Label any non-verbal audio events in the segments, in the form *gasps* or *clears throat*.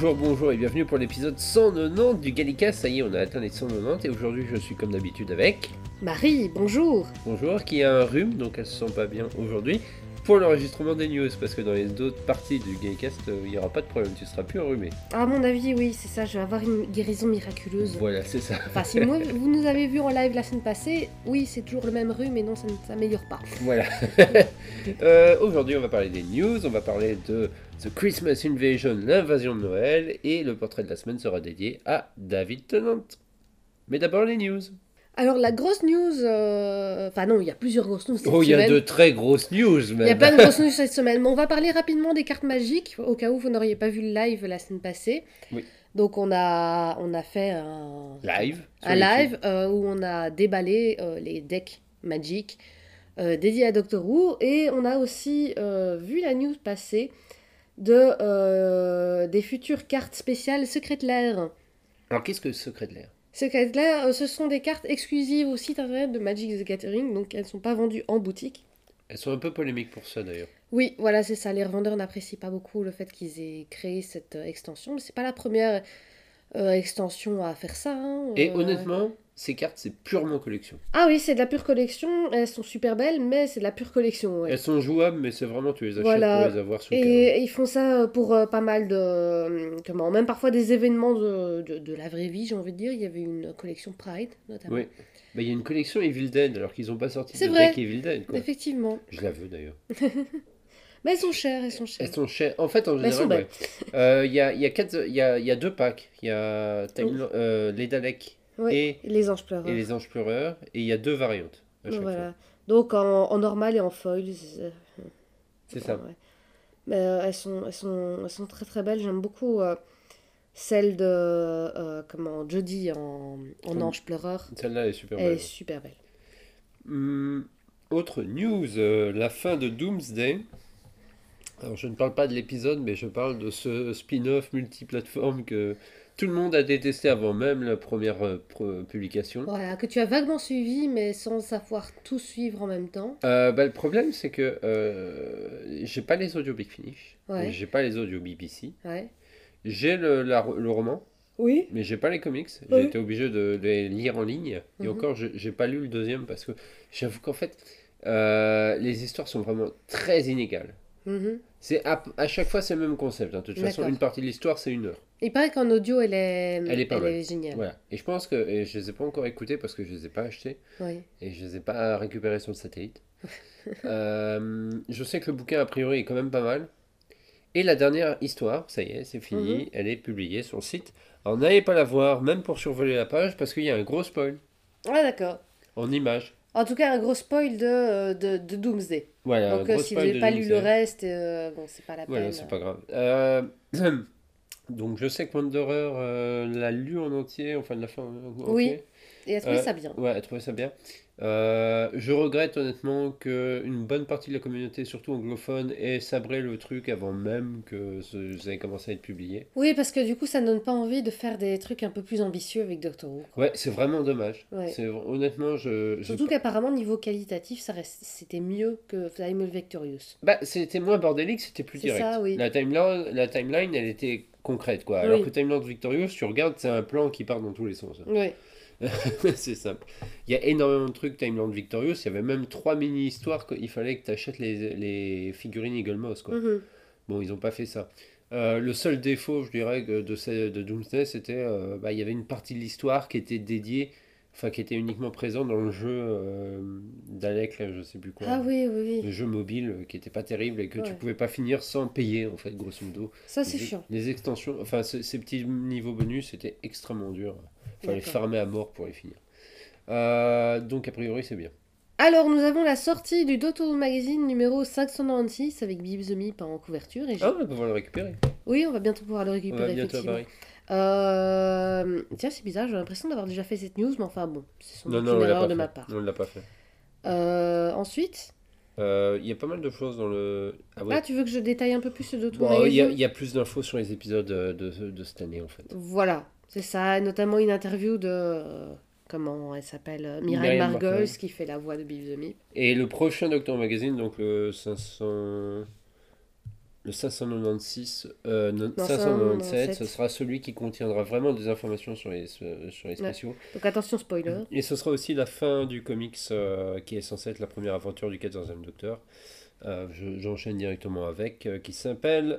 Bonjour, bonjour et bienvenue pour l'épisode 190 du Gallica. Ça y est, on a atteint les 190 et aujourd'hui je suis comme d'habitude avec Marie, bonjour. Bonjour, qui a un rhume donc elle se sent pas bien aujourd'hui pour l'enregistrement des news parce que dans les autres parties du Gallicast euh, il n'y aura pas de problème, tu seras plus enrhumé. À mon avis, oui, c'est ça, je vais avoir une guérison miraculeuse. Voilà, c'est ça. Enfin, si moi, *laughs* vous nous avez vu en live la semaine passée, oui, c'est toujours le même rhume, mais non, ça ne s'améliore pas. Voilà. *laughs* Euh, aujourd'hui on va parler des news, on va parler de The Christmas Invasion, l'invasion de Noël et le portrait de la semaine sera dédié à David Tennant. Mais d'abord les news. Alors, la grosse news. euh, Enfin, non, il y a plusieurs grosses news cette Oh, il y a semaine. de très grosses news Il y a même. plein de grosses *laughs* news cette semaine. Mais on va parler rapidement des cartes magiques, au cas où vous n'auriez pas vu le live la semaine passée. Oui. Donc, on a, on a fait un, Live. un live euh, où on a déballé euh, les decks Magic euh, dédiés à Doctor Who et on a aussi vu la news passer de euh, des futures cartes spéciales Secret Lair. Alors qu'est-ce que Secret de l'air? Secret Lair, euh, ce sont des cartes exclusives au site internet de Magic the Gathering, donc elles ne sont pas vendues en boutique. Elles sont un peu polémiques pour ça d'ailleurs. Oui, voilà, c'est ça. Les revendeurs n'apprécient pas beaucoup le fait qu'ils aient créé cette euh, extension, mais c'est pas la première euh, extension à faire ça. hein. Et Euh, honnêtement, ces cartes c'est purement collection. Ah oui, c'est de la pure collection. Elles sont super belles, mais c'est de la pure collection. ouais. Elles sont jouables, mais c'est vraiment tu les achètes Voilà. pour les avoir sur. Et ils font ça pour euh, pas mal de. euh, Comment Même parfois des événements de, de, de la vraie vie, j'ai envie de dire. Il y avait une collection Pride, notamment. Oui. Bah, il y a une collection Evil Dead alors qu'ils n'ont pas sorti de vrai. deck Evil Dead. Quoi. Effectivement. Je la veux d'ailleurs. *laughs* Mais elles sont chères, elles sont chères. Elles sont chères. En fait, en Mais général, ouais. Euh, il y, a, y, a y, a, y a deux packs. Il y a Time- euh, les Daleks Oui. et, Les anges pleureurs. et les Anges Pleureurs. Et il y a deux variantes à chaque voilà. fois. Donc en, en normal et en foil. euh, C'est ça. ouais. Mais euh, elles, sont, elles, sont, elles sont très très belles. J'aime beaucoup euh, celle de euh, comment Jodie en, en Mm. ange pleureur. Celle-là elle est super Elle est belle. super belle. Hum, autre news, euh, la fin de Doomsday. Alors je ne parle pas de l'épisode, mais je parle de ce spin-off multiplateforme que tout le monde a détesté avant même la première euh, publication. Voilà, que tu as vaguement suivi, mais sans savoir tout suivre en même temps. Euh, bah, le problème c'est que euh, j'ai pas les audios Big Finish, Ouais. j'ai pas les audios BBC, Ouais. j'ai le, la- le roman, Oui. mais j'ai pas les comics. J'ai Oui. été obligé de les lire en ligne. Et Mhm. encore, je- j'ai pas lu le deuxième parce que j'avoue qu'en fait, euh, les histoires sont vraiment très inégales. Mhm. C'est à, à chaque fois c'est le même concept. hein. De toute façon, une partie de l'histoire c'est une heure. Il paraît qu'en audio, elle est, Elle est pas géniale. Voilà. Et je pense que et je les ai pas encore écoutés parce que je les ai pas achetés Oui. et je les ai pas récupérés sur le satellite. *laughs* Euh, je sais que le bouquin a priori est quand même pas mal. Et la dernière histoire, ça y est, c'est fini, Mhm. elle est publiée sur le site. Alors n'allez pas la voir, même pour survoler la page, parce qu'il y a un gros spoil Ah d'accord. en images. En tout cas, un gros spoil de, euh, de, de Doomsday. Voilà, Donc, euh, si vous n'avez pas lu le reste, euh, bon, c'est pas la Voilà, peine. c'est pas grave. Euh, *clears throat* donc je sais que Wanderer l'a lu en entier, enfin de la fin en Oui. entier. Et elle trouvait Euh, ça bien. Ouais, elle trouvait ça bien. Euh, je regrette honnêtement que une bonne partie de la communauté, surtout anglophone, ait sabré le truc avant même que ça ait commencé à être publié. Oui, parce que du coup, ça ne donne pas envie de faire des trucs un peu plus ambitieux avec Doctor Who. quoi. Ouais, c'est vraiment dommage. Ouais. C'est honnêtement, je, je- Surtout qu'apparemment, niveau qualitatif, ça reste... c'était mieux que Time of Victorious. bah, c'était moins bordélique, c'était plus C'est direct. ça, oui. La timeline, la timeline, elle était concrète quoi. Alors que Timeline Victorious, tu regardes, c'est un plan qui part dans tous les sens. Oui. *laughs* c'est simple. Il y a énormément de trucs Timeline Victorious. Il y avait même trois mini-histoires qu'il fallait que tu achètes les, les figurines Eagle Moss. Quoi. Mhm. Bon, ils n'ont pas fait ça. Euh, le seul défaut, je dirais, de, ce- de Doomsday, c'était euh, bah, il y avait une partie de l'histoire qui était dédiée, enfin qui était uniquement présente dans le jeu euh, d'Alec, là, je sais plus quoi. Ah oui, oui, oui. Le jeu mobile euh, qui était pas terrible et que tu Ouais. pouvais pas finir sans payer, en fait, grosso modo. Ça, c'est chiant. les extensions, enfin ce- ces petits niveaux bonus, c'était extrêmement dur. Fallait D'accord. farmer à mort pour les finir. Euh, donc a priori c'est bien. Alors, nous avons la sortie du Who Magazine numéro 596 avec Bib the Meep en couverture. Et Ah, on va pouvoir le récupérer. Oui, on va bientôt pouvoir le On va récupérer, bientôt à. Paris. Euh, Tiens, c'est bizarre, j'ai l'impression d'avoir déjà fait cette news, mais enfin bon, c'est sans Non, non, une erreur de fait. ma part. On l'a pas fait. Euh, ensuite, Euh, Il y a pas mal de choses dans le. Ah ouais. ah, tu veux que je détaille un peu plus ce Who Bon, il y, a- Magazine il y a plus d'infos sur les épisodes de, de cette année en fait. Voilà, c'est ça, notamment une interview de. euh, comment elle s'appelle euh, Mireille Margols. qui fait la voix de Biff the Meep. Et le prochain Doctor Magazine, donc le 500. le 596, euh, non, Non, 597, ce 597. sera celui qui contiendra vraiment des informations sur les, sur les spéciaux. Donc attention, spoiler. Et ce sera aussi la fin du comics euh, qui est censé être la première aventure du 14e Docteur. Euh, je- J'enchaîne directement avec, qui s'appelle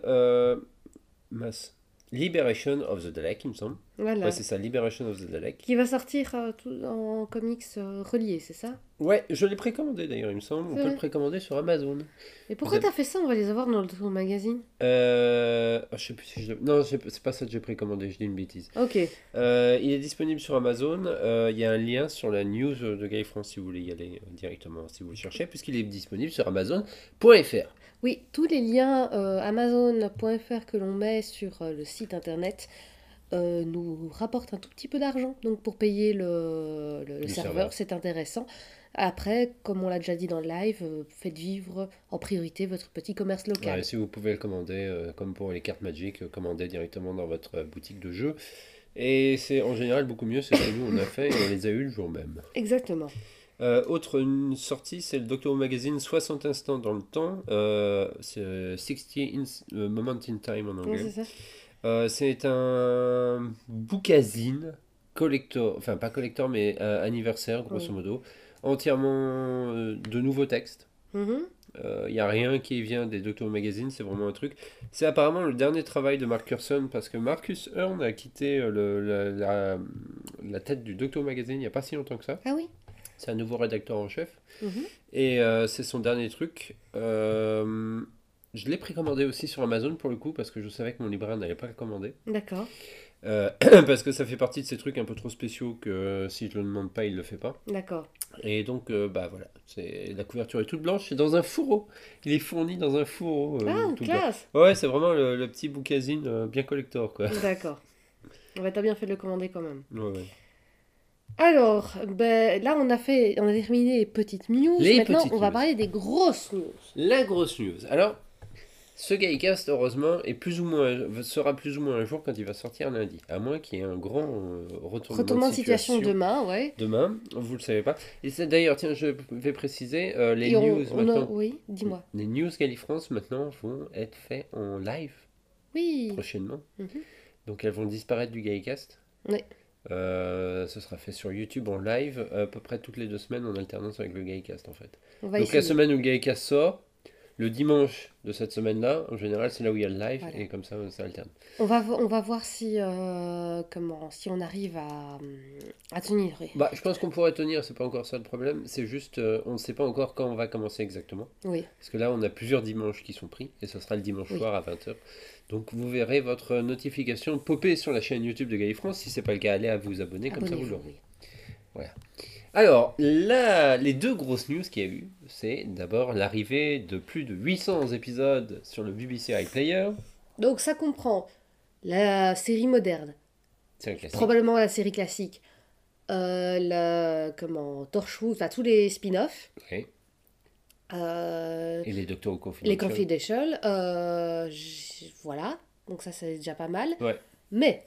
mince, Liberation of the Dalek, il me semble. Voilà. Ouais, c'est ça, Liberation of the Dalek. qui va sortir euh, tout en comics euh, reliés, c'est ça? Ouais, je l'ai précommandé d'ailleurs, il me semble. On peut le précommander sur Amazon. Et pourquoi t'as fait ça? On va les avoir dans le ton magazine. Euh, ah, je sais plus si je Non, c'est pas ça que j'ai précommandé, je dis une bêtise. Ok. Euh, il est disponible sur Amazon. Il y a un lien sur la news de Gay France si vous voulez y aller directement, si vous le cherchez, puisqu'il est disponible sur Amazon.fr. Oui, tous les liens euh, Amazon.fr que l'on met sur euh, le site internet euh, nous rapportent un tout petit peu d'argent. Donc pour payer le, le- le Le serveur, c'est intéressant. Après, comme on l'a déjà dit dans le live, faites vivre en priorité votre petit commerce local. Ouais, si vous pouvez le commander, comme pour les cartes Magic, commandez directement dans votre boutique de jeu. Et c'est en général beaucoup mieux, c'est ce que nous on a fait et on les a eu le jour même. Exactement. Euh, autre une sortie, c'est le Doctor Who Magazine 60 instants dans le temps. Euh, c'est euh, 60 ins- euh, Moment in Time en anglais. c'est ça. Euh, c'est un bookazine collector, enfin pas collector mais anniversaire grosso Oui. modo, entièrement de nouveaux textes. Il n'y a rien qui vient des Doctor Who Magazine, c'est vraiment un truc. C'est apparemment le dernier travail de Mark Curson parce que Marcus Hearn a quitté le- la, la- la tête du Doctor Who Magazine il n'y a pas si longtemps que ça. Ah oui. C'est un nouveau rédacteur en chef. Mhm. Et euh, c'est son dernier truc. Euh, je l'ai précommandé aussi sur Amazon pour le coup parce que je savais que mon libraire n'allait pas le commander. D'accord. Euh, *clears throat* parce que ça fait partie de ces trucs un peu trop spéciaux que si je le demande pas, il le fait pas. D'accord. Et donc, bah voilà, c'est la couverture est toute blanche, c'est dans un fourreau. Il est fourni dans un fourreau. Ah, tout blanc. classe. Ouais, c'est vraiment le, le petit bouquasine euh, bien collector, quoi. D'accord. *laughs* Va t'as bien fait de le commander quand même. Ouais, ouais. Alors, ben, là on a fait, on a terminé les petites news. Les Maintenant, petites on va news. parler des grosses news. La grosse news. Alors, ce Gaycast, heureusement, est plus ou moins, sera plus ou moins un jour quand il va sortir lundi. À moins qu'il y ait un grand euh, retournement, Retournement de situation demain, ouais. Demain, vous le savez pas. Et c'est d'ailleurs, tiens, je vais préciser, euh, les Et on- news on a- maintenant. Oui, dis-moi. Les news Galifrance maintenant vont être faits en live Oui. prochainement. Mhm. Donc elles vont disparaître du Gaycast. Oui. Euh, ce sera fait sur YouTube en live à peu près toutes les deux semaines en alternance avec le Gaycast en fait. Donc la semaine où le Gaycast sort, le dimanche de cette semaine-là, en général c'est là où il y a le live Voilà. et comme ça ça alterne. On va, on va voir si, euh, comment, si on arrive à, à tenir. oui. Bah je pense qu'on pourrait tenir, c'est pas encore ça le problème, c'est juste euh, on ne sait pas encore quand on va commencer exactement. Oui. Parce que là, on a plusieurs dimanches qui sont pris, et ce sera le dimanche Oui. soir à 20h. Donc vous verrez votre notification popper sur la chaîne YouTube de Gay France. Si c'est pas le cas, allez à vous abonner, comme ça vous l'aurez. oui. Alors, là, les deux grosses news qu'il y a eu, c'est d'abord l'arrivée de plus de 800 épisodes sur le BBC iPlayer. Donc ça comprend la série moderne, classique. probablement la série classique, euh, la, comment, Torchwood, enfin tous les spin-offs, euh, Et les Doctor Who les Confidential. Confidential, euh, voilà, donc ça c'est déjà pas mal. Ouais. Mais,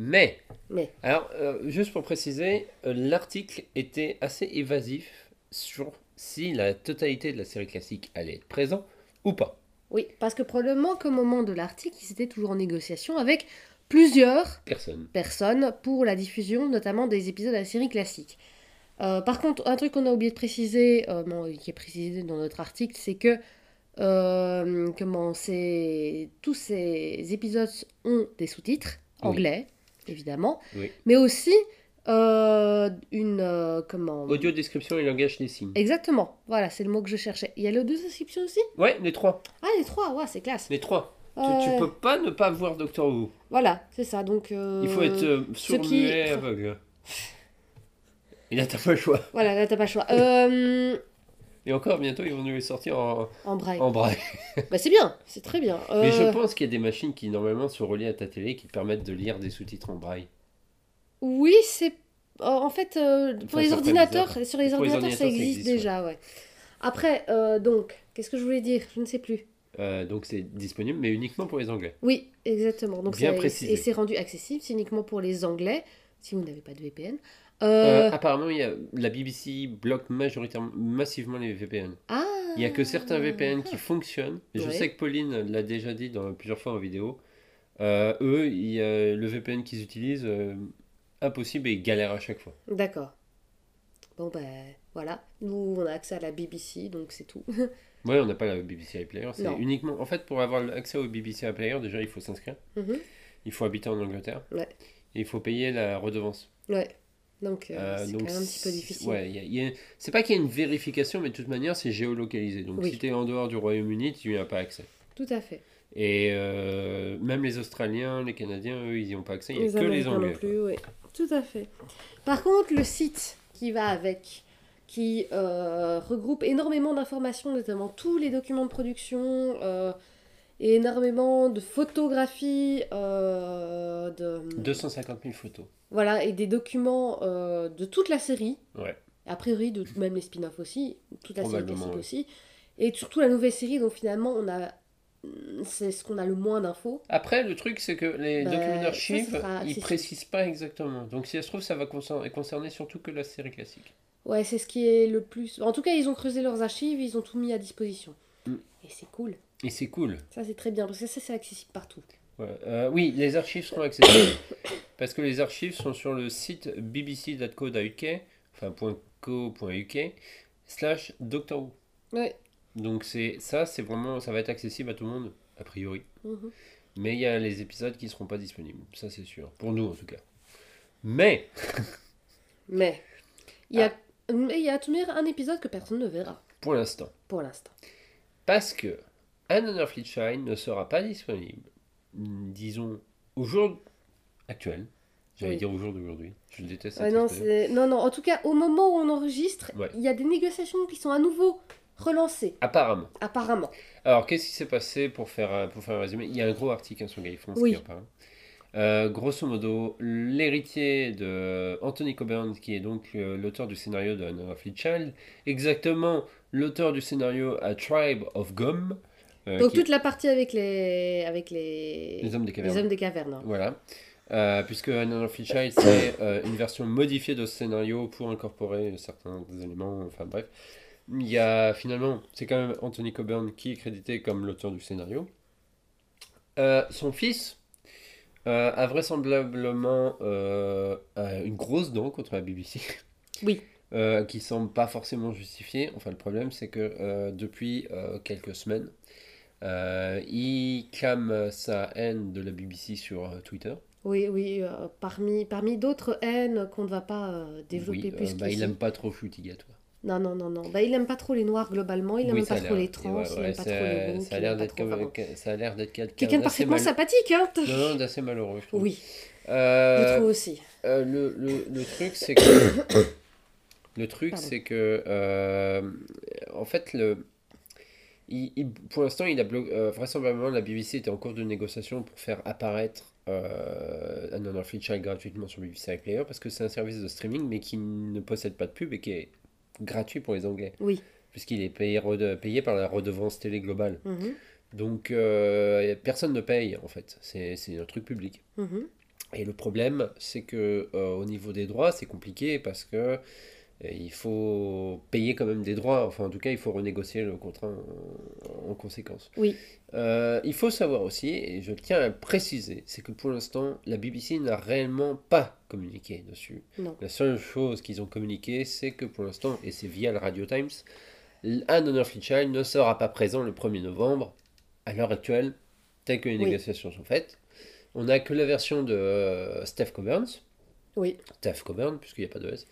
Mais, mais, alors, euh, juste pour préciser, euh, l'article était assez évasif sur si la totalité de la série classique allait être présent ou pas. oui, parce que probablement qu'au moment de l'article, ils étaient toujours en négociation avec plusieurs Personne. personnes pour la diffusion notamment des épisodes de la série classique. Euh, par contre, un truc qu'on a oublié de préciser, qui est précisé dans notre article, c'est que comment tous ces épisodes ont des sous-titres Oui. Évidemment, Oui. mais aussi euh, une euh, comment Audio description et langage des signes. Exactement, voilà, c'est le mot que je cherchais. Il y a le deux descriptions aussi? Ouais, les trois. Ah, les trois, ouais, c'est classe. Les trois. Tu- Euh, Tu, peux pas ne pas voir Doctor Who. Voilà, c'est ça. Donc, Il faut être sourd, qui- aveugle. *laughs* Et là, t'as pas le choix. Voilà, là, t'as pas le choix. Et encore, bientôt, ils vont nous les sortir en, en braille. en braille. Bah, c'est bien, c'est très bien. *laughs* Mais je Euh, pense qu'il y a des machines qui, normalement, sont reliées à ta télé qui te permettent de lire des sous-titres en braille. Oui, c'est. En fait, euh, pour les ordinateurs, bizarre. sur les Pour les ordinateurs, ça existe ouais. déjà, ouais. Après, euh, donc, qu'est-ce que je voulais dire? Je ne sais plus. Euh, donc, c'est disponible, mais uniquement pour les Anglais. Oui, exactement. Donc, Bien ça- précisé. Et c'est rendu accessible, c'est uniquement pour les Anglais, si vous n'avez pas de VPN. Euh, Euh, apparemment, il y a, la BBC bloque majoritairement, massivement les VPN. Ah, Il y a que certains VPN qui fonctionnent. Et Je sais que Pauline l'a déjà dit dans plusieurs fois en vidéo. Euh, eux, il y a le VPN qu'ils utilisent, impossible et ils galèrent à chaque fois. D'accord. Bon, ben voilà. Nous, on a accès à la BBC, donc c'est tout. *laughs* Ouais, on n'a pas la BBC iPlayer. C'est uniquement. En fait, pour avoir accès au BBC iPlayer, déjà, il faut s'inscrire. Mhm. Il faut habiter en Angleterre. Ouais. Et il faut payer la redevance. Ouais. Donc, euh, Euh, c'est donc quand même un petit peu difficile. Ouais, y a- y a- c'est pas qu'il y a une vérification, mais de toute manière, c'est géolocalisé. Donc Oui. si tu es en dehors du Royaume-Uni, tu n'y as pas accès. Tout à fait. Et euh, même les Australiens, les Canadiens, eux, ils n'y ont pas accès. Il n'y a que les Anglais. non plus, oui. Tout à fait. Par contre, le site qui va avec, qui euh, regroupe énormément d'informations, notamment tous les documents de production, et énormément de photographies, de, 250 000 photos. Voilà, et des documents euh, de toute la série, Ouais. a priori de même les spin-offs aussi, toute la série classique ouais. aussi, et surtout la nouvelle série, donc finalement on a, c'est ce qu'on a le moins d'infos. Après, le truc, c'est que les Bah, documents d'archives, ils précisent pas exactement. Donc si ça se trouve, ça va concerner, concerner surtout que la série classique. Ouais, c'est ce qui est le plus. En tout cas, ils ont creusé leurs archives, ils ont tout mis à disposition. Mm. Et c'est cool. Et c'est cool. Ça, c'est très bien parce que ça, c'est accessible partout. Ouais. Euh, oui, les archives seront accessibles. *coughs* parce que les archives sont sur le site bbc.co.uk, enfin .co.uk, slash Doctor Who. Ouais. Donc c'est ça, c'est vraiment, ça va être accessible à tout le monde, a priori. Mhm. Mais il y a les épisodes qui seront pas disponibles, ça c'est sûr. Pour nous en tout cas. Mais, *laughs* Mais il y a, Ah. mais il y a tout de même un épisode que personne ne verra pour l'instant, pour l'instant. parce que Another Fleet Shine ne sera pas disponible, disons, au jour actuel. J'allais Oui. dire au jour d'aujourd'hui. Je déteste Ouais, non, non, non, en tout cas, au moment où on enregistre, Ouais. il y a des négociations qui sont à nouveau relancées, Apparemment. apparemment. Alors, qu'est-ce qui s'est passé pour faire, un- pour faire un résumé? Il y a un gros article hein, sur of Thrones Oui. qui en parle. Euh, grosso modo, l'héritier de Anthony Coburn, qui est donc euh, l'auteur du scénario de Another Fleet Child, exactement l'auteur du scénario A Tribe of Gum, Donc qui est toute la partie avec les, avec les, les hommes des les cavernes. hommes des cavernes. Voilà. Euh, puisque Another Fleet Child, c'est *coughs* euh, une version modifiée de ce scénario pour incorporer certains éléments, enfin bref. Il y a finalement, c'est quand même Anthony Coburn qui est crédité comme l'auteur du scénario. Euh, son fils euh, a vraisemblablement euh, euh, une grosse dent contre la BBC. *laughs* Oui. Euh, qui semble pas forcément justifiée. Enfin, le problème, c'est que euh, depuis euh, quelques semaines, euh, il clame sa haine de la BBC sur euh, Twitter. Oui, oui, euh, parmi, parmi d'autres haines qu'on ne va pas euh, développer Oui, plus euh, bah, il aime pas trop Futigat. toi. Non, non, non, non. Bah, il aime pas trop les noirs globalement, il aime Oui, ça pas trop les trans, Ouais, il ouais, aime pas trop ça- les ça a il l'air pas d'être trop comme- vraiment. que- ça a l'air d'être quelqu'un Quelqu'un parfaitement mal- sympathique, hein Non, non, d'assez malheureux, je trouve. Oui, Euh, je trouve aussi. Euh, le, le, le truc, c'est que. *coughs* le truc, c'est que. euh, en fait, le. Il- il- pour l'instant, il a bloqué. euh, vraisemblablement, la BBC était en cours de négociation pour faire apparaître euh, Another Child gratuitement sur BBC iPlayer parce que c'est un service de streaming mais qui ne possède pas de pub et qui est gratuit pour les Anglais Oui. puisqu'il est payé, par la redevance télé globale. Mhm, Donc, euh, personne ne paye en fait. C'est un truc public. mhm. Et le problème, c'est que euh, au niveau des droits, c'est compliqué parce que il faut payer quand même des droits. Enfin, en tout cas, il faut renégocier le contrat en, en conséquence. Oui. Euh, il faut savoir aussi, et je tiens à le préciser, c'est que pour l'instant, la BBC n'a réellement pas communiqué dessus. Non. La seule chose qu'ils ont communiqué, c'est que pour l'instant, et c'est via le Radio Times, Another Fleet Child ne sera pas présent le 1er novembre, à l'heure actuelle, telle que les Oui. négociations sont faites. On n'a que la version de euh, Steph Coburns, Oui, Steph Coburn, puisqu'il n'y a pas de S,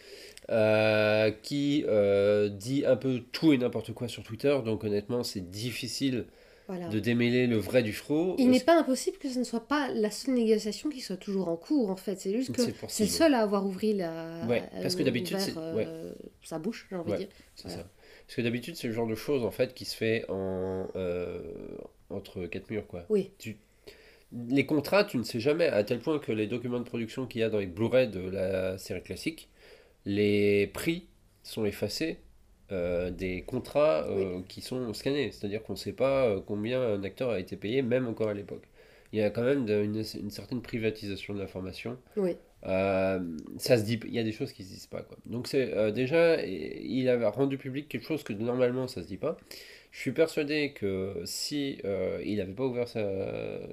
euh, qui euh, dit un peu tout et n'importe quoi sur Twitter, donc honnêtement, c'est difficile voilà. de démêler le vrai du faux. Il n'est pas impossible que ce ne soit pas la seule négociation qui soit toujours en cours, en fait. C'est juste que C'est le seul à avoir ouvert la... Ouais, parce que d'habitude, c'est- euh, sa bouche, j'ai envie Ouais. de dire. C'est Voilà. ça. Parce que d'habitude, c'est le genre de choses en fait qui se fait en, euh, entre quatre murs. Quoi. Oui. Tu- les contrats, tu ne sais jamais, à tel point que les documents de production qu'il y a dans les Blu-ray de la série classique, les prix sont effacés euh, des contrats euh, qui sont scannés. C'est-à-dire qu'on ne sait pas euh, combien un acteur a été payé, même encore à l'époque. Il y a quand même de- une, une certaine privatisation de l'information Oui. euh, ça se dit, il y a des choses qui se disent pas quoi. Donc c'est déjà, il a rendu public quelque chose que normalement ça se dit pas. Je suis persuadé que si euh, il n'avait pas ouvert sa,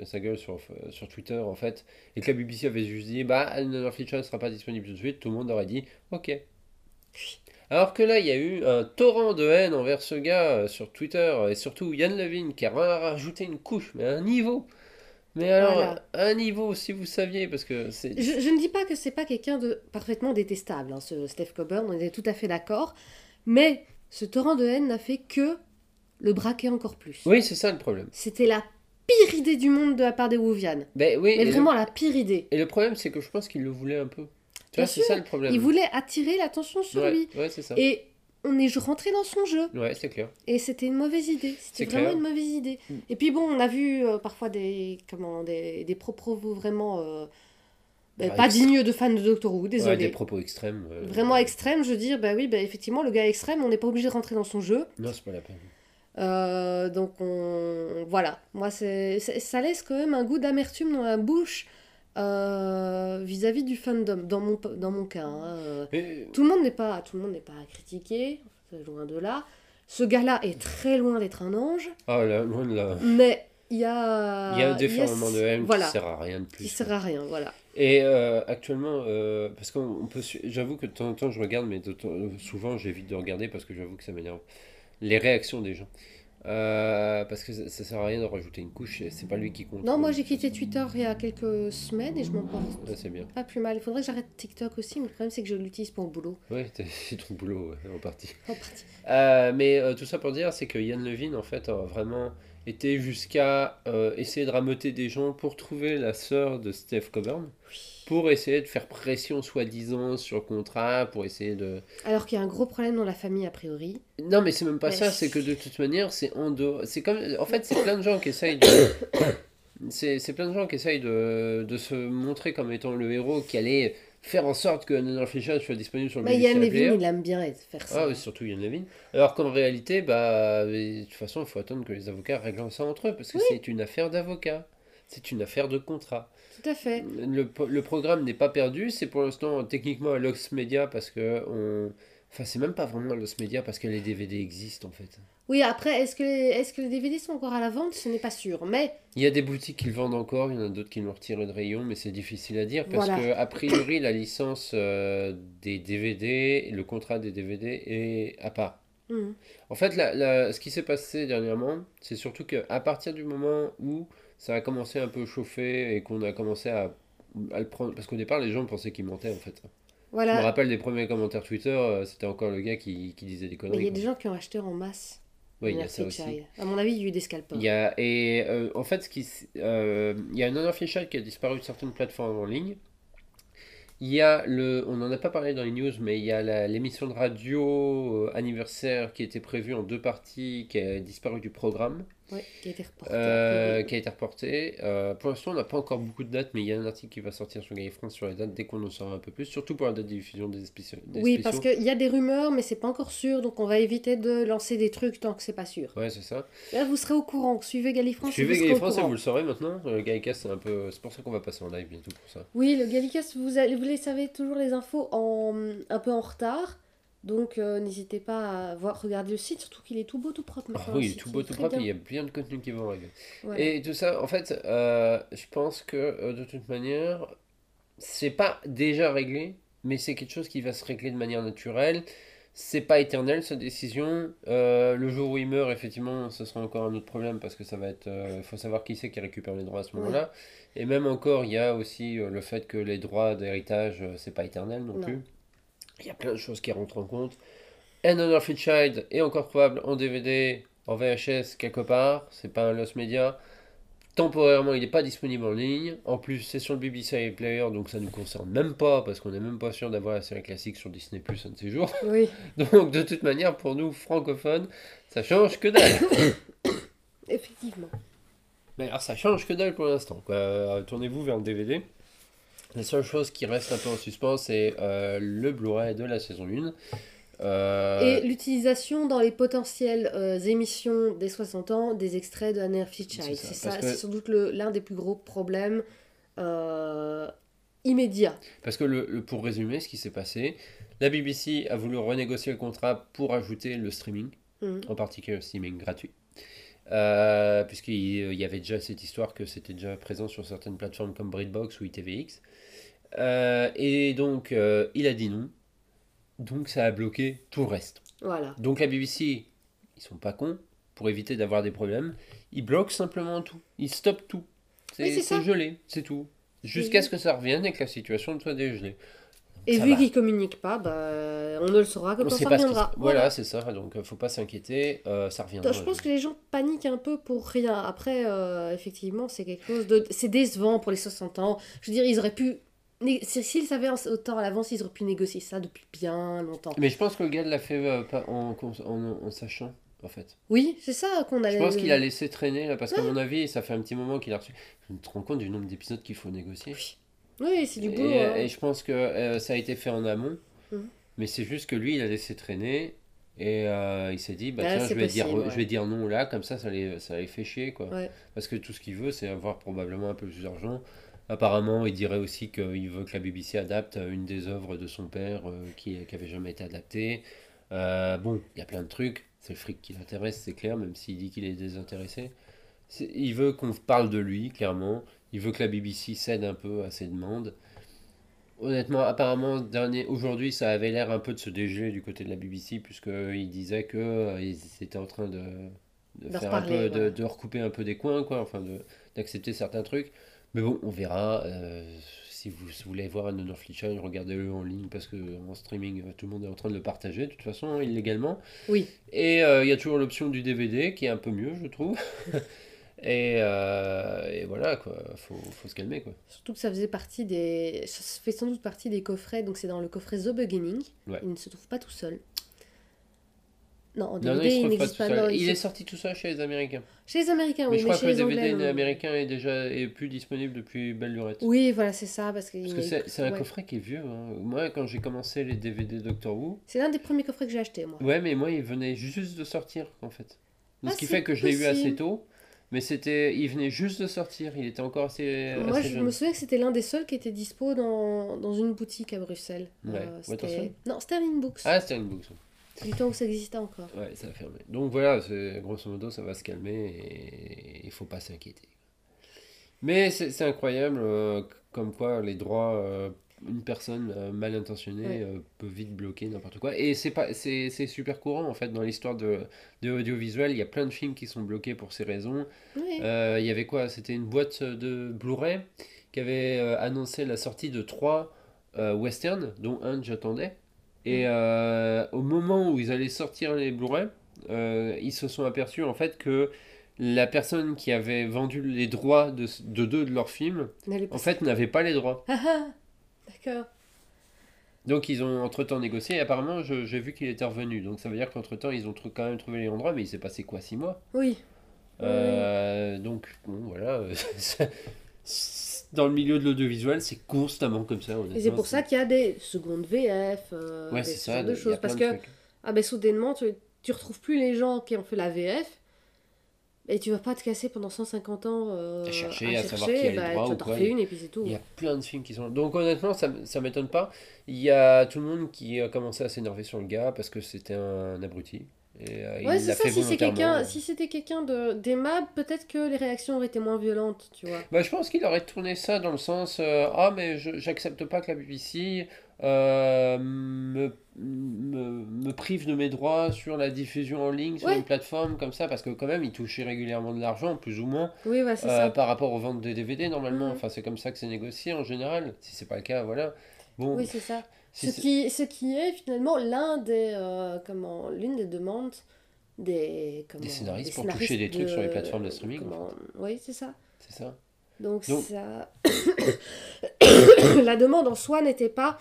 sa gueule sur, sur Twitter en fait, et que la BBC avait juste dit bah Another Feature ne sera pas disponible tout de suite, tout le monde aurait dit ok. Alors que là, il y a eu un torrent de haine envers ce gars sur Twitter, et surtout Yann Levine qui a rajouté une couche, mais à un niveau. Mais alors, Voilà. un niveau, si vous saviez, parce que c'est... Je, je ne dis pas que c'est pas quelqu'un de parfaitement détestable, hein, ce Steph Coburn, on est tout à fait d'accord. Mais ce torrent de haine n'a fait que le braquer encore plus. Oui, c'est ça le problème. C'était la pire idée du monde de la part des Wuvian. Ben, oui, Mais et, vraiment la pire idée. et le problème, c'est que je pense qu'il le voulait un peu. Tu Bien vois, c'est ça le problème. Il voulait attirer l'attention sur ouais, lui. ouais, c'est ça. Et on est rentré dans son jeu. Ouais, c'est clair. Et c'était une mauvaise idée. C'était vraiment clair. une mauvaise idée. Mm. Et puis bon, on a vu euh, parfois des, comment, des, des propos vraiment euh, ben, Ah, pas dignes de fans de Doctor Who, Ouais, désolé. des propos extrêmes. euh, Vraiment extrême, je veux dire, bah oui, bah effectivement, le gars extrême, on n'est pas obligé de rentrer dans son jeu. Non, c'est pas la peine. Euh, donc on... voilà, moi c'est, ça laisse quand même un goût d'amertume dans la bouche euh, vis-à-vis du fandom, dans mon, dans mon cas. hein. Euh, Mais, Tout le monde n'est pas, tout le monde n'est pas à critiquer, loin de là. Ce gars-là est très loin d'être un ange, ah là, loin de là. mais il y a... Il y a un déferlement de haine voilà, qui sert à rien de plus. qui sert à rien, voilà. Et euh, actuellement, euh, parce qu'on on peut, j'avoue que de temps en temps je regarde, mais de temps- souvent j'évite de regarder parce que j'avoue que ça m'énerve. Les réactions des gens. Euh, parce que ça, ça sert à rien de rajouter une couche, c'est pas lui qui compte. Non, moi j'ai quitté Twitter il y a quelques semaines et je m'en porte Ouais, c'est bien. pas plus mal. Il faudrait que j'arrête TikTok aussi, mais le problème c'est que je l'utilise pour le boulot. Ouais, t'es- c'est *laughs* ton boulot ouais, en partie. En partie. Euh, mais euh, tout ça pour dire, c'est que Yann Levine, en fait, a vraiment été jusqu'à essayer de rameuter des gens pour trouver la sœur de Steph Coburn, pour essayer de faire pression, soi-disant, sur le contrat, pour essayer de... Alors qu'il y a un gros problème dans la famille a priori. Non, mais c'est même pas ça, c'est que de toute manière, c'est en dehors... C'est comme... En fait, c'est plein de gens qui essayent de... *coughs* C'est plein de gens qui essayent de, de se montrer comme étant le héros qui allait faire en sorte que Another Fisher soit disponible sur le BBC Yann. Levine, il aime bien faire ça. Ah oui, surtout Yann Levine. Alors qu'en réalité, bah, de toute façon, il faut attendre que les avocats règlent ça entre eux, parce que c'est une affaire d'avocats. C'est une affaire de contrat. Tout à fait. Le, le programme n'est pas perdu, c'est pour l'instant techniquement à Lost Media, parce que on... Enfin, c'est même pas vraiment à Media, parce que les DVD existent en fait. Oui, après, est-ce que, les- que les DVD sont encore à la vente? Ce n'est pas sûr. Mais Il y a des boutiques qui le vendent encore, il y en a d'autres qui l'ont retiré de rayon, mais c'est difficile à dire, parce Voilà. que a priori, la licence euh, des DVD, le contrat des DVD est à part. hum, En fait, la- la- ce qui s'est passé dernièrement, c'est surtout qu'à partir du moment où ça a commencé un peu chauffer et qu'on a commencé à, à le prendre, parce qu'au départ, les gens pensaient qu'il mentait en fait. Je me rappelle des premiers commentaires Twitter, euh, c'était encore le gars qui, qui disait des Mais il conneries. y a quoi. des gens qui ont acheté en masse. Oui, il y a ça aussi. À mon avis, il y a eu des scalpers. Il y a, et euh, en fait, ce qui, euh, il y a un Honor Child qui a disparu de certaines plateformes en ligne. Il y a le, on n'en a pas parlé dans les news, mais il y a l'émission de radio euh, anniversaire qui était prévue en deux parties, qui a disparu du programme. Ouais, qui a été reporté. Euh, Oui. qui a été reporté. Euh, pour l'instant, on n'a pas encore beaucoup de dates, mais il y a un article qui va sortir sur Gay France sur les dates dès qu'on en saura un peu plus, surtout pour la date de diffusion des, spéciaux, Oui, parce qu'il y a des rumeurs, mais c'est pas encore sûr, donc on va éviter de lancer des trucs tant que c'est pas sûr. Ouais, c'est ça. Là, vous serez au courant. Suivez Galifrance. Suivez vous serez Gay au France et vous le saurez maintenant. Gaïcast, c'est un peu, c'est pour ça qu'on va passer en live bientôt pour ça. Oui, le vous, allez- vous savez toujours les infos en, un peu en retard. Donc euh, n'hésitez pas à voir, regarder le site, surtout qu'il est tout beau, tout propre. Ah oui, il est tout beau, tout propre, il y a bien de contenu qui vont arriver. Voilà. Et tout ça, en fait, euh, je pense que euh, de toute manière, c'est pas déjà réglé, mais c'est quelque chose qui va se régler de manière naturelle. C'est pas éternel cette décision. Euh, le jour où il meurt, effectivement, ce sera encore un autre problème parce que ça va être. Il faut savoir qui c'est qui récupère les droits à ce moment-là. Et même encore, il y a aussi euh, le fait que les droits d'héritage, euh, c'est pas éternel non, Non. plus. Il y a plein de choses qui rentrent en compte. And Unlawful Child est encore probable en DVD, en VHS quelque part. C'est pas un Lost Media. Temporairement, il n'est pas disponible en ligne. En plus, c'est sur le BBC Player, donc ça ne nous concerne même pas, parce qu'on n'est même pas sûr d'avoir la série classique sur Disney Plus un de ces jours. Oui, *laughs* Donc, de toute manière, pour nous, francophones, ça change que dalle. *coughs* effectivement. Mais alors, ça change que dalle pour l'instant. Euh, Tournez-vous vers le DVD. La seule chose qui reste un peu en suspens, c'est euh, le Blu-ray de la saison 1. Euh, Et l'utilisation dans les potentielles euh, émissions des 60 ans des extraits de Anne Child. C'est ça, C'est sans doute l'un des plus gros problèmes. Euh, immédiat. Parce que le, le- pour résumer ce qui s'est passé, la BBC a voulu renégocier le contrat pour ajouter le streaming, Mhm. en particulier le streaming gratuit. Euh, Puisqu'il il y avait déjà cette histoire que c'était déjà présent sur certaines plateformes comme Britbox ou ITVX. Et donc, il a dit non. Donc, ça a bloqué tout le reste. Voilà. Donc, la BBC, ils sont pas cons. Pour éviter d'avoir des problèmes, ils bloquent simplement tout. Ils stoppent tout. C'est Oui, gelé, c'est tout. Jusqu'à ce que ça revienne et que la situation soit dégelée. Et Ça vu qu'ils communiquent pas, bah, on ne le saura quand On on sait ça pas ce reviendra. se- Voilà, c'est ça. Donc, euh, faut pas s'inquiéter. euh, ça reviendra. Je pense que les gens paniquent un peu pour rien. Après, euh, effectivement, c'est quelque chose de. C'est décevant pour les 60 ans. Je veux dire, ils auraient pu. S'ils savaient en- autant à l'avance, ils auraient pu négocier ça depuis bien longtemps. Mais je pense que le gars l'a fait euh, en, en, en- en sachant, en fait. Oui, c'est ça qu'on a. Je pense qu'il a laissé traîner, là, parce qu'à mon avis, ça fait un petit moment qu'il a reçu. Je me rends compte du nombre d'épisodes qu'il faut négocier. Oui, c'est du Et, boulot. hein. et je pense que euh, ça a été fait en amont. Mhm. Mais c'est juste que lui, il a laissé traîner. Et euh, il s'est dit, bah Ah, tiens, je vais, dire, je ouais. vais dire non là, comme ça, ça les, ça les fait chier, quoi. Ouais. Parce que tout ce qu'il veut, c'est avoir probablement un peu plus d'argent. Apparemment, il dirait aussi qu'il veut que la BBC adapte une des œuvres de son père euh, qui, qui avait jamais été adaptée. Euh, bon, il y a plein de trucs. C'est le fric qui l'intéresse, c'est clair, même s'il dit qu'il est désintéressé. Il veut qu'on parle de lui, clairement. Il veut que la BBC cède un peu à ses demandes. Honnêtement, apparemment, dernier, aujourd'hui, ça avait l'air un peu de se dégeler du côté de la BBC, puisqu'il disait que euh, étaient en train de, de De faire un peu, de, recouper un peu des coins, quoi, enfin, d'accepter certains trucs. Mais bon, on verra. euh, si vous voulez voir un Honor Fleetchine, regardez-le en ligne, parce que en streaming, euh, tout le monde est en train de le partager, de toute façon, hein, illégalement. Oui. Et euh, il y a toujours l'option du DVD, qui est un peu mieux, je trouve. *laughs* et, euh, et voilà, quoi, faut, faut se calmer, quoi. Surtout que ça faisait partie des. Ça fait sans doute partie des coffrets. Donc c'est dans le coffret The Beginning. Ouais. Il ne se trouve pas tout seul. Non, en Non, non, DVD, il pas n'existe pas. seul. non, Il est sorti tout ça chez les Américains. Chez les Américains, mais oui, je mais crois chez que le DVD Anglais. américain est déjà est plus disponible depuis belle lurette. Oui, voilà, c'est ça. Parce que, Parce c'est un ouais. coffret qui est vieux. hein. Moi, quand j'ai commencé les DVD Doctor Who, C'est l'un des premiers coffrets que j'ai acheté, moi. ouais, mais moi, il venait juste de sortir, en fait. Donc, Ah, ce qui fait que je l'ai eu assez tôt. Mais c'était, il venait juste de sortir. Il était encore assez, Moi, assez je jeune. me souviens que c'était l'un des seuls qui était dispo dans, dans une boutique à Bruxelles. Euh, Ouais. Attention. non, Sterling Books. Ah, Sterling Books. Du temps où ça existait encore. Ouais, ça a fermé. Donc voilà, grosso modo, ça va se calmer et il faut pas s'inquiéter. Mais c'est incroyable, euh, comme quoi les droits, euh, une personne euh, mal intentionnée Ouais. peut vite bloquer n'importe quoi. Et c'est pas, c'est c'est super courant en fait dans l'histoire de, de l'audiovisuel. Il y a plein de films qui sont bloqués pour ces raisons. Oui. Il y avait quoi? C'était une boîte de Blu-ray qui avait annoncé la sortie de trois westerns, dont un que j'attendais. Et euh, au moment où ils allaient sortir les Blu-ray, euh, ils se sont aperçus en fait que la personne qui avait vendu les droits de, de deux de leurs films, en fait, n'avait pas les droits. Ah ah D'accord. Donc ils ont entre-temps négocié et apparemment j'ai vu qu'il était revenu. Donc ça veut dire qu'entre-temps ils ont quand même trouvé les endroits, mais il s'est passé quoi, six mois? Oui. Euh, donc, bon, voilà. *laughs* Dans le milieu de l'audiovisuel, c'est constamment comme ça. Et c'est pour ça qu'il y a des secondes VF, euh, Ouais, des- ça. de choses. Parce de que, ah ben soudainement, tu, tu retrouves plus les gens qui ont fait la VF. Et tu vas pas te casser pendant 150 ans euh, À chercher, à savoir qui a les bah, droits ou quoi. refais une et puis c'est tout. Il y a plein de films qui sont. Donc, honnêtement, ça, ça m'étonne pas. Il y a tout le monde qui a commencé à s'énerver sur le gars parce que c'était un abruti. Et euh, Ouais, c'est ça, si volontairement. quelqu'un, si c'était quelqu'un de d'aimable, peut-être que les réactions auraient été moins violentes, tu vois. Bah, je pense qu'il aurait tourné ça dans le sens euh, Ah, mais j'accepte pas que la BBC euh, me, me, me prive de mes droits sur la diffusion en ligne sur Ouais. une plateforme comme ça, parce que quand même, il touchait régulièrement de l'argent, plus ou moins, Oui, euh, ça. par rapport aux ventes de DVD normalement. Mhm. Enfin, c'est comme ça que c'est négocié en général. Si c'est pas le cas, voilà. Bon, Oui, c'est ça. Ce, qui, ce qui est finalement l'un des, euh, comment, l'une des demandes des, comment, Des scénaristes des pour toucher des trucs sur les plateformes de streaming, en Oui, c'est ça. c'est ça. Donc, Donc- ça... *coughs* la demande en soi n'était pas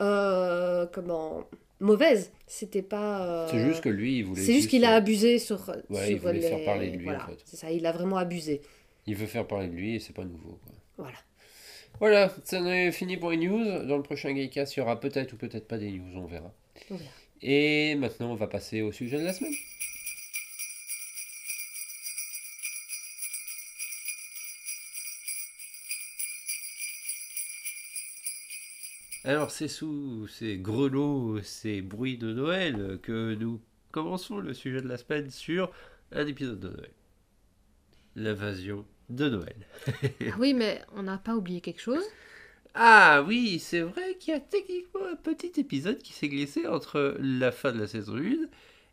euh, comment mauvaise. C'était pas. euh, C'est juste que lui, il voulait. C'est juste qu'il a abusé sur. Ouais, sur il voulait les- faire parler de lui, en fait. c'est ça. Il a vraiment abusé. Il veut faire parler de lui et c'est pas nouveau. Quoi. Voilà. Voilà, ça en est fini pour les news. Dans le prochain Gaycast, il y aura peut-être ou peut-être pas des news, on verra. On verra. Et maintenant, on va passer au sujet de la semaine. Alors c'est sous ces grelots, ces bruits de Noël que nous commençons le sujet de la semaine sur un épisode de Noël. L'invasion de Noël. Ah oui, mais on n'a pas oublié quelque chose? Ah oui, c'est vrai qu'il y a techniquement un petit épisode qui s'est glissé entre la fin de la saison 1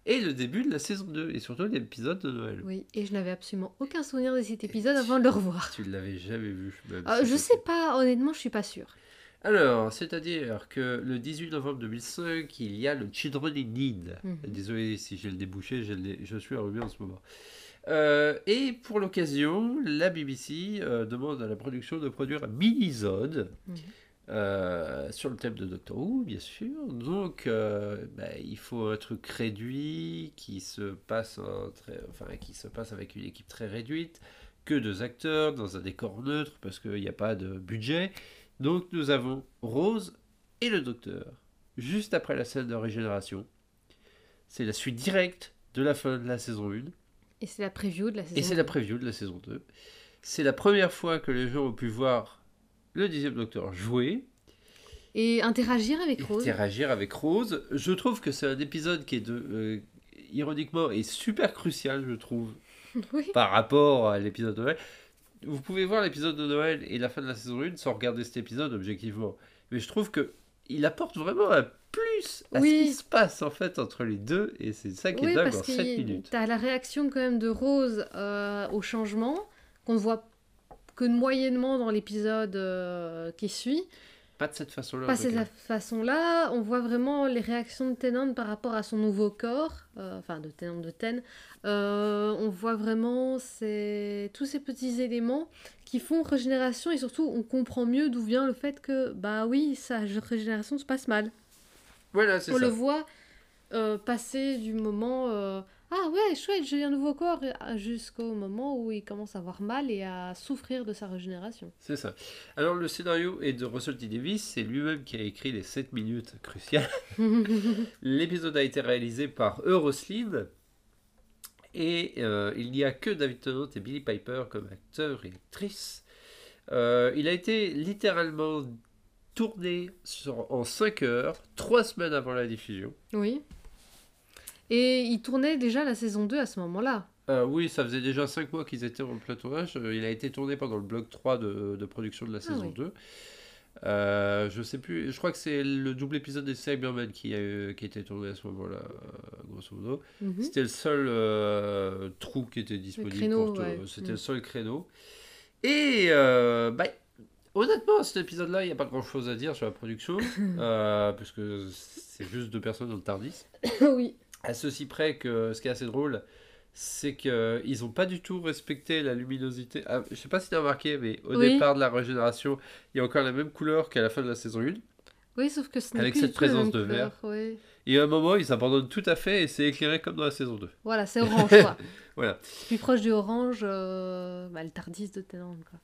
et le début de la saison 2, et surtout l'épisode de Noël. Oui, et je n'avais absolument aucun souvenir de cet épisode avant de le revoir. Tu ne l'avais jamais vu. même Euh, si je c'était- sais pas, honnêtement, je suis pas sûre. Alors, c'est-à-dire que le 18 novembre 2005, il y a le Children in Need. Mhm. Désolé si j'ai le débouché, je, je suis enrhumé en ce moment. Euh, et pour l'occasion, la BBC euh, demande à la production de produire un mini-zone Mhm. euh, sur le thème de Doctor Who, bien sûr. Donc, euh, bah, il faut un truc réduit qui se passe, en très- enfin, qui se passe avec une équipe très réduite, que deux acteurs dans un décor neutre parce qu'il n'y a pas de budget. Donc, nous avons Rose et le Docteur juste après la scène de régénération. C'est la suite directe de la fin de la saison 1. Et c'est la preview de la saison. Et c'est la 2. preview de la saison 2. C'est la première fois que les gens ont pu voir le dixième Docteur jouer, Et interagir avec Rose. interagir avec Rose. Je trouve que c'est un épisode qui est de, euh, ironiquement est super crucial, je trouve, *laughs* oui. par rapport à l'épisode de Noël. Vous pouvez voir l'épisode de Noël et la fin de la saison 1 sans regarder cet épisode objectivement. Mais je trouve que il apporte vraiment un plus à Oui. ce qui se passe en fait entre les deux et c'est ça qui est Oui, dingue en parce 7 que minutes. tu as la réaction quand même de Rose euh, au changement, qu'on ne voit que moyennement dans l'épisode euh, qui suit. Pas de cette façon-là. en Pas de cette façon-là, on voit vraiment les réactions de Tennant par rapport à son nouveau corps, euh, enfin de Tennant de Ten. On voit vraiment ces- tous ces petits éléments qui font régénération et surtout on comprend mieux d'où vient le fait que, bah oui, sa régénération se passe mal. Voilà, c'est On ça. le voit euh, passer du moment euh, ah ouais chouette j'ai un nouveau corps et- jusqu'au moment où il commence à avoir mal et à souffrir de sa régénération. C'est ça. Alors le scénario est de Russell T. Davis, c'est lui-même qui a écrit les 7 minutes cruciales. *laughs* L'épisode a été réalisé par Euroslim et euh, il n'y a que David Tennant et Billy Piper comme acteurs et actrices. Euh, il a été littéralement tourné sur, en 5 heures, 3 semaines avant la diffusion. oui. Et il tournait déjà la saison 2 à ce moment-là. Euh, oui, ça faisait déjà 5 mois qu'ils étaient en plein tournage. Euh, Il a été tourné pendant le bloc 3 de, de production de la saison oui. 2. Euh, je sais plus, je crois que c'est le double épisode des Cybermen qui a, eu- qui a été tourné à ce moment-là, euh, grosso modo. Mhm. C'était le seul euh, trou qui était disponible. ouais. C'était Mm. le seul créneau. Et bah, honnêtement, cet épisode-là, il n'y a pas grand-chose à dire sur la production, *laughs* euh, puisque c'est juste deux personnes dans le Tardis. *coughs* oui. À ceci près que ce qui est assez drôle, c'est qu'ils n'ont pas du tout respecté la luminosité. Ah, je sais pas si tu as remarqué, mais au Oui. départ de la régénération, il y a encore la même couleur qu'à la fin de la saison 1. Oui, sauf que ce n'est Avec plus cette présence de couleur, ouais. Et à un moment, ils s'abandonnent tout à fait et c'est éclairé comme dans la saison 2. Voilà, c'est *laughs* orange quoi. Voilà. Plus proche du orange, euh, bah, le Tardis de Tennant quoi.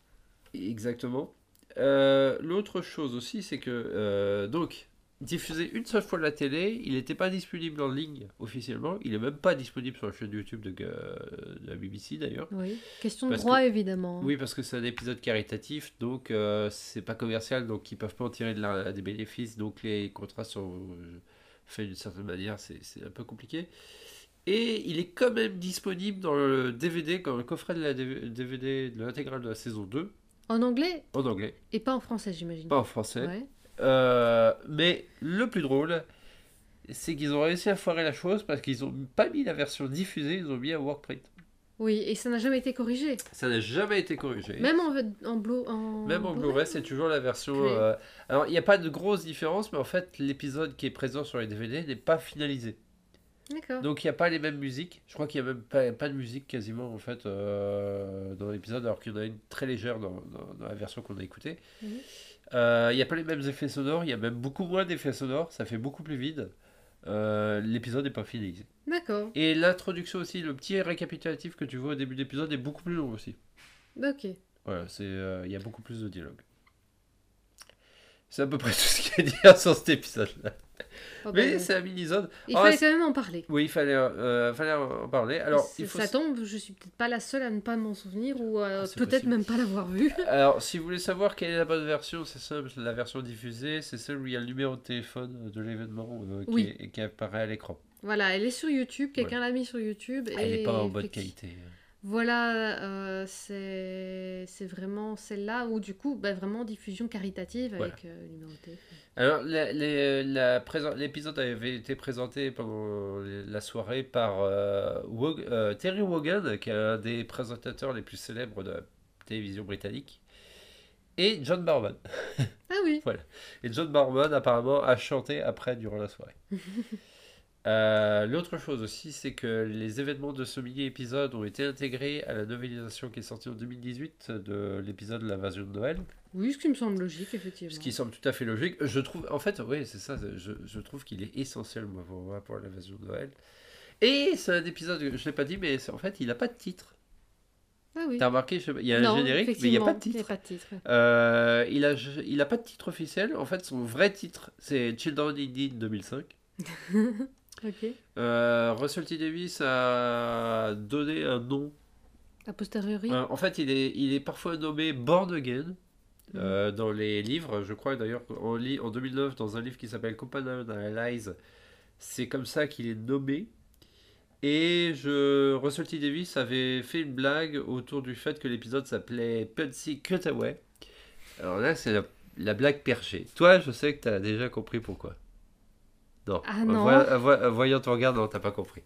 Exactement. Euh, L'autre chose aussi, c'est que euh, donc diffusé une seule fois à la télé, il n'était pas disponible en ligne officiellement. Il est même pas disponible sur la chaîne YouTube de, euh, de la BBC d'ailleurs. Oui. Question de droit évidemment. Oui, parce que c'est un épisode caritatif, donc euh, c'est pas commercial, donc ils peuvent pas en tirer de la- des bénéfices, donc les contrats sont euh, faits d'une certaine manière, c'est un peu compliqué. Et il est quand même disponible dans le DVD, comme le coffret de la DV- DVD de l'intégrale de la saison 2, En anglais en anglais, et pas en français j'imagine. pas en français. Ouais. Euh, mais le plus drôle, c'est qu'ils ont réussi à foirer la chose parce qu'ils ont pas mis la version diffusée, ils ont mis un workprint. Oui, et ça n'a jamais été corrigé. Ça n'a jamais été corrigé. Même en, en, blo- en Même en Blu-ray, c'est toujours la version. Euh, Alors, il n'y a pas de grosse différence, mais en fait, l'épisode qui est présent sur les DVD n'est pas finalisé. D'accord. Donc, il n'y a pas les mêmes musiques. Je crois qu'il n'y a même pas, pas de musique quasiment, en fait, euh, dans l'épisode, alors qu'il y en a une très légère dans, dans- dans la version qu'on a écoutée. Mhm. Euh, Il n'y a pas les mêmes effets sonores, il y a même beaucoup moins d'effets sonores, ça fait beaucoup plus vide. Euh, l'épisode n'est pas finalisé. D'accord. Et l'introduction aussi, le petit récapitulatif que tu vois au début de l'épisode est beaucoup plus long aussi. Ok. Voilà, c'est, il y a beaucoup plus de dialogue. C'est à peu près *laughs* tout ce qu'il y a à dire sur cet épisode-là. Oh, Mais c'est un mini-zone. Il Oh, fallait quand même en parler. Oui, il fallait, euh, fallait en parler. Alors, C'est- il faut... Ça tombe, je suis peut-être pas la seule à ne pas m'en souvenir ou euh, Ah, peut-être même pas l'avoir vu. *laughs* Alors, si vous voulez savoir quelle est la bonne version, c'est simple. La version diffusée, c'est celle où il y a le numéro de téléphone de l'événement euh, qui, Oui. est- qui apparaît à l'écran. Voilà, elle est sur YouTube, quelqu'un l'a mis sur YouTube. Elle n'est pas en bonne qualité. Voilà, euh, c'est vraiment celle-là où du coup, bah, vraiment diffusion caritative Voilà. avec euh, le numéro de téléphone. Alors, l'épisode avait été présenté pendant la soirée par euh, Wog- euh, Terry Wogan, qui est un des présentateurs les plus célèbres de la télévision britannique, et John Barman. Ah oui, *laughs* Et John Barman, apparemment, a chanté après durant la soirée. *laughs* Euh, L'autre chose aussi, c'est que les événements de ce mini-épisode ont été intégrés à la novélisation qui est sortie en 2018 de l'épisode de l'invasion de Noël. oui, ce qui me semble logique, effectivement. Ce qui semble tout à fait logique. Je trouve, en fait, oui, c'est ça. Je, je trouve qu'il est essentiel, moi, pour, moi, pour l'invasion de Noël. Et c'est un épisode, je ne l'ai pas dit, mais en fait, il n'a pas de titre. Ah oui. T'as remarqué, je il y a Non, un générique, mais il n'y a pas de effectivement, il y a titre. pas de titre. Euh, il a, il a pas de titre officiel. En fait, son vrai titre, c'est Children in Need 2005. *laughs* Ok. Euh, Russell T. Davis a donné un nom. A posteriori. Euh, en fait, il est, il est parfois nommé Born Again Mm. euh, dans les livres. Je crois d'ailleurs en, li- en 2009, dans un livre qui s'appelle Companion Allies, c'est comme ça qu'il est nommé. Et je, Russell T. Davis avait fait une blague autour du fait que l'épisode s'appelait Pudsey Cutaway. Alors là, c'est la, la blague perchée. Toi, je sais que tu as déjà compris pourquoi. Non. Ah non. Voy- voy- voyant ton regard, non, t'as pas compris.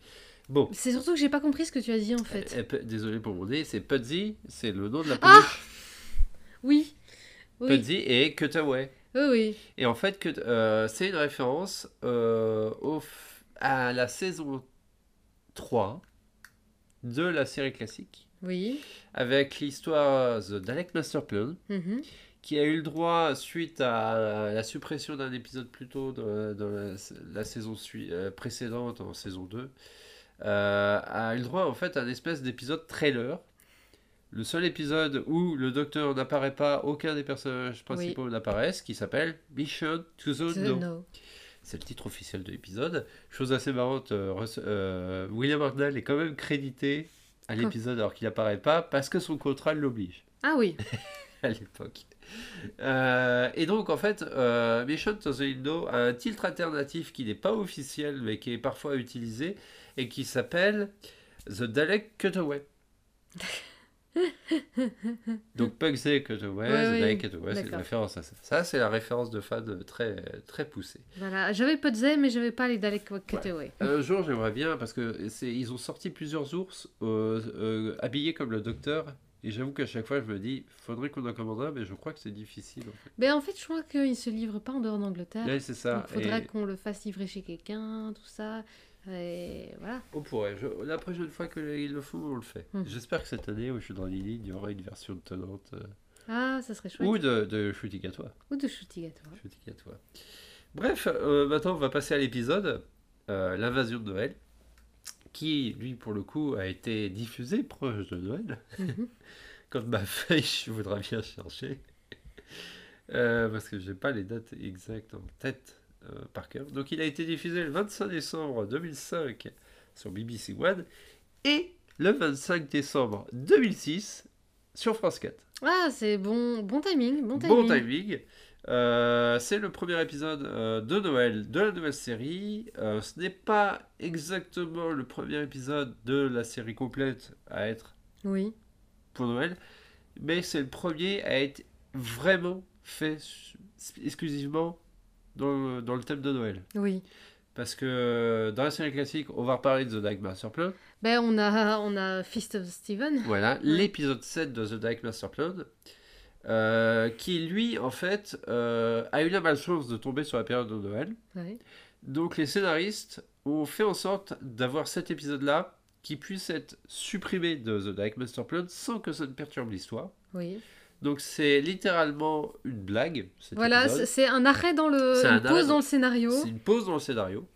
Bon. C'est surtout que j'ai pas compris ce que tu as dit en fait. Eh, pe- désolé pour mon nez, c'est Pudsey, c'est le nom de la Ah peluche. Oui. Oui. Pudsey et Cutaway. Oui, oui. Et en fait, que, euh, c'est une référence euh, au à la saison 3 de la série classique, Oui. avec l'histoire The Dalek Master Plan, Mhm. Qui a eu le droit, suite à la suppression d'un épisode plus tôt dans, dans la, la saison euh, précédente, en saison 2, euh, a eu le droit en fait à un espèce d'épisode trailer. Le seul épisode où le docteur n'apparaît pas, aucun des personnages principaux n'apparaissent, qui s'appelle Mission to the The No. No. C'est le titre officiel de l'épisode. Chose assez marrante, euh, euh, William Hartnell est quand même crédité à l'épisode alors qu'il n'apparaît pas parce que son contrat l'oblige Ah oui. *laughs* à l'époque. Euh, et donc, en fait, euh, Mission to the Indo a un titre alternatif qui n'est pas officiel, mais qui est parfois utilisé, et qui s'appelle The Dalek Cutaway. *laughs* donc, Pugsy Cutaway, Ouais, The oui, Dalek Cutaway, c'est une référence à ça. Ça, c'est la référence de fan très, très poussée. Voilà. J'avais Pudsey, mais j'avais pas les Dalek Cutaway. Un jour, j'aimerais bien, parce que ils ont sorti plusieurs ours euh, euh, habillés comme le docteur, et j'avoue qu'à chaque fois, je me dis, faudrait qu'on en commande un, mais je crois que c'est difficile. En fait. Ben en fait, je crois qu'ils se livrent pas en dehors d'Angleterre. Ouais, c'est ça. Donc, faudrait Et qu'on le fasse livrer chez quelqu'un, tout ça. Et voilà. on pourrait. Je- la prochaine fois qu'ils le font, on le fait. Hmm. J'espère que cette année, où je suis dans lignes, il y aura une version de tenante. euh, Ah, ça serait chouette. ou de, de shooting à toi. Ou de shooting à toi. Shooting à toi. Bref, euh, maintenant, on va passer à l'épisode euh, L'invasion de Noël, qui, lui, pour le coup, a été diffusé proche de Noël. Mhm. *laughs* Comme ma feuille, je voudrais bien chercher. Euh, parce que j'ai pas les dates exactes en tête euh, par cœur. Donc il a été diffusé le 25 décembre 2005 sur BBC One et le 25 décembre 2006 sur France 4. Ah, c'est bon, bon timing, bon timing. Bon timing. Euh, c'est le premier épisode euh, de Noël de la nouvelle série. Euh, ce n'est pas exactement le premier épisode de la série complète à être Oui. pour Noël, mais c'est le premier à être vraiment fait exclusivement dans le, dans le thème de Noël. Oui. Parce que dans la série classique, on va reparler de The Dark Master Plan. Ben on a, on a Fist of Steven. Voilà, l'épisode 7 de The Dark Master Plan. Euh, qui lui, en fait, euh, a eu la malchance de tomber sur la période de Noël. Ouais. Donc les scénaristes ont fait en sorte d'avoir cet épisode-là qui puisse être supprimé de The Dark Master Plan sans que ça ne perturbe l'histoire. Oui. Donc c'est littéralement une blague. Voilà, c'est un arrêt dans le, une pause dans- dans le scénario. C'est une pause dans le scénario.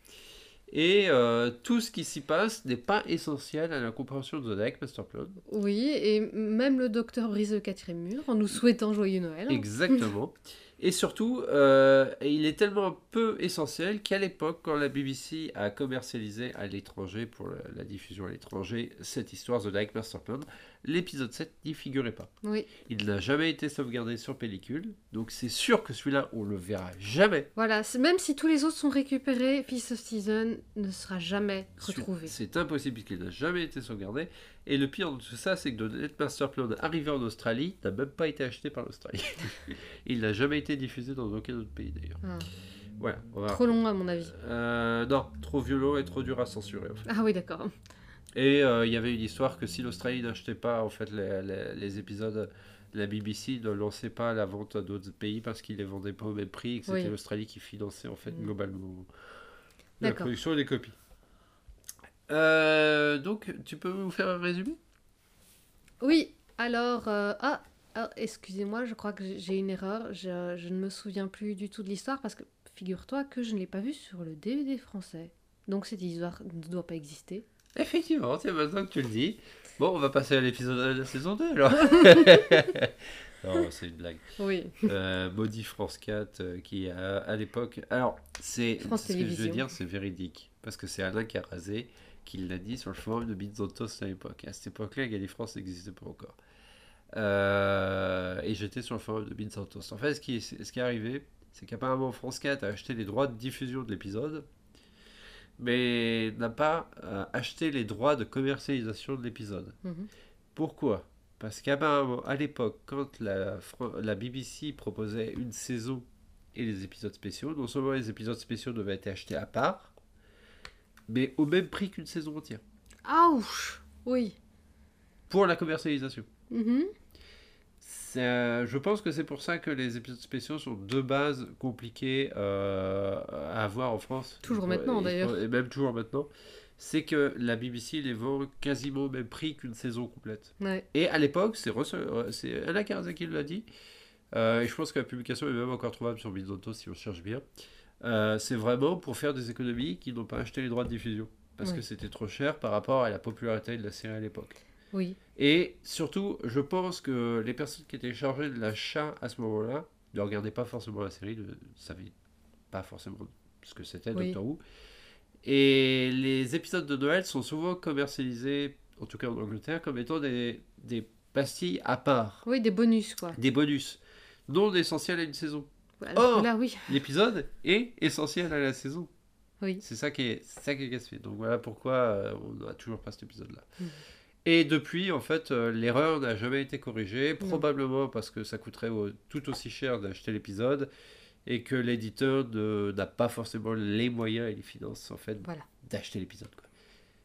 Et euh, tout ce qui s'y passe n'est pas essentiel à la compréhension de The Dark Master Plan. Oui, et même le docteur brise le quatrième mur en nous souhaitant joyeux Noël. Exactement. *laughs* Et surtout, euh, il est tellement peu essentiel qu'à l'époque, quand la BBC a commercialisé à l'étranger, pour la, la diffusion à l'étranger, cette histoire The Like Master Plan, l'épisode 7 n'y figurait pas. Oui, Il n'a jamais été sauvegardé sur pellicule, donc c'est sûr que celui-là, on le verra jamais. voilà. Même si tous les autres sont récupérés, Fist of Season ne sera jamais retrouvé. C'est impossible puisqu'il n'a jamais été sauvegardé. Et le pire de tout ça, c'est que The Night Master Plan arrivé en Australie n'a même pas été acheté par l'Australie. *laughs* Il n'a jamais été diffusé dans aucun autre pays d'ailleurs. Ah, Voilà. on va- Trop long à mon avis. Euh, non, trop violent et trop dur à censurer. en fait. Ah oui, d'accord. Et euh, il y avait une histoire que si l'Australie n'achetait pas en fait les, les- les épisodes, la BBC ne lançait pas la vente à d'autres pays parce qu'ils les vendaient pas au même prix et que c'était Oui. l'Australie qui finançait en fait Mm. globalement la production et les copies. Euh, donc, tu peux nous faire un résumé? Oui, alors... euh, ah, ah, excusez-moi, je crois que j'ai- une erreur. Je, je ne me souviens plus du tout de l'histoire parce que figure-toi que je ne l'ai pas vu sur le DVD français. Donc cette histoire ne doit pas exister. Effectivement, c'est maintenant que tu le dis. Bon, on va passer à l'épisode de la saison 2 alors. *laughs* non, c'est une blague. Oui. Euh, Maudit France 4 euh, qui à, à l'époque alors c'est ce que je veux dire c'est véridique parce que c'est Alain Carazé qui l'a dit sur le forum de Bizontos à l'époque à cette époque-là Gali France n'existait pas encore Euh, et j'étais sur le forum de Bizontos en fait ce qui est, ce qui est arrivé c'est qu'apparemment France 4 a acheté les droits de diffusion de l'épisode mais n'a pas euh, acheté les droits de commercialisation de l'épisode Mhm. pourquoi? Parce qu'apparemment, à l'époque, quand la, la BBC proposait une saison et les épisodes spéciaux, non seulement les épisodes spéciaux devaient être achetés à part, mais au même prix qu'une saison entière, Ouch Oui. pour la commercialisation. Mhm. Euh, je pense que c'est pour ça que les épisodes spéciaux sont de base compliqués euh, à avoir en France. Toujours maintenant, d'ailleurs. Et même toujours maintenant. C'est que la BBC les vend quasiment au même prix qu'une saison complète. Ouais. Et à l'époque, c'est Anna Carazé qui l'a dit. Euh, et je pense que la publication est même encore trouvable sur Bizonto si on cherche bien. Euh, c'est vraiment pour faire des économies qui n'ont pas acheté les droits de diffusion. Parce Ouais. que c'était trop cher par rapport à la popularité de la série à l'époque. Oui. Et surtout, je pense que les personnes qui étaient chargées de l'achat à ce moment-là ne regardaient pas forcément la série, ne savaient pas forcément ce que c'était Oui. Doctor Who. Et les épisodes de Noël sont souvent commercialisés, en tout cas en Angleterre, comme étant des, des pastilles à part, Oui, des bonus, quoi. des bonus, non essentiels à une saison. Alors Oh que là, oui. *laughs* L'épisode est essentiel à la saison. Oui. C'est ça qui est, c'est ça qui est gaspillé. Donc voilà pourquoi euh, on n'a toujours pas cet épisode-là. Mhm. Et depuis, en fait, euh, l'erreur n'a jamais été corrigée, probablement parce que ça coûterait tout aussi cher d'acheter l'épisode et que l'éditeur n'a pas forcément les moyens et les finances, en fait, Voilà. d'acheter l'épisode.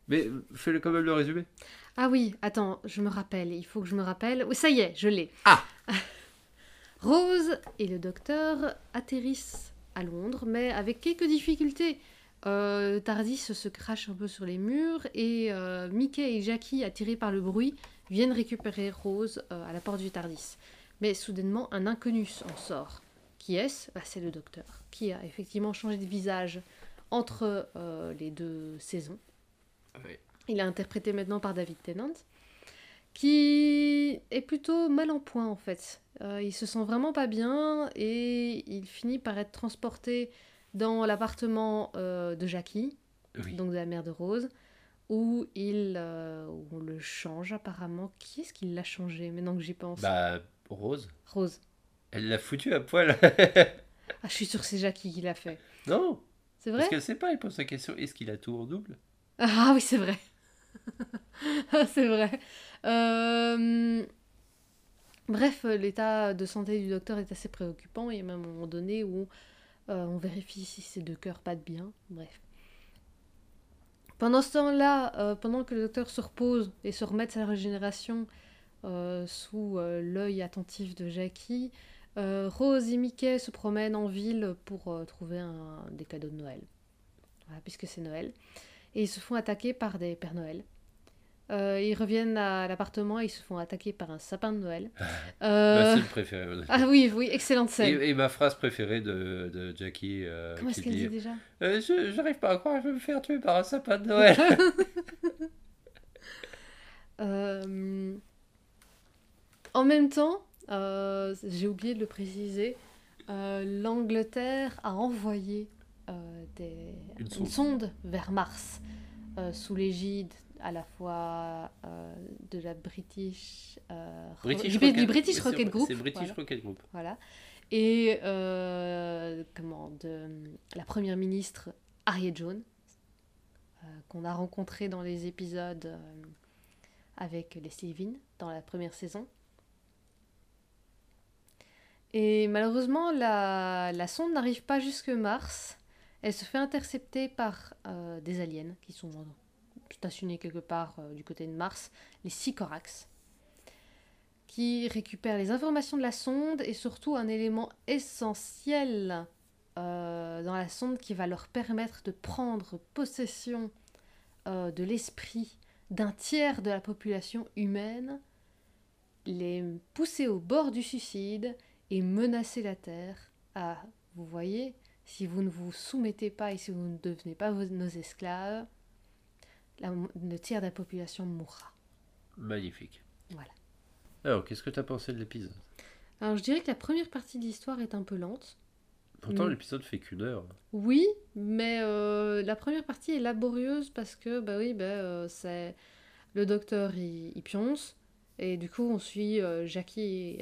Mais euh, fais-le quand même le résumé. Ah oui, attends, je me rappelle, il faut que je me rappelle. Ça y est, je l'ai. Ah *laughs* Rose et le docteur atterrissent à Londres, mais avec quelques difficultés. Euh, Tardis se crache un peu sur les murs et euh, Mickey et Jackie, attirés par le bruit, viennent récupérer Rose euh, à la porte du Tardis. Mais soudainement, un inconnu en sort. Qui est-ce? Bah, C'est le docteur, qui a effectivement changé de visage entre les deux saisons. Il est interprété maintenant par David Tennant, qui est plutôt mal en point en fait. Il se sent vraiment pas bien et il finit par être transporté dans l'appartement euh, de Jackie, Oui. donc de la mère de Rose, où il euh, où on le change apparemment. Qui est-ce qui l'a changé? Maintenant que j'y pense Bah, Rose, Rose. elle l'a foutu à poil. Ah, je suis sûre que c'est Jackie qui l'a fait. non, C'est parce vrai? qu'elle sait pas, elle pose la question est-ce qu'il a tout en double? Ah oui, c'est vrai. *laughs* C'est vrai. Euh, Bref, l'état de santé du docteur est assez préoccupant. Il y a même un moment donné où euh, on vérifie si ses deux cœurs battent bien. Bref. Pendant ce temps-là, euh, pendant que le docteur se repose et se remet de sa régénération euh, sous l'œil attentif de Jackie, Rose et Mickey se promènent en ville pour trouver des cadeaux de Noël. Voilà, puisque c'est Noël et ils se font attaquer par des Pères Noël. Euh, ils reviennent à l'appartement et ils se font attaquer par un sapin de Noël. *laughs* Euh, C'est le préféré. honnêtement. Ah oui, oui, excellente scène. Et, et ma phrase préférée de, de Jackie euh, Comment est-ce qu'elle dit dit déjà Euh, je J'arrive pas à croire que je vais me faire tuer par un sapin de Noël. *laughs* *laughs* En même temps, j'ai oublié de le préciser, L'Angleterre a envoyé des, Une une, sonde. vers Mars sous l'égide à la fois euh, de la British, euh, British du, Rocket- du British Rocket Group. C'est British voilà. Rocket Group. Voilà. Et euh, comment de la première ministre Harriet Jones, qu'on a rencontrée dans les épisodes avec les Sylvain dans la première saison. Et malheureusement, la, la sonde n'arrive pas jusque Mars. Elle se fait intercepter par euh, des aliens qui sont stationnés quelque part euh, du côté de Mars, les Sycorax qui récupère les informations de la sonde et surtout un élément essentiel euh, dans la sonde qui va leur permettre de prendre possession euh, de l'esprit d'un tiers de la population humaine, les pousser au bord du suicide et menacer la Terre. Ah, vous voyez, si vous ne vous soumettez pas et si vous ne devenez pas nos esclaves, la- le tiers de la population mourra. Magnifique. Voilà. Alors, qu'est-ce que tu as pensé de l'épisode? Alors je dirais que la première partie de l'histoire est un peu lente. Pourtant, Mm. l'épisode fait qu'une heure. Oui, mais euh, la première partie est laborieuse parce que bah oui, bah, euh, c'est le docteur il, il pionce et du coup on suit euh, Jackie,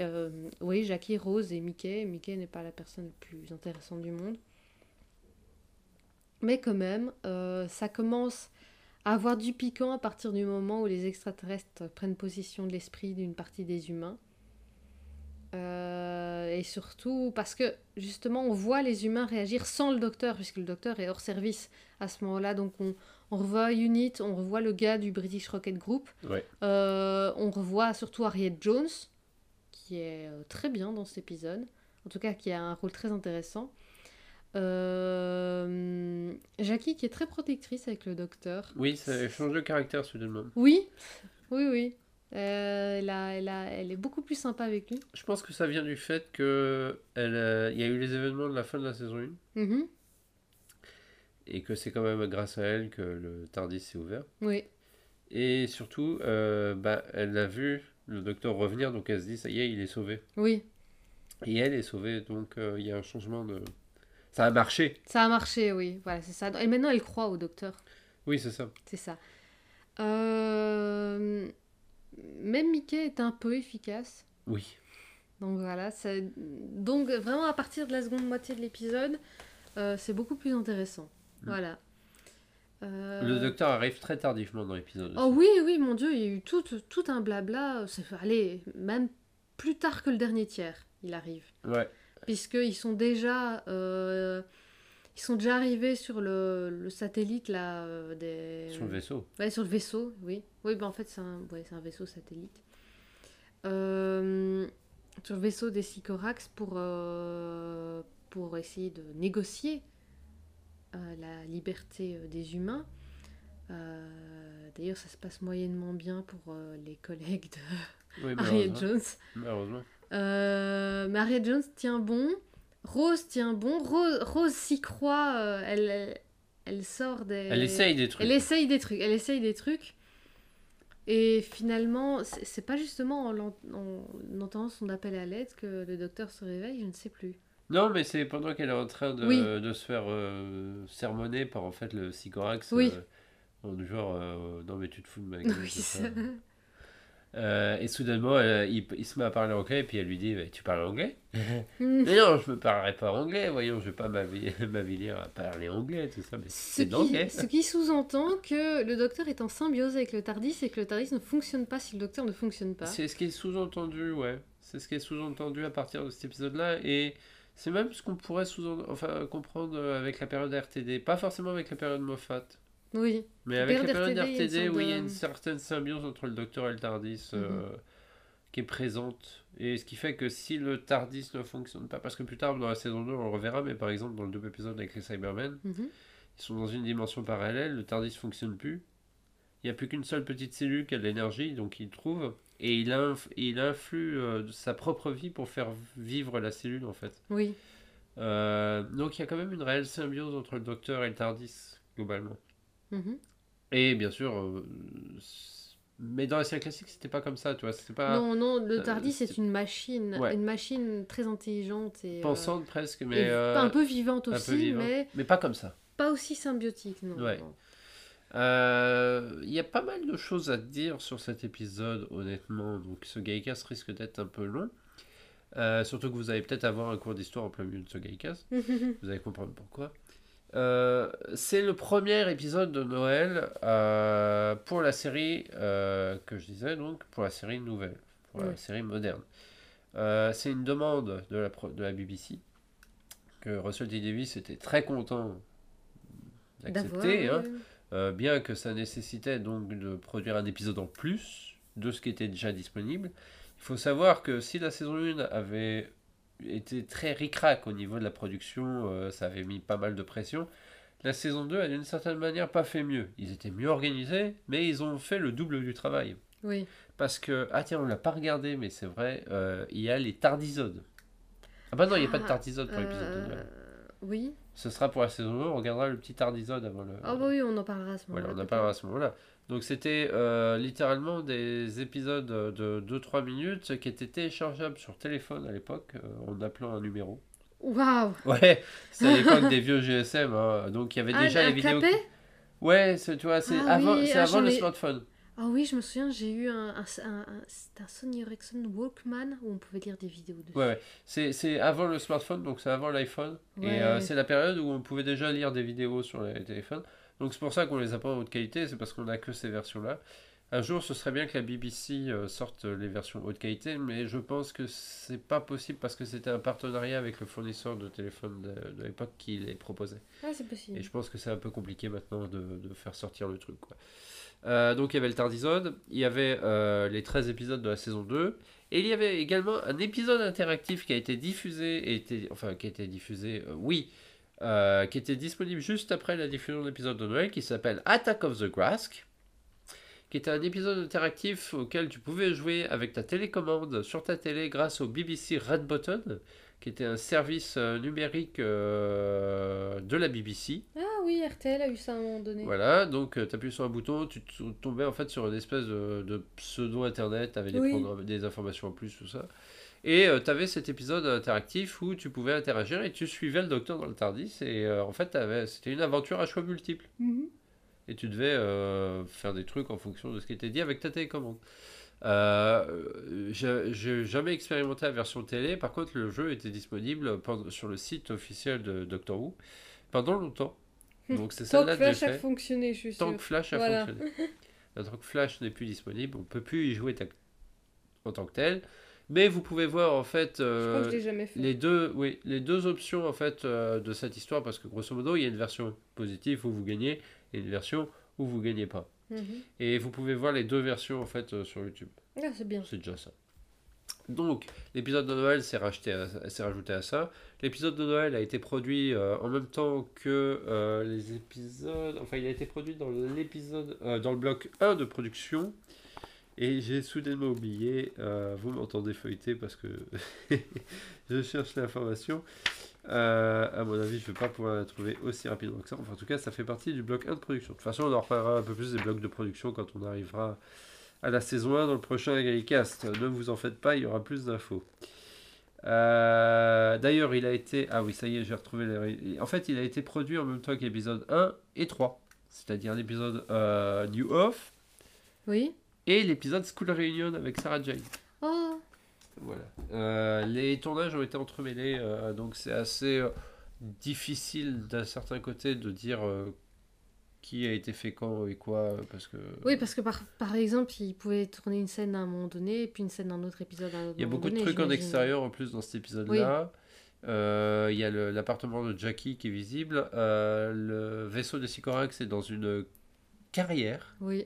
oui Jackie, Rose et Mickey. Mickey n'est pas la personne la plus intéressante du monde, mais quand même ça commence avoir du piquant à partir du moment où les extraterrestres prennent possession de l'esprit d'une partie des humains. Euh, et surtout parce que justement on voit les humains réagir sans le docteur puisque le docteur est hors service à ce moment-là donc on, on revoit Unit, on revoit le gars du British Rocket Group, Ouais. Euh, on revoit surtout Harriet Jones qui est euh, très bien dans cet épisode, en tout cas qui a un rôle très intéressant. Euh, Jackie qui est très protectrice avec le docteur. Oui, ça change de caractère soudainement. Oui, oui, oui. Euh, elle, a- elle, a- elle est beaucoup plus sympa avec lui. Je pense que ça vient du fait que elle, euh, il y a eu les événements de la fin de la saison 1 Mhm, et que c'est quand même grâce à elle que le Tardis s'est ouvert. Oui, Et surtout, euh, bah, elle a vu le docteur revenir, donc elle se dit ça y est, il est sauvé. oui. Et elle est sauvée, donc il y a un changement de. Ça a marché. Ça a marché, oui. Voilà, c'est ça. Et maintenant, elle croit au docteur. Oui, c'est ça. C'est ça. Euh, Même Mickey est un peu efficace. Oui. Donc voilà. Donc vraiment, à partir de la seconde moitié de l'épisode, euh, c'est beaucoup plus intéressant. Mm. Voilà. Euh, Le docteur arrive très tardivement dans l'épisode. Oh aussi. oui, oui, mon Dieu, il y a eu tout, tout un blabla. Allez, même plus tard que le dernier tiers, il arrive. Ouais. Puisqu'ils sont déjà euh, ils sont déjà arrivés sur le, le satellite là euh, des Sur le vaisseau. ouais sur le vaisseau oui oui bah en fait c'est un ouais, c'est un vaisseau satellite Euh, sur le vaisseau des Sycorax pour pour essayer de négocier la liberté des humains D'ailleurs, ça se passe moyennement bien pour les collègues de Oui, Harriet. Jones. Malheureusement. Euh, Harriet Jones tient bon. Rose tient bon. Rose, Rose s'y croit. euh, elle, elle, elle sort des. Elle essaye des trucs. Elle essaye des trucs. Elle essaye des trucs. Et finalement, c'est pas justement en, en entendant son appel à l'aide que le docteur se réveille, je ne sais plus. Non, mais c'est pendant qu'elle est en train de, Oui. de se faire euh, sermonner par en fait le Sycorax. Oui. en genre, euh, non mais tu te fous de ma gueule. Oui. Euh, et soudainement, elle- il, il se met à parler anglais et puis elle lui dit Mais Tu parles anglais. *laughs* Mais non, je ne parlerai pas anglais, voyons, je vais pas m'avi- *laughs* m'avilir à parler anglais, tout ça, mais Ce c'est qui, ce qui sous-entend que le docteur est en symbiose avec le TARDIS et que le TARDIS ne fonctionne pas si le docteur ne fonctionne pas. C'est ce qui est sous-entendu, ouais. C'est ce qui est sous-entendu à partir de cet épisode-là. Et c'est même ce qu'on pourrait sous enfin, comprendre avec la période RTD. Pas forcément avec la période Moffat. Oui. Mais avec la période période RTD, il y a une RTD, sorte oui, il y a de- une certaine symbiose entre le Docteur et le TARDIS euh, Mhm. qui est présente. Et ce qui fait que si le TARDIS ne fonctionne pas, parce que plus tard dans la saison 2, on le reverra, mais par exemple dans le double épisode avec les Cybermen, Mhm. ils sont dans une dimension parallèle, le TARDIS fonctionne plus. Il n'y a plus qu'une seule petite cellule qui a de l'énergie, donc il trouve, et il, inf- il influe euh, de sa propre vie pour faire vivre la cellule en fait. Oui. Euh, donc il y a quand même une réelle symbiose entre le Docteur et le TARDIS, globalement. Mhm. Et bien sûr, euh, mais dans la série classique, c'était pas comme ça, tu vois. C'était pas Non, non, le euh, TARDIS c'est une machine, Ouais. une machine très intelligente et, euh, pensante presque, et mais euh, un peu vivante peu aussi, vivante. mais mais pas comme ça. pas aussi symbiotique, non. Ouais. non. Euh, Il y a pas mal de choses à dire sur cet épisode, honnêtement. Donc, ce Gaïkas risque d'être un peu long. Euh, surtout que vous allez peut-être avoir un cours d'histoire en plein milieu de ce Gaïkas. *laughs* Vous allez comprendre pourquoi. Euh, c'est le premier épisode de Noël euh, pour la série euh, que je disais, donc pour la série nouvelle, pour la série moderne. C'est une demande de la, pro- de la BBC que Russell T. Davis était très content d'accepter. Hein. bien que ça nécessitait donc de produire un épisode en plus de ce qui était déjà disponible. Il faut savoir que si la saison 1 avait été très ric-rac au niveau de la production, euh, ça avait mis pas mal de pression, la saison 2 a d'une certaine manière pas fait mieux. Ils étaient mieux organisés, mais ils ont fait le double du travail. Oui. Parce que, ah tiens, on l'a pas regardé, mais c'est vrai, euh, il y a les tardisodes. Ah bah non, il n'y a pas de Ah, tardisode pour l'épisode de Euh, Noël. Oui. Ce sera pour la saison 1, on regardera le petit tardisode avant le... Ah bah oui, on en parlera à ce Voilà, moment-là. on en parlera à ce moment-là. Donc c'était euh, littéralement des épisodes de 2-3 minutes qui étaient téléchargeables sur téléphone à l'époque euh, en appelant un numéro. Waouh Ouais, c'est à *laughs* l'époque des vieux GSM, hein. donc il y avait Ah, déjà un les vidéos. clapet? Ouais, c'est- tu vois, c'est Ah avant, oui, ah, avant le smartphone. Ah oui, je me souviens, j'ai eu un, un, un- un- Sony Ericsson Walkman où on pouvait lire des vidéos dessus. Ouais, ouais. C'est, c'est avant le smartphone, donc c'est avant l'iPhone. Ouais. Et euh, c'est la période où on pouvait déjà lire des vidéos sur les téléphones. Donc c'est pour ça qu'on les a pas en haute qualité, c'est parce qu'on a que ces versions-là. Un jour, ce serait bien que la BBC euh, sorte les versions haute qualité, mais je pense que c'est pas possible parce que c'était un partenariat avec le fournisseur de téléphone de, de l'époque qui les proposait. Ah, c'est possible. Et je pense que c'est un peu compliqué maintenant de, de faire sortir le truc. Quoi. Euh, donc il y avait le Tardisode, il y avait euh, les 13 épisodes de la saison 2, et il y avait également un épisode interactif qui a été diffusé, et était, enfin qui a été diffusé, euh, oui, euh, qui était disponible juste après la diffusion de l'épisode de Noël, qui s'appelle Attack of the Grask, qui était un épisode interactif auquel tu pouvais jouer avec ta télécommande sur ta télé grâce au BBC Red Button, qui était un service euh, numérique euh, de la BBC. Ah oui, RTL a eu ça à un moment donné. Voilà, donc tu appuies sur un bouton, tu tombais en fait sur une espèce de, de pseudo-internet avec Oui. des informations en plus, tout ça. Et tu avais cet épisode interactif où tu pouvais interagir et tu suivais le docteur dans le Tardis. Et euh, en fait, c'était une aventure à choix multiples. Mhm. Et tu devais euh, faire des trucs en fonction de ce qui était dit avec ta télécommande. Euh, j'ai jamais expérimenté la version télé, par contre le jeu était disponible sur le site officiel de Doctor Who pendant longtemps. Donc c'est Tant que Flash a fonctionné, je suis Tant sûre. que Flash a Voilà. fonctionné. *laughs* Tant que Flash n'est plus disponible, on peut plus y jouer en tant que tel. Mais vous pouvez voir en fait Je crois euh, que fait. les deux, oui, les deux options en fait euh, de cette histoire parce que grosso modo il y a une version positive où vous gagnez et une version où vous gagnez pas. Mhm. Et vous pouvez voir les deux versions en fait euh, sur YouTube. Ah, c'est bien. C'est déjà ça. Donc, l'épisode de Noël s'est rajouté à, ça. L'épisode de Noël a été produit en même temps que les épisodes. Enfin, il a été produit dans l'épisode, dans le bloc 1 de production. Et j'ai soudainement oublié. euh, vous m'entendez feuilleter parce que *laughs* je cherche l'information. Euh, à mon avis, je ne vais pas pouvoir la trouver aussi rapidement que ça. Enfin, en tout cas, ça fait partie du bloc 1 de production. De toute façon, on en reparlera un peu plus des blocs de production quand on arrivera à la saison 1 dans le prochain Galicast. Ne vous en faites pas, il y aura plus d'infos. Euh, D'ailleurs, il a été. Ah oui, ça y est, j'ai retrouvé les. En fait, il a été produit en même temps qu'épisode 1 et 3. C'est-à-dire l'épisode euh, New Off Oui. Et l'épisode School Reunion avec Sarah Jane. Oh, Voilà. Euh, les tournages ont été entremêlés, euh, donc c'est assez euh, difficile d'un certain côté de dire qui a été fait quand et quoi, parce que oui, parce que par, par exemple, il pouvait tourner une scène à un moment donné, et puis une scène dans un autre épisode à un autre il y a beaucoup de trucs en extérieur en plus dans cet épisode-là. Euh, il y a l'appartement de Jackie qui est visible. Euh, le vaisseau de Sycorax est dans une carrière. Oui.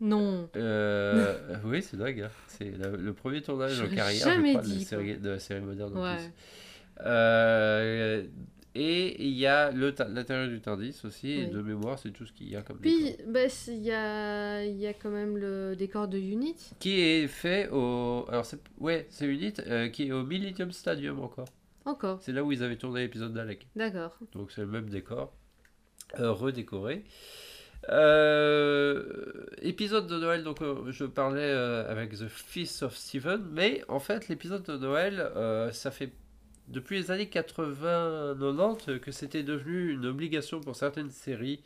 Non. Euh, oui, c'est dingue. hein. C'est le, premier tournage en carrière je crois, de, la dit, série, de la série moderne. en Ouais. plus. Euh, et il y a l'intérieur du Tardis aussi, et de mémoire, c'est tout ce qu'il y a comme Puis, décor. bah, il y a, y a quand même le décor de Unit. Qui est fait au. Alors, c'est ouais, c'est Unit, euh, qui est au Millennium Stadium encore. Encore. C'est là où ils avaient tourné l'épisode d'Alec. D'accord. Donc, c'est le même décor, redécoré. Euh, épisode de Noël, donc euh, je parlais euh, avec The Feast of Stephen, mais en fait l'épisode de Noël, ça fait depuis les années 80-90 que c'était devenu une obligation pour certaines séries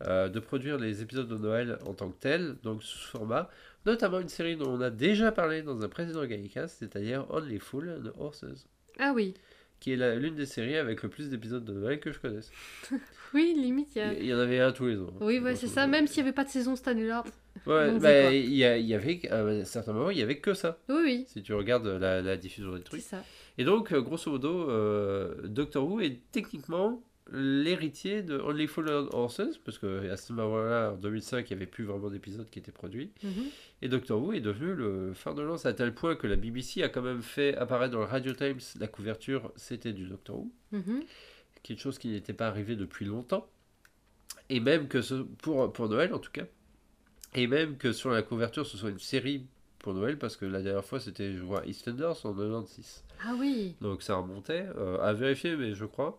de produire les épisodes de Noël en tant que tels, donc sous format, notamment une série dont on a déjà parlé dans un précédent Gallicast, c'est-à-dire Only Fool and Horses, Ah oui. Qui est l'une des séries avec le plus d'épisodes de Noël que je connaisse. *laughs* Oui, limite, il y a... Il y en avait un tous les ans. Oui, ouais, c'est ça. Même s'il n'y avait pas de saison cette année-là. Ouais, bah, il y, a- il y avait, à un certain moment, il y avait que ça. Oui, oui, Si tu regardes la, la diffusion des c'est trucs. ça. Et donc, euh, grosso modo, euh, Doctor Who est techniquement l'héritier de Only Fallen Horses, parce que à ce moment-là, en 2005, il n'y avait plus vraiment d'épisodes qui étaient produits. Mhm. Et Doctor Who est devenu le phare de lance à tel point que la BBC a quand même fait apparaître dans le Radio Times la couverture, c'était du Doctor Who, Mhm. quelque chose qui n'était pas arrivé depuis longtemps. Et même que ce, pour, pour Noël en tout cas, et même que sur la couverture ce soit une série pour Noël, parce que la dernière fois c'était, je vois, EastEnders en 96. Ah oui. Donc ça remontait, euh, à vérifier, mais je crois.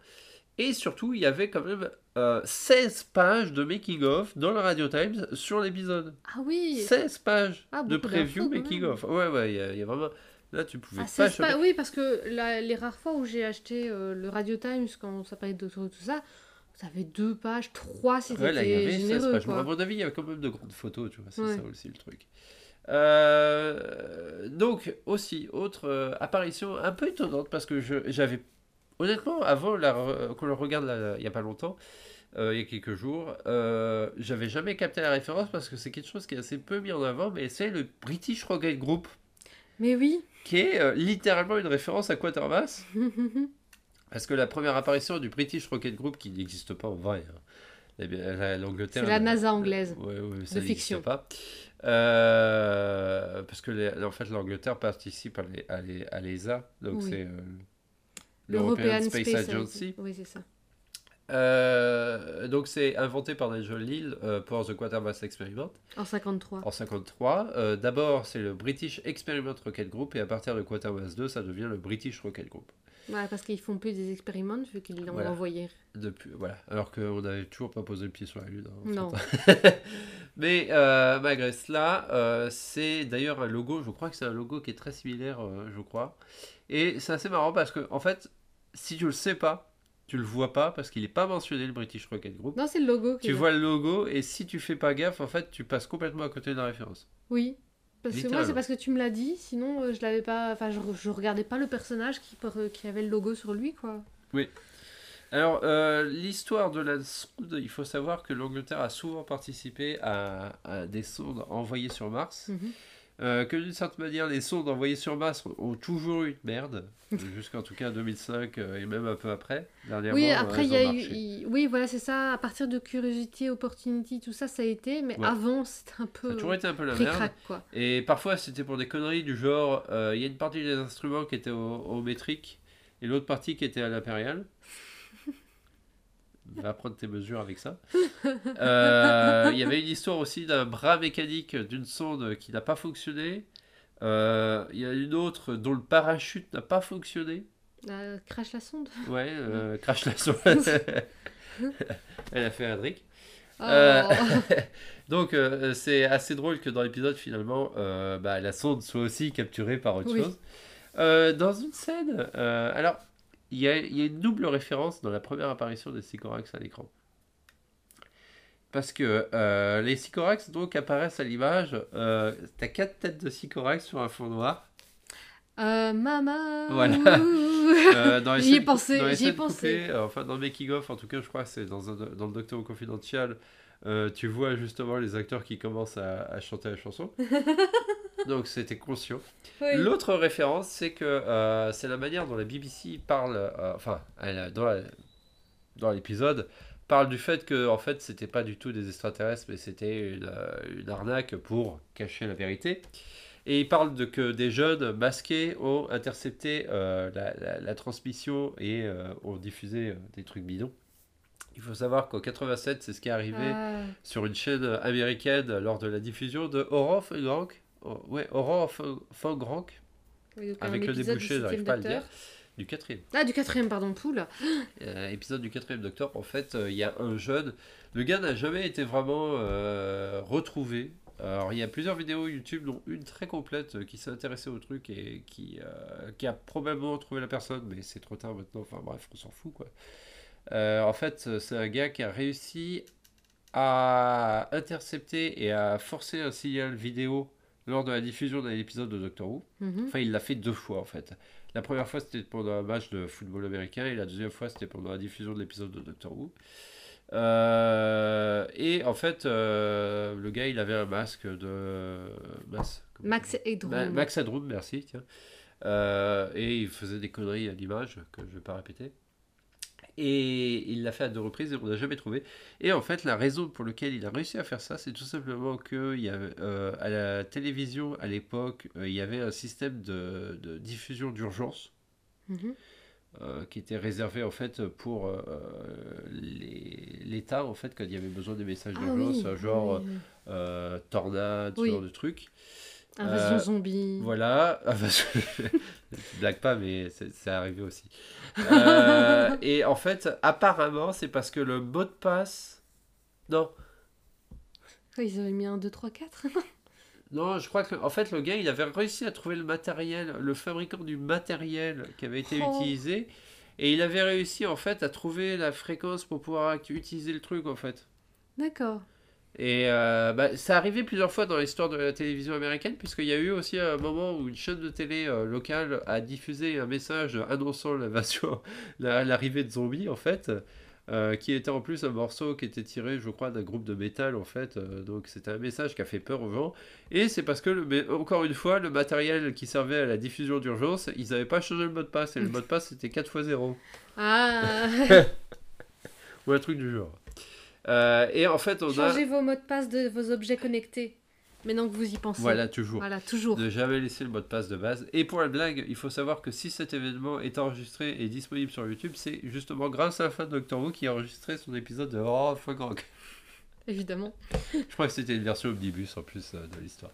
Et surtout, il y avait quand même euh, 16 pages de making-of dans le Radio Times sur l'épisode. Ah oui. 16 pages Ah, de preview making-of. Ouais, ouais, il y, a- il y a vraiment... Là, tu pouvais Ah, pas... pas... Oui, parce que la- les rares fois où j'ai acheté euh, le Radio Times, quand ça parlait de tout, tout ça, ça avait deux pages, trois si Ouais, là, il y avait 16 généreux. pages. quoi. À mon avis, il y avait quand même de grandes photos, tu vois, c'est Ouais. ça aussi le truc. Euh, donc, aussi, autre euh, apparition un peu étonnante, parce que je- j'avais, honnêtement, avant la re- qu'on le regarde là, il n'y a pas longtemps, euh, il y a quelques jours, euh, j'avais jamais capté la référence, parce que c'est quelque chose qui est assez peu mis en avant, mais c'est le British Rocket Group, Mais oui. qui est euh, littéralement une référence à Quatermass. *laughs* Parce que la première apparition du British Rocket Group, qui n'existe pas en vrai, hein, eh l'Angleterre. C'est la n'a- NASA anglaise. Ouais, ouais, ça de fiction. pas. Euh, parce que les- en fait, l'Angleterre participe à l'E- à l'E- à l'ESA, donc Oui. c'est euh, L'European Space, Space Agency. Oui, c'est ça. Euh, donc c'est inventé par Nigel Lille euh, pour The Quatermass Experiment En 53. en 53. Euh, D'abord, c'est le British Experiment Rocket Group, et à partir de Quatermass 2, ça devient le British Rocket Group. Ouais, parce qu'ils font plus des expériments vu qu'ils l'ont Voilà. envoyé. Depuis, voilà. Alors qu'on n'avait toujours pas posé le pied sur la Lune. hein, Non. *laughs* Mais euh, malgré cela, c'est d'ailleurs un logo, je crois que c'est un logo qui est très similaire, je crois. Et c'est assez marrant parce que, en fait, si tu le sais pas, tu le vois pas parce qu'il n'est pas mentionné le British Rocket Group. Non, c'est le logo. Tu vois le logo et si tu fais pas gaffe, en fait, tu passes complètement à côté de la référence. Oui. Parce que moi, c'est parce que tu me l'as dit, sinon euh, je l'avais pas. Enfin, je, je regardais pas le personnage qui, qui avait le logo sur lui, quoi. Alors, euh, l'histoire de la sonde, il faut savoir que l'Angleterre a souvent participé à, à des sondes envoyées sur Mars. Mhm. Euh, que d'une certaine manière, les sondes envoyées sur Mars ont, toujours eu une merde, *laughs* jusqu'en tout cas 2005 euh, et même un peu après. Dernièrement, Oui, euh, après, il y a eu. Oui, voilà, c'est ça. À partir de Curiosity, Opportunity, tout ça, ça a été. Mais Ouais. avant, c'était un Ça peu. a toujours été un peu la merde. Quoi. Et parfois, c'était pour des conneries du genre, euh, il y a une partie des instruments qui était au, au métrique et l'autre partie qui était à l'impérial. Va prendre tes mesures avec ça. *laughs* Euh, Il y avait une histoire aussi d'un bras mécanique d'une sonde qui n'a pas fonctionné. Euh, Il y a une autre dont le parachute n'a pas fonctionné. Euh, crash la sonde. Ouais, crash la sonde. *laughs* Elle a fait un drink. Oh. *laughs* Donc c'est assez drôle que dans l'épisode finalement bah, la sonde soit aussi capturée par autre Oui. chose. Dans une scène, alors il y a, il y a une double référence dans la première apparition des Sycorax à l'écran. Parce que euh, les Sycorax donc apparaissent à l'image, euh, t'as quatre têtes de Sycorax sur un fond noir. Euh, maman. Voilà. *laughs* Euh, J'y ai pensé, j'y ai pensé. coupées, enfin dans le making of, en tout cas, je crois que c'est dans, un- dans le Docteur Confidential, euh, tu vois justement les acteurs qui commencent à, à chanter la chanson. *laughs* Donc c'était conscient. Oui. L'autre référence, c'est que euh, c'est la manière dont la BBC parle, euh, enfin, elle, dans la- dans l'épisode, parle du fait que en fait c'était pas du tout des extraterrestres, mais c'était une, une arnaque pour cacher la vérité. Et il parle de que des jeunes masqués ont intercepté la, la- la transmission et ont diffusé des trucs bidons. Il faut savoir qu'en 87, c'est ce qui est arrivé Ah, sur une chaîne américaine lors de la diffusion de Horror of. Oh, ouais, Horror of Rank. oui, donc Avec le débouché, j'arrive septième pas à le dire. Du quatrième. Ah, du quatrième, pardon, poule. *gasps* Euh, épisode du quatrième Docteur, en fait, euh, il y a un jeune. Le gars n'a jamais été vraiment euh, retrouvé. Alors, il y a plusieurs vidéos YouTube, dont une très complète qui s'est intéressée au truc et qui, qui a probablement trouvé la personne, mais c'est trop tard maintenant. Enfin, bref, on s'en fout quoi. Euh, en fait, c'est un gars qui a réussi à intercepter et à forcer un signal vidéo lors de la diffusion d'un épisode de Doctor Who. Mhm. Enfin, il l'a fait deux fois en fait. La première fois c'était pendant un match de football américain et la deuxième fois c'était pendant la diffusion de l'épisode de Doctor Who. Euh, et en fait, euh, le gars il avait un masque de. Max, Headroom. Ma- Max Headroom, merci. Tiens. Euh, et il faisait des conneries à l'image que je vais pas répéter. Et il l'a fait à deux reprises et on n'a jamais trouvé. Et en fait, la raison pour laquelle il a réussi à faire ça, c'est tout simplement que il y avait, euh, à la télévision à l'époque, euh, il y avait un système de, de diffusion d'urgence Mhm. euh, qui était réservé en fait pour euh, l'État en fait quand il y avait besoin des messages Ah d'urgence, oui, genre oui, oui. euh, tornade, ce genre de trucs. Invasion zombie. Voilà, *laughs* je blague pas, mais c'est arrivé aussi. *laughs* Euh, et en fait, apparemment, c'est parce que le mot de passe. Non, Ils avaient mis un 2, 3, 4. non, je crois que en fait, le gars, il avait réussi à trouver le matériel, le fabricant du matériel qui avait été Oh. utilisé, et il avait réussi en fait à trouver la fréquence pour pouvoir utiliser le truc en fait. D'accord. Et euh, bah, ça arrivait plusieurs fois dans l'histoire de la télévision américaine, puisqu'il y a eu aussi un moment où une chaîne de télé euh, locale a diffusé un message annonçant l'invasion, *laughs* l'arrivée de zombies, en fait, euh, qui était en plus un morceau qui était tiré, je crois, d'un groupe de métal, en fait. euh, donc c'était un message qui a fait peur aux gens. Et c'est parce que, le- encore une fois, le matériel qui servait à la diffusion d'urgence, ils n'avaient pas changé le mot de passe, et le mot de passe c'était 4 x 0 Ah *laughs* ou un truc du genre. Euh, et en fait, on a. Changez vos mots de passe de vos objets connectés. Maintenant que vous y pensez. Voilà, toujours. Voilà, toujours. Ne jamais laisser le mot de passe de base. Et pour la blague, il faut savoir que si cet événement est enregistré et disponible sur YouTube, c'est justement grâce à la fin de Doctor Who qui a enregistré son épisode de Oh fuck rock. Évidemment. Je crois que c'était une version omnibus en plus euh, de l'histoire.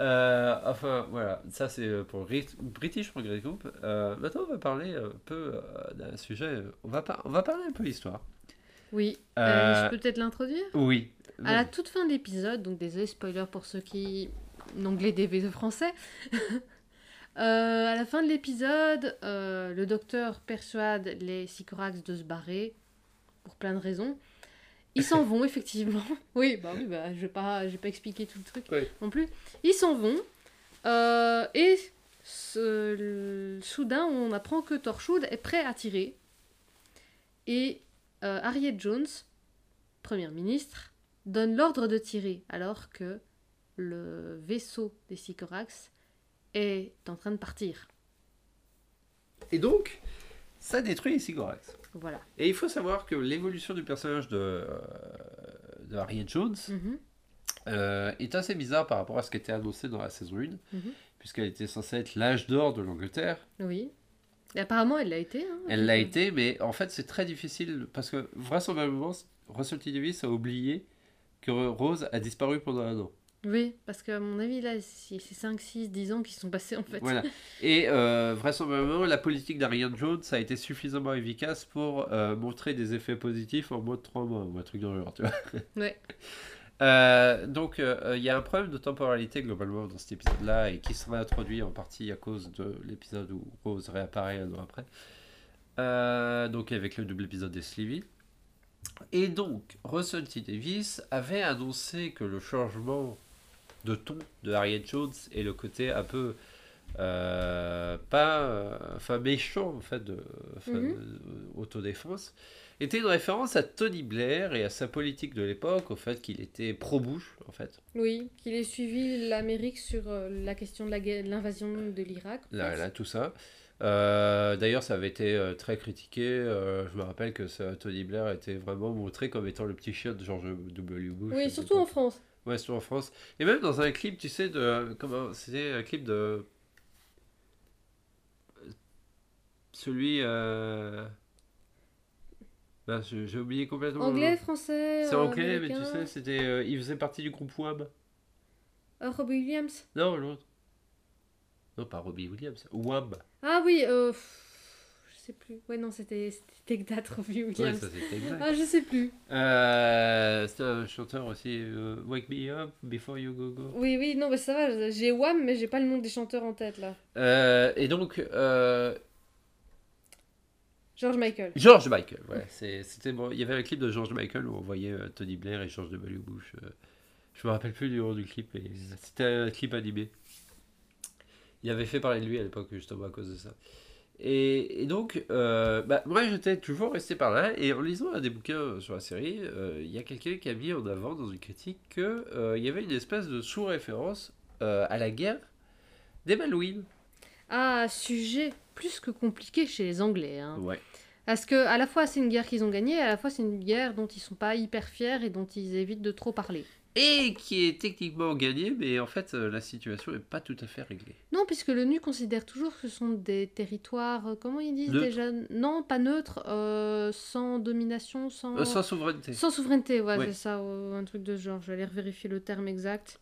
Euh, enfin voilà, ça c'est pour Rit- British Progress Group. Euh, maintenant on va parler un peu d'un sujet. On va, par- on va parler un peu histoire. Oui. Euh, Euh, je peux peut-être l'introduire? Oui. À la toute fin de l'épisode, donc désolé spoiler pour ceux qui n'ont que les DV de français. *laughs* Euh, à la fin de l'épisode, euh, le docteur persuade les Sycorax de se barrer pour plein de raisons. Ils s'en *laughs* vont effectivement. *laughs* Oui, bah oui, bah je vais pas, je vais pas expliquer tout le truc Oui. non plus. Ils s'en vont euh, et ce- le- soudain on apprend que Torchwood est prêt à tirer et euh, Harriet Jones, première ministre, donne l'ordre de tirer alors que le vaisseau des Sycorax est en train de partir. Et donc, ça détruit les Sigorax. Voilà. Et il faut savoir que l'évolution du personnage de, euh, de Harriet Jones Mhm. euh, est assez bizarre par rapport à ce qui était annoncé dans la saison 1, Mhm. puisqu'elle était censée être l'âge d'or de l'Angleterre. Oui. Et apparemment, elle l'a été. hein. Elle l'a été, mais en fait c'est très difficile, parce que vraisemblablement, Russell T. Davis a oublié que Rose a disparu pendant un an. Oui, parce qu'à mon avis, là, c'est 5, 6, 10 ans qui sont passés en fait. Voilà. *laughs* Et euh, vraisemblablement, la politique d'Ariane Jones a été suffisamment efficace pour euh, montrer des effets positifs en moins de 3 mois, ou un truc dans le genre, tu vois. Ouais. *laughs* Euh, donc, euh, il y a un problème de temporalité globalement dans cet épisode-là et qui sera introduit en partie à cause de l'épisode où Rose réapparaît un an après. Euh, donc, avec le double épisode des Sleevy. Et donc, Russell T. Davis avait annoncé que le changement de ton de Harriet Jones et le côté un peu euh, pas euh, enfin méchant en fait de Mhm. de- autodéfense était une référence à Tony Blair et à sa politique de l'époque, au fait qu'il était pro-Bush, en fait. Oui, qu'il ait suivi l'Amérique sur euh, la question de l'invasion de l'Irak. Là, là, tout ça. Euh, D'ailleurs, ça avait été euh, très critiqué. euh, je me rappelle que ça- Tony Blair était vraiment montré comme étant le petit chien de George W. Bush. Oui, surtout en. France. Ouais, surtout en France. Et même dans un clip, tu sais, de. Comment C'était un clip de. Celui. Ben, je- J'ai oublié complètement. Anglais, français. C'est euh, anglais, mais tu sais, c'était. euh, il faisait partie du groupe Wham. Euh, Robbie Williams. Non, l'autre. Non, pas Robbie Williams. Wham. Ah oui, euh, pff, sais plus. Ouais, non, c'était c'était That, *laughs* Robbie Ouais, Williams. ça c'était exact. ah, je sais plus. Euh, c'est un chanteur aussi, euh, Wake Me Up Before You Go Go. Oui, oui, non, mais ça va, j'ai Wham, mais j'ai pas le nom des chanteurs en tête, là. Et donc, George Michael. George Michael, ouais, c'était bon. Il y avait un clip de George Michael où on voyait euh, Tony Blair et George W. Bush. euh, je me rappelle plus du nom du clip, mais c'était un clip animé. Il avait fait parler de lui à l'époque, justement, à cause de ça. Et, et donc, euh, bah, moi j'étais toujours resté par là, et en lisant un des bouquins sur la série, euh, il y a quelqu'un qui a mis en avant dans une critique qu'il y avait une espèce de sous-référence à la guerre des Malouines. Ah, sujet plus que compliqué chez les Anglais. Hein. Ouais. Parce que à la fois c'est une guerre qu'ils ont gagnée, à la fois c'est une guerre dont ils sont pas hyper fiers et dont ils évitent de trop parler. Et qui est techniquement gagné, mais en fait euh, la situation n'est pas tout à fait réglée. Non, puisque l'ONU considère toujours que ce sont des territoires, euh, comment ils disent déjà? Non, pas neutres, euh, sans domination, sans... Euh, sans souveraineté. Sans souveraineté, ouais, Ouais. c'est ça, un truc de ce genre. Je vais aller vérifier le terme exact.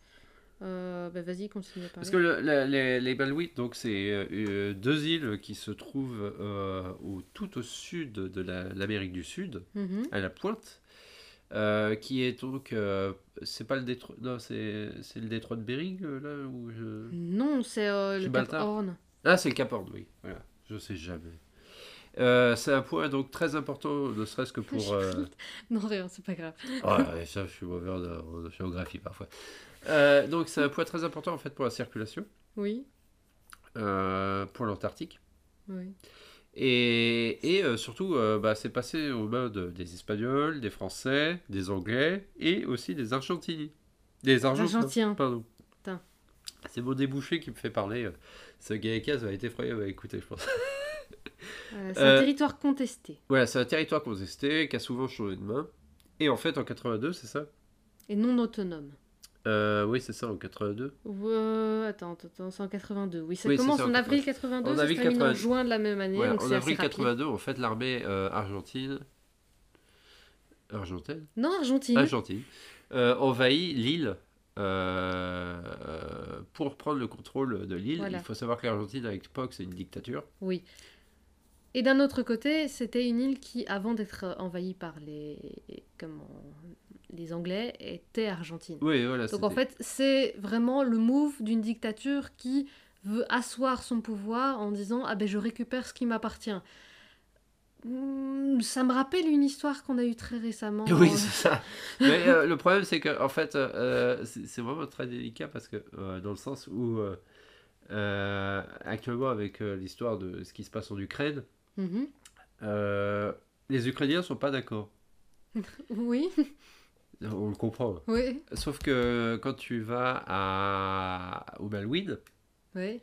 Euh, bah, vas-y, continue à parler. Parce que le- les, les Malouines, donc c'est euh, euh, deux îles qui se trouvent euh, au, tout au sud de la- l'Amérique du Sud, Mhm. à la pointe, qui est donc, c'est pas le détroit, non c'est le détroit de Bering là où je... Non, c'est le Cap. Horn. Ah c'est le Cap Horn, oui, voilà, je sais jamais. Euh, c'est un point donc très important, ne serait-ce que *laughs* pour. euh, Non, rien, c'est pas grave. Ah, *laughs* ouais, ça, je suis mauvais en, en géographie parfois. Euh, donc, c'est un point très important en fait pour la circulation, Oui, euh, pour l'Antarctique. oui. Et, et euh, surtout, bah, c'est passé aux mains de- des Espagnols, des Français, des Anglais et aussi des Argentiniens. Des Argentins. Argentins. Pardon. C'est mon débouché qui me fait parler. Ce Gaïkaz va être effroyable à écouter, je pense. C'est un territoire contesté. voilà, c'est un territoire contesté qui a souvent changé de main. Et en fait, en 82, c'est ça? Et non autonome. Euh, Oui, c'est ça, en 82. Ou, euh, attends, attends, c'est en 82. Oui, ça Oui, commence ça, en en avril 82, En ça avril se termine en 82. juin de la même année. Donc en avril rapide. 82, en fait, l'armée euh, argentine, argentine, Non, Argentine. argentine, euh, envahit l'île pour prendre le contrôle de l'île. Voilà. Il faut savoir que l'Argentine, à l'époque, c'est une dictature. Oui. Et d'un autre côté, c'était une île qui, avant d'être envahie par les, comment, les Anglais, était argentine. Oui, voilà. Donc en fait, c'est vraiment le move d'une dictature qui veut asseoir son pouvoir en disant ah ben je récupère ce qui m'appartient. Hmm, Ça me rappelle une histoire qu'on a eue très récemment. Oui, c'est ça. Mais euh, le problème, c'est que en fait, euh, c'est vraiment très délicat parce que euh, dans le sens où actuellement, avec l'histoire de ce qui se passe en Ukraine, Mhm. euh, les Ukrainiens sont pas d'accord. *laughs* Oui, On le comprend. oui, Sauf que quand tu vas à, au Malouine, oui.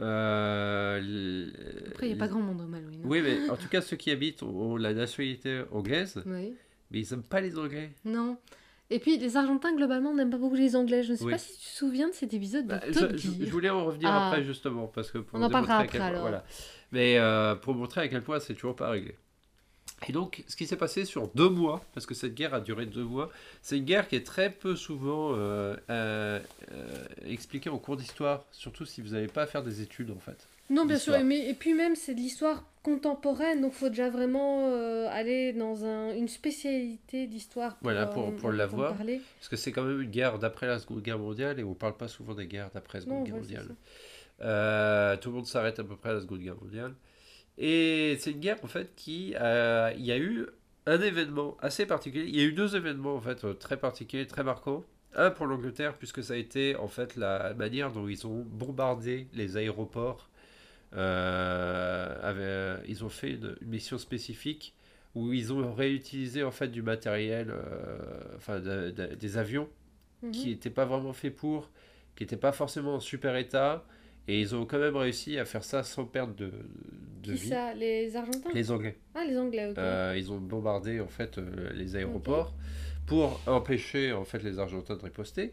euh, l- Après, il n'y a pas grand monde au Malouine. hein. Oui, mais en tout cas, ceux qui habitent ont, ont la nationalité anglaise, Oui. mais ils n'aiment pas les Anglais. Non. Et puis, les Argentins, globalement, n'aiment pas beaucoup les Anglais. Je ne sais Oui. pas si tu te souviens de cet épisode de Bah, Top je, je- Gear. je voulais en revenir Ah. après, justement, parce que pour On en parlera après, point- alors. Voilà. Mais euh, pour montrer à quel point c'est toujours pas réglé. Et donc, ce qui s'est passé sur deux mois, parce que cette guerre a duré deux mois, c'est une guerre qui est très peu souvent euh, euh, expliquée en cours d'histoire, surtout si vous n'avez pas à faire des études, en fait. Non, bien sûr. Mais, et puis même, c'est de l'histoire contemporaine. Donc, il faut déjà vraiment euh, aller dans un- une spécialité d'histoire. Voilà, pour- euh, pour en l'avoir. Parce que c'est quand même une guerre d'après la Seconde Guerre mondiale, et on parle pas souvent des guerres d'après la Seconde Non, Guerre ouais, mondiale. Euh, tout le monde s'arrête à peu près à la Seconde Guerre mondiale. Et c'est une guerre en fait qui euh, il y a eu un événement assez particulier. Il y a eu deux événements en fait très particuliers, très marquants. Un pour l'Angleterre puisque ça a été en fait la manière dont ils ont bombardé les aéroports. Euh, avec- ils ont fait une, une mission spécifique où ils ont réutilisé en fait du matériel, euh, enfin de- de- des avions Mhm. qui n'étaient pas vraiment faits pour, qui n'étaient pas forcément en super état, et ils ont quand même réussi à faire ça sans perdre de, de Qui vie. ça Les Argentins? Les Anglais. Ah, les Anglais, ok. Euh, ils ont bombardé en fait euh, les aéroports pour empêcher en fait les Argentins de riposter.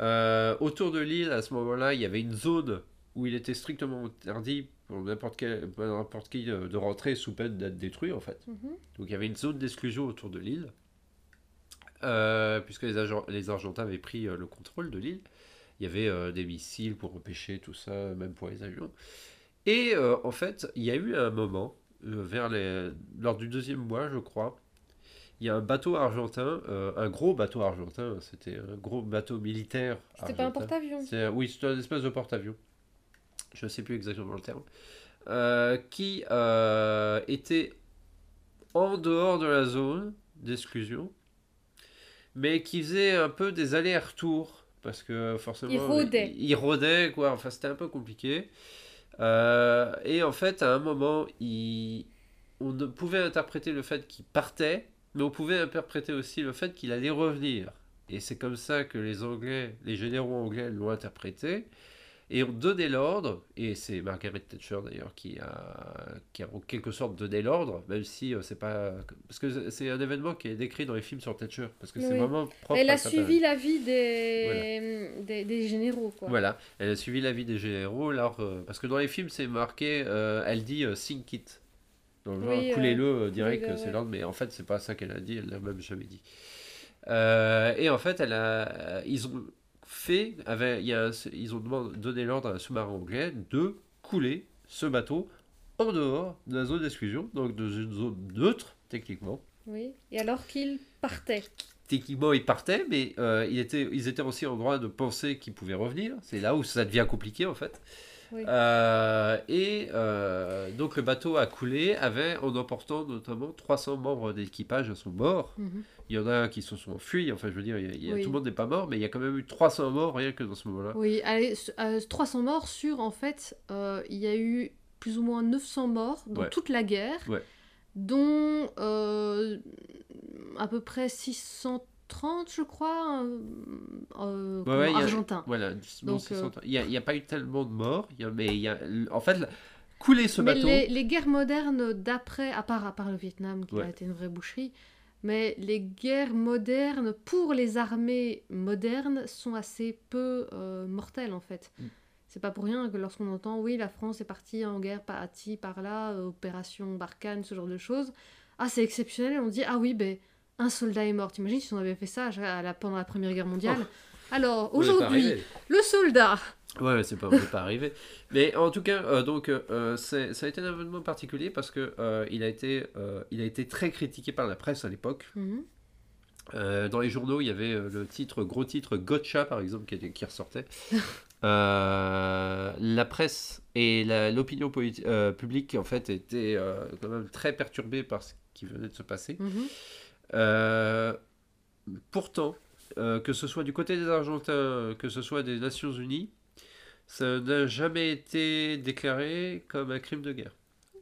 Euh, autour de l'île, à ce moment-là, il y avait une zone où il était strictement interdit pour n'importe qui euh, de rentrer sous peine d'être détruit en fait. Mhm. Donc il y avait une zone d'exclusion autour de l'île, euh, puisque les, Argen- les Argentins avaient pris euh, le contrôle de l'île. Il y avait euh, des missiles pour empêcher tout ça, même pour les avions. Et euh, en fait, il y a eu un moment, vers les, lors du deuxième mois, je crois, il y a un bateau argentin, euh, un gros bateau argentin, c'était un gros bateau militaire. C'était pas un porte-avions. Oui, c'est un espèce de porte-avions. Je ne sais plus exactement le terme. Euh, qui euh, était en dehors de la zone d'exclusion, mais qui faisait un peu des allers-retours. Parce que forcément. Il rôdait. Il, il rôdait, quoi. Enfin, c'était un peu compliqué. Euh, et en fait, à un moment, il, on ne pouvait interpréter le fait qu'il partait, mais on pouvait interpréter aussi le fait qu'il allait revenir. Et c'est comme ça que les Anglais, les généraux anglais l'ont interprété et ont donné l'ordre. Et c'est Margaret Thatcher d'ailleurs qui a, qui a en quelque sorte donné l'ordre, même si euh, c'est pas. Parce que c'est un événement qui est décrit dans les films sur Thatcher, parce que c'est Oui. vraiment propre Elle a suivi période. l'avis des... des, des généraux, quoi. Voilà, elle a suivi l'avis des généraux. Alors, euh, parce que dans les films, c'est marqué, euh, elle dit euh, sink it. Donc, Oui, coulez-le direct, coulez-le, c'est l'ordre, mais en fait, c'est pas ça qu'elle a dit, elle l'a même jamais dit. Euh, et en fait, elle a, ils ont fait, avec, il y a, ils ont demandé, donné l'ordre à un sous-marin anglais de couler ce bateau en dehors de la zone d'exclusion, donc dans une zone neutre, techniquement. Oui. Et alors qu'il partait. Techniquement, ils partaient, mais euh, ils, étaient, ils étaient aussi en droit de penser qu'ils pouvaient revenir. C'est là où ça devient compliqué, en fait. Oui. Euh, et euh, donc le bateau a coulé avait, en emportant notamment 300 membres d'équipage à son bord. Mhm. Il y en a qui se sont enfuis, enfin je veux dire, il y a- il y a- Oui. tout le monde n'est pas mort, mais il y a quand même eu 300 morts rien que dans ce moment-là. Oui, allez, s- euh, 300 morts sur, en fait, euh, il y a eu plus ou moins 900 morts dans Ouais. toute la guerre, Ouais. dont euh, à peu près 630, je crois, euh, ouais, il y a- argentins. Voilà, bon, euh, il n'y a, pas eu tellement de morts, il y a- mais il y a, en fait, couler ce Mais bateau, les, les guerres modernes d'après, à part, à part le Vietnam qui a été une vraie boucherie, mais les guerres modernes pour les armées modernes sont assez peu euh, mortelles en fait. Mm. C'est pas pour rien que lorsqu'on entend oui la France est partie en guerre par ci par là, euh, opération Barkhane, ce genre de choses, ah c'est exceptionnel, on dit ah oui ben un soldat est mort. T'imagines si on avait fait ça à la- pendant la Première Guerre mondiale? Alors on n'est pas aujourd'hui le soldat. Ouais, c'est pas, pas arrivé. Mais en tout cas, euh, donc, euh, ça a été un événement particulier parce que euh, il, a été, il a été très critiqué par la presse à l'époque. Mhm. Dans les journaux, il y avait le titre, gros titre Gotcha par exemple, qui, qui ressortait. *laughs* La presse et l'opinion publique en fait étaient quand même très perturbée par ce qui venait de se passer. Mhm. Pourtant, que ce soit du côté des Argentins, que ce soit des Nations Unies, ça n'a jamais été déclaré comme un crime de guerre.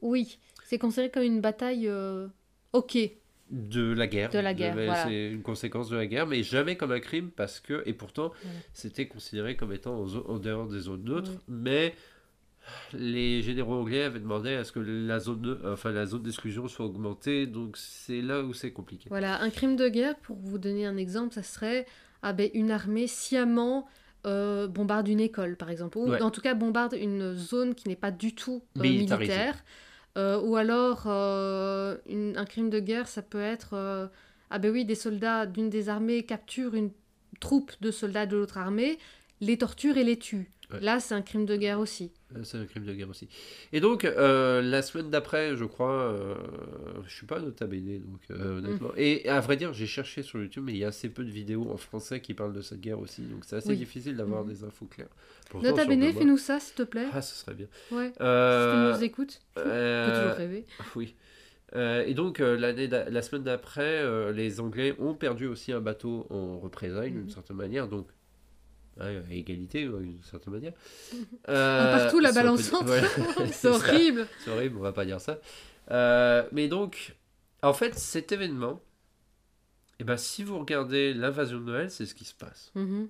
Oui, c'est considéré comme une bataille euh, ok. De la guerre. De la guerre, voilà. C'est une conséquence de la guerre, mais jamais comme un crime parce que, et pourtant, Voilà. c'était considéré comme étant en, dehors des zones neutres, Oui. mais les généraux anglais avaient demandé à ce que la zone, enfin, la zone d'exclusion soit augmentée, donc c'est là où c'est compliqué. Voilà, un crime de guerre, pour vous donner un exemple, ça serait ah ben, une armée sciemment euh, bombarde une école, par exemple, ou Ouais. en tout cas bombarde une zone qui n'est pas du tout euh, militaire. Euh, ou alors, une- un crime de guerre, ça peut être ah ben oui, des soldats d'une des armées capturent une troupe de soldats de l'autre armée, les torturent et les tuent. Ouais. Là, c'est un crime de guerre aussi. Euh, C'est un crime de guerre aussi. Et donc, euh, la semaine d'après, je crois, euh, je suis pas nota bene, donc euh, honnêtement. Mm. Et à vrai dire, j'ai cherché sur YouTube, mais il y a assez peu de vidéos en français qui parlent de cette guerre aussi, donc c'est assez Oui. difficile d'avoir Mhm. des infos claires. Pourtant, Nota bene, fais-nous ça, s'il te plaît. Ah, ce serait bien. Ouais, si tu nous écoutes, euh, toujours rêver. *laughs* oui. Euh, et donc, euh, l'année la semaine d'après, euh, les Anglais ont perdu aussi un bateau en représailles, d'une Mhm. certaine manière, donc à égalité, d'une certaine manière. *laughs* Euh, partout la entre. voilà, *laughs* c'est horrible. C'est horrible, on va pas dire ça. Euh, mais donc, en fait, cet événement, eh ben, si vous regardez l'invasion de Noël, c'est ce qui se passe. Mhm.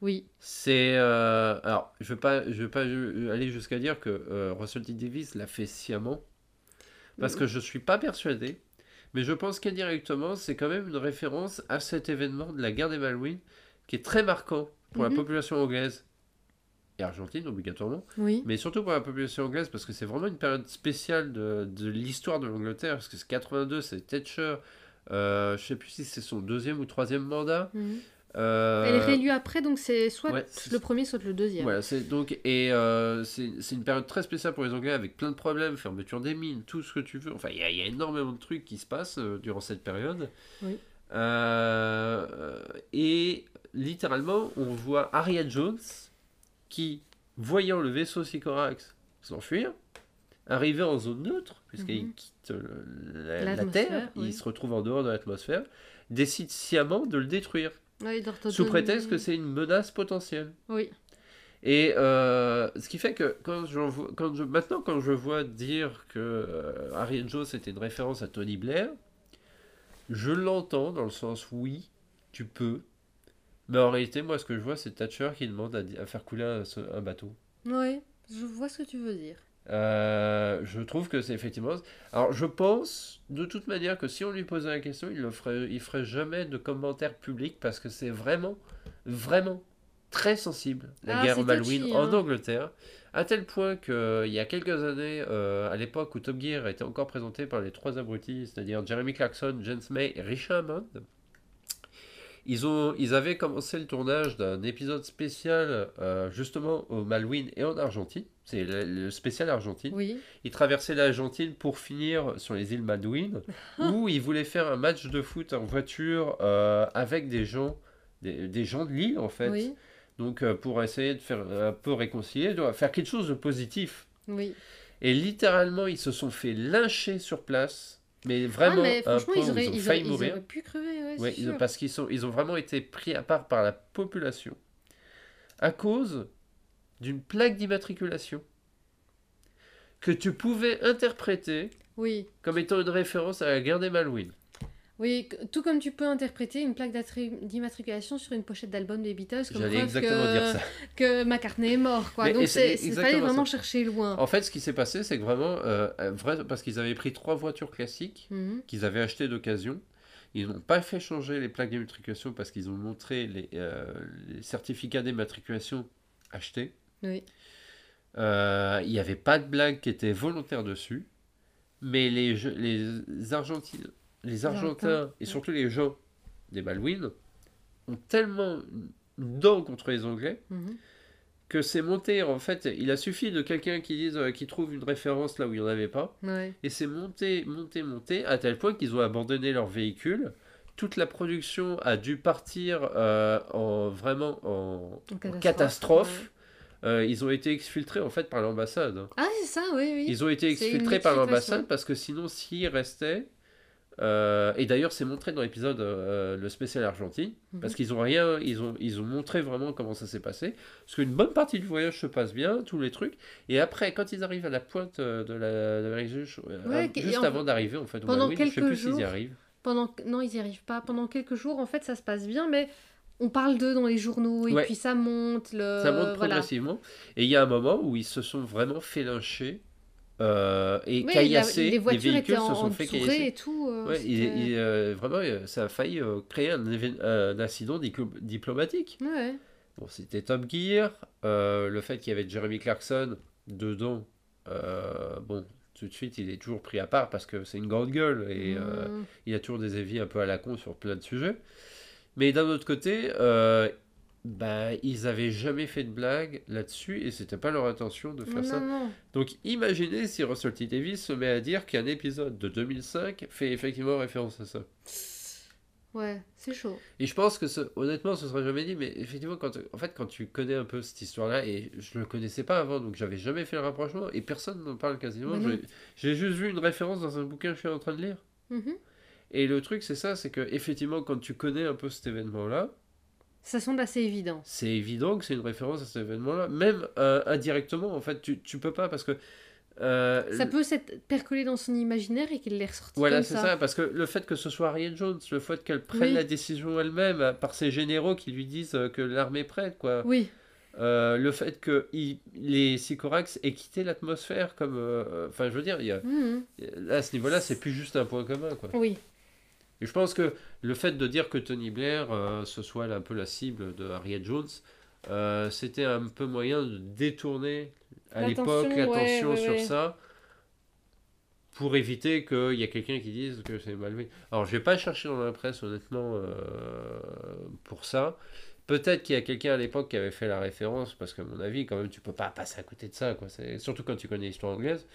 Oui. C'est euh, alors, je veux pas, je veux pas ju- aller jusqu'à dire que euh, Russell T Davies l'a fait sciemment, parce que je suis pas persuadé. Mais je pense qu'indirectement, c'est quand même une référence à cet événement de la guerre des Malouines, qui est très marquant pour Mhm. la population anglaise et argentine obligatoirement. Oui. Mais surtout pour la population anglaise, parce que c'est vraiment une période spéciale de, de l'histoire de l'Angleterre, parce que c'est 82, c'est Thatcher, euh, je sais plus si c'est son deuxième ou troisième mandat. Mhm. Euh, Elle est réélue après, donc c'est soit ouais, le premier, soit le deuxième. Voilà, c'est donc et euh, c'est une période très spéciale pour les Anglais avec plein de problèmes, fermeture des mines, tout ce que tu veux. Enfin, il y, y a énormément de trucs qui se passent euh, durant cette période. Oui. Euh, et littéralement, on voit Harriet Jones qui, voyant le vaisseau Sycorax s'enfuir, arriver en zone neutre, puisqu'il Mhm. quitte le- la, Terre, oui. il se retrouve en dehors de l'atmosphère, décide sciemment de le détruire, sous prétexte que c'est une menace potentielle. Oui. Et euh, ce qui fait que quand je, vois- quand je, maintenant, quand je vois dire que euh, Harriet Jones était une référence à Tony Blair, je l'entends dans le sens oui, tu peux. Mais en réalité, moi, ce que je vois, c'est Thatcher qui demande à, faire couler un, un bateau. Oui, je vois ce que tu veux dire. Euh, je trouve que c'est effectivement. Alors, je pense de toute manière que si on lui posait la question, il ne ferait, il ferait jamais de commentaires publics parce que c'est vraiment, vraiment très sensible la Ah, guerre Malouine en hein. Angleterre, à tel point qu'il y a quelques années, euh, à l'époque où Top Gear était encore présenté par les trois abrutis, c'est-à-dire Jeremy Clarkson, James May et Richard Hammond. Ils, ont, ils avaient commencé le tournage d'un épisode spécial euh, justement au Malouine et en Argentine. C'est le, le spécial Argentine. Oui. Ils traversaient l'Argentine pour finir sur les îles Malouines, *laughs* où ils voulaient faire un match de foot en voiture euh, avec des gens, des, des gens de l'île en fait. Oui. Donc euh, pour essayer de faire un peu réconcilier, de faire quelque chose de positif. Oui. Et littéralement, ils se sont fait lyncher sur place, mais vraiment ah, mais un franchement, point ils où auraient, ils ont ils failli ils mourir. auraient pu crever, ouais, ils- parce qu'ils sont, ils ont vraiment été pris à part par la population à cause d'une plaque d'immatriculation que tu pouvais interpréter Oui. comme étant une référence à la guerre des Malouines. Oui, tout comme tu peux interpréter une plaque d'immatriculation sur une pochette d'album des Beatles comme preuve exactement que, dire ça. que McCartney est mort. Quoi. Mais- Donc c'est fallait vraiment ça. chercher loin. En fait, ce qui s'est passé, c'est que vraiment, euh, vrai, parce qu'ils avaient pris trois voitures classiques Mhm. qu'ils avaient achetées d'occasion, ils n'ont pas fait changer les plaques d'immatriculation parce qu'ils ont montré les, euh, les certificats d'immatriculation achetés. Oui. Euh, Il n'y avait pas de blague qui était volontaire dessus, mais les, les Argentines, les Argentins et surtout les gens des Malouines ont tellement une dent contre les Anglais Mhm. que c'est monté. En fait, il a suffi de quelqu'un qui dise, euh, qui trouve une référence là où il n'y en avait pas, Ouais. et c'est monté, monté, monté à tel point qu'ils ont abandonné leur véhicule. Toute la production a dû partir euh, en vraiment en, En en catastrophe. Euh, ils ont été exfiltrés en fait par l'ambassade. Ah, c'est ça, oui, oui. Ils ont été exfiltrés par l'ambassade parce que sinon, s'ils restaient. Euh, et d'ailleurs, c'est montré dans l'épisode euh, le spécial Argentine Mhm. parce qu'ils ont rien, ils ont, ils ont montré vraiment comment ça s'est passé. Parce qu'une bonne partie du voyage se passe bien, tous les trucs. Et après, quand ils arrivent à la pointe euh, de la, de euh, Ouais, juste avant d'arriver en fait, pendant Malouine, je sais quelques plus s'ils y arrivent. Pendant... Non, ils n'y arrivent pas. Pendant quelques jours, en fait, ça se passe bien, mais on parle d'eux dans les journaux, et Ouais. puis ça monte. Le... Ça monte Euh, voilà. progressivement. Et il y a un moment où ils se sont vraiment fait lyncher euh, et Oui, caillasser. les voitures véhicules étaient en, se sont en fait caillasser. et tout. euh, Ouais, il- c'était- il, euh, vraiment, ça a failli créer un, incident diplomatique. Ouais. Bon, c'était Top Gear, le fait qu'il y avait Jeremy Clarkson dedans, bon, tout de suite, il est toujours pris à part parce que c'est une grande gueule et Mm. il a toujours des avis un peu à la con sur plein de sujets. Mais d'un autre côté, bah, ils avaient jamais fait de blague là-dessus et c'était pas leur intention de faire non, ça. non. Donc imaginez si Russell T. Davis se met à dire qu'un épisode de 2005 fait effectivement référence à ça. Ouais, c'est chaud. Et je pense que ce- honnêtement, ce sera jamais dit, mais effectivement, quand, en fait, quand tu connais un peu cette histoire-là, et je le connaissais pas avant, donc j'avais jamais fait le rapprochement, et personne n'en parle quasiment. Bah. J'ai- juste vu une référence dans un bouquin que je suis en train de lire. Mhm. Et le truc, c'est ça, c'est que effectivement, quand tu connais un peu cet événement-là, Ça semble assez évident. c'est évident que c'est une référence à cet événement-là, même euh, indirectement, en fait, tu, tu peux pas, parce que... euh, Ça peut s'être percolé dans son imaginaire et qu'il l'ait ressorti Voilà, c'est ça. ça. parce que le fait que ce soit Harriet Jones, le fait qu'elle prenne Oui. la décision elle-même euh, par ses généraux qui lui disent que l'armée est prête, quoi. Oui, Euh, le fait que il- les Sycorax aient quitté l'atmosphère, comme. Enfin, je veux dire, il y a, Mhm. là, à ce niveau-là, c'est plus juste un point commun, quoi. oui. Et je pense que le fait de dire que Tony Blair, euh, ce soit un peu la cible de Harriet Jones, euh, c'était un peu moyen de détourner à l'époque l'attention ouais, ouais, sur ouais. ça pour éviter qu'il y ait quelqu'un qui dise que c'est mal vu. Alors, je vais pas chercher dans la presse, honnêtement, euh, pour ça. Peut-être qu'il y a quelqu'un à l'époque qui avait fait la référence, parce qu'à mon avis, quand même, tu peux pas passer à côté de ça, quoi. Surtout quand tu connais l'histoire anglaise.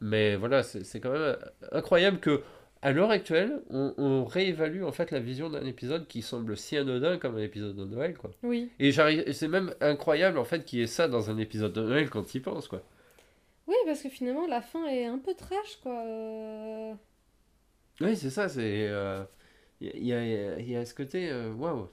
Mais voilà, c'est quand même incroyable que, à l'heure actuelle, on, on réévalue en fait la vision d'un épisode qui semble si anodin comme un épisode de Noël, quoi. Oui. Et c'est même incroyable en fait qu'il y ait ça dans un épisode de Noël quand tu y penses, quoi. Oui, parce que finalement, la fin est un peu trash, quoi. Euh, Oui, c'est ça, c'est. euh, Il y, a, il y a- il y a ce côté. euh, Waouh!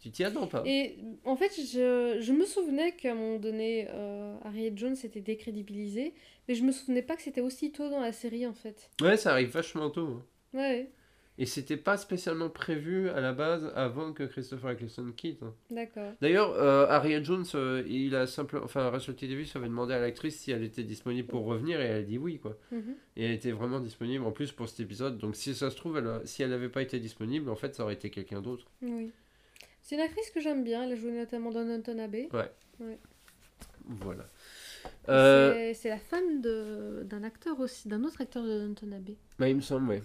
Tu t'y attends pas. Et en fait, je, je me souvenais qu'à un moment donné, euh, Harriet Jones était décrédibilisée, mais je me souvenais pas que c'était aussi tôt dans la série, en fait. Ouais, ça arrive vachement tôt. hein. Ouais, Et c'était pas spécialement prévu à la base avant que Christopher Eccleston quitte. hein. d'accord. D'ailleurs, euh, Harriet Jones, euh, il a simplement. Enfin, Rachel T. Davis avait demandé à l'actrice si elle était disponible pour revenir et elle a dit oui, quoi. Mhm. Et elle était vraiment disponible en plus pour cet épisode. Donc, si ça se trouve, elle a- si elle n'avait pas été disponible, en fait, ça aurait été quelqu'un d'autre. Oui. C'est une actrice que j'aime bien, elle a joué notamment dans Downton Abbey. Voilà. Euh, C'est- la femme d'un acteur aussi, d'un autre acteur de Downton Abbey. bah, il me semble, oui.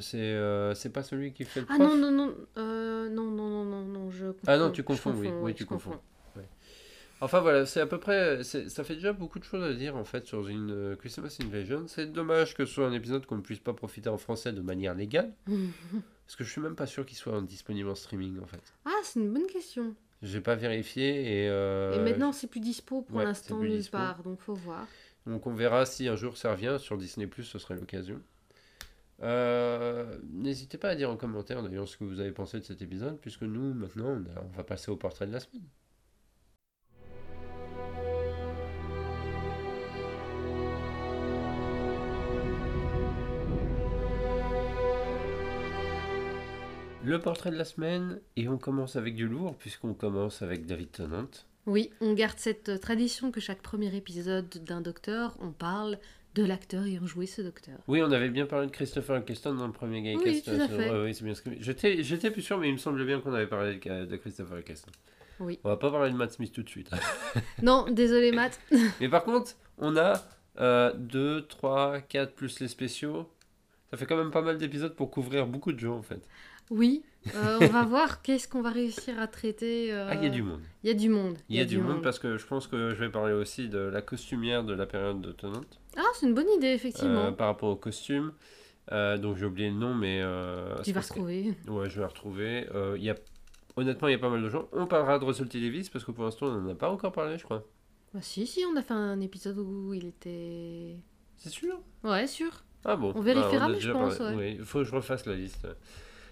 C'est euh, c'est pas celui qui fait le Ah prof non, non, non, euh, non, non, non, non, non, je confonds. Ah non, tu confonds, oui, oui, ouais, tu confonds. Enfin voilà, c'est à peu près, ça fait déjà beaucoup de choses à dire en fait sur une Christmas Invasion. C'est dommage que ce soit un épisode qu'on ne puisse pas profiter en français de manière légale, *laughs* parce que je suis même pas sûr qu'il soit disponible en streaming en fait. Ah, c'est une bonne question. J'ai pas vérifié et, euh, Et maintenant, c'est plus dispo pour ouais, l'instant nulle part, donc faut voir. donc on verra si un jour ça revient sur Disney Plus, ce serait l'occasion. Euh, N'hésitez pas à dire en commentaire d'ailleurs ce que vous avez pensé de cet épisode, puisque nous maintenant on, a- on va passer au portrait de la semaine. Le portrait de la semaine, et on commence avec du lourd, puisqu'on commence avec David Tennant. Oui, on garde cette euh, tradition que chaque premier épisode d'un docteur, on parle de l'acteur ayant joué ce docteur. Oui, on avait bien parlé de Christopher Eccleston dans le premier Gaycast. Oui, tout à fait. Ouais, oui, c'est bien ce que... J'étais, j'étais plus sûr, mais il me semblait bien qu'on avait parlé de, de Christopher Eccleston. Oui. On va pas parler de Matt Smith tout de suite. *laughs* Non, désolé Matt. *laughs* mais par contre, on a 2, 3, 4 plus les spéciaux. Ça fait quand même pas mal d'épisodes pour couvrir beaucoup de gens en fait. Oui, euh, on va *laughs* voir qu'est-ce qu'on va réussir à traiter. euh, Ah, il y a du monde. Il y a du monde. Il y a du monde parce que je pense que je vais parler aussi de la costumière de la période de Tennant. Ah, c'est une bonne idée, effectivement. euh, par rapport au costume. Donc j'ai oublié le nom, mais. tu vas que- retrouver. Ouais, je vais la retrouver. Y a... Honnêtement, il y a pas mal de gens. On parlera de Russell T. Davis parce que pour l'instant, on n'en a pas encore parlé, je crois. Ah, si, si, on a fait un épisode où il était. C'est sûr? Ouais, sûr. Ah bon On vérifiera, mais déjà je pense. Oui, il faut que je refasse la liste.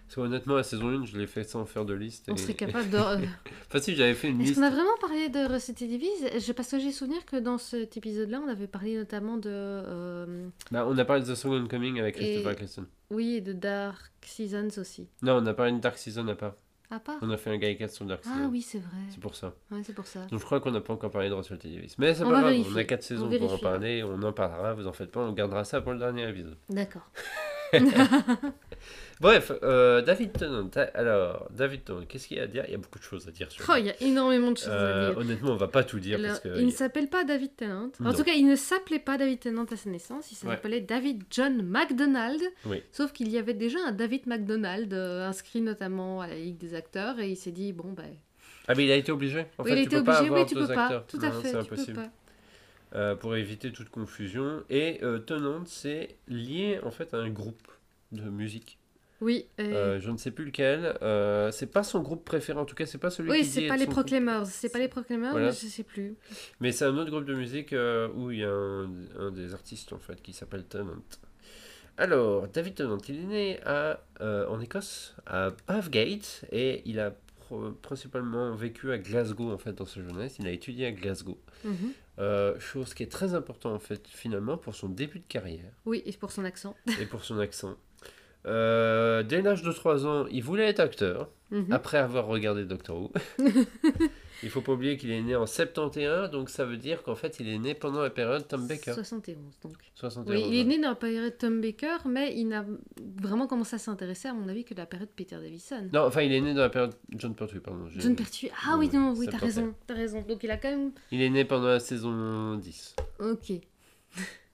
Parce que honnêtement, la saison 1, je l'ai fait sans faire de liste. On serait *laughs* capable de. Enfin, si, j'avais fait une Est-ce liste. qu'on a vraiment parlé de Je- Parce que j'ai souvenir que dans cet épisode-là, on avait parlé notamment de. euh, Bah, on a parlé de The Second Coming avec Christopher Et- Eccleston. Oui, et de Dark Seasons aussi. Non, on a parlé de Dark Season à part. À part? On a fait un Guy 4 sur Dark Season. Ah oui, c'est vrai. C'est pour ça. Ouais, c'est pour ça. Donc je crois qu'on n'a pas encore parlé de Russell T. Davis. Mais c'est pas grave, on a 4 saisons On pour en parler. On en parlera, vous en faites pas. On gardera ça pour le dernier épisode. D'accord. *laughs* *laughs* Bref, euh, David Tennant. Alors, David Tennant, qu'est-ce qu'il y a à dire? Il y a beaucoup de choses à dire sur Oh, il y a énormément de choses Euh, à dire. honnêtement, on va pas tout dire Alors, parce que. il ne s'appelle pas David Tennant. En Non. tout cas, il ne s'appelait pas David Tennant à sa naissance. Il Ouais. s'appelait David John MacDonald. Oui. Sauf qu'il y avait déjà un David MacDonald euh, inscrit notamment à la Ligue des acteurs. Et il s'est dit, bon, ben. Ah, mais il a été obligé. En oui, fait, il peux pas obligé. Oui, tu peux pas. Tout à Non, fait. C'est tu peux impossible. pas. Euh, pour éviter toute confusion. Et euh, c'est lié en fait à un groupe de musique. Oui. Euh, je ne sais plus lequel. Euh, c'est pas son groupe préféré, en tout cas, c'est pas celui Oui, qui c'est pas les. Proclaimers. C'est pas les Proclaimers, Voilà. mais je sais plus. Mais c'est un autre groupe de musique où il y a un, un des artistes en fait qui s'appelle Tennant. Alors, David Tennant, il est né à, euh, en Écosse, à Bathgate, et il a pro- principalement vécu à Glasgow en fait dans sa jeunesse. Il a étudié à Glasgow. Mhm. Euh, chose qui est très importante en fait finalement pour son début de carrière Oui, et pour son accent. et pour son accent. Euh, dès l'âge de 3 ans, il voulait être acteur. Mhm. après avoir regardé Doctor Who. *laughs* il faut pas oublier qu'il est né en 71, donc ça veut dire qu'en fait il est né pendant la période Tom Baker. 71, donc. 71. Oui, il est né dans la période Tom Baker, mais il n'a vraiment commencé à s'intéresser, à mon avis, que de la période Peter Davison. Non, enfin il est né dans la période John Pertwee, pardon. John Pertwee. Ah oui, Oui, non, oui, t'as raison, t'as raison. Donc il a quand même. Il est né pendant la saison 10. Ok. *laughs*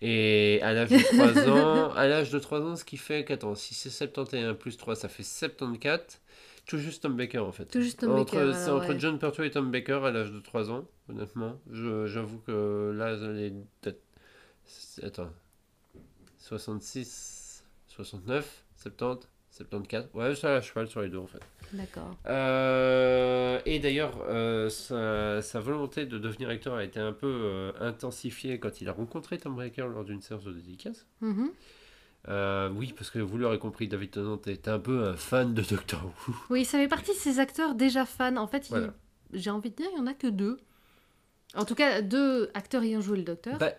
Et à l'âge de 3 *laughs* ans, à l'âge de 3 ans, ce qui fait qu'attends, si c'est 71 plus 3, ça fait 74. Tout juste Tom Baker en fait. Tout juste Tom entre, Baker, C'est alors, entre ouais. John Pertwee et Tom Baker à l'âge de 3 ans, honnêtement. Je- J'avoue que là, les dates- Attends. 66, 69, 70, 74. Ouais, ça à cheval sur les deux en fait. D'accord. Euh, et d'ailleurs, euh, sa, sa volonté de devenir acteur a été un peu euh, intensifiée quand il a rencontré Tom Baker lors d'une séance de dédicace. Mhm. Euh, oui, parce que vous l'aurez compris, David Tennant est un peu un fan de Doctor Who. *laughs* Oui, ça fait partie de ces acteurs déjà fans. En fait, il- j'ai envie de dire, il n'y en a que deux. En tout cas, deux acteurs ayant joué le Docteur. Bah,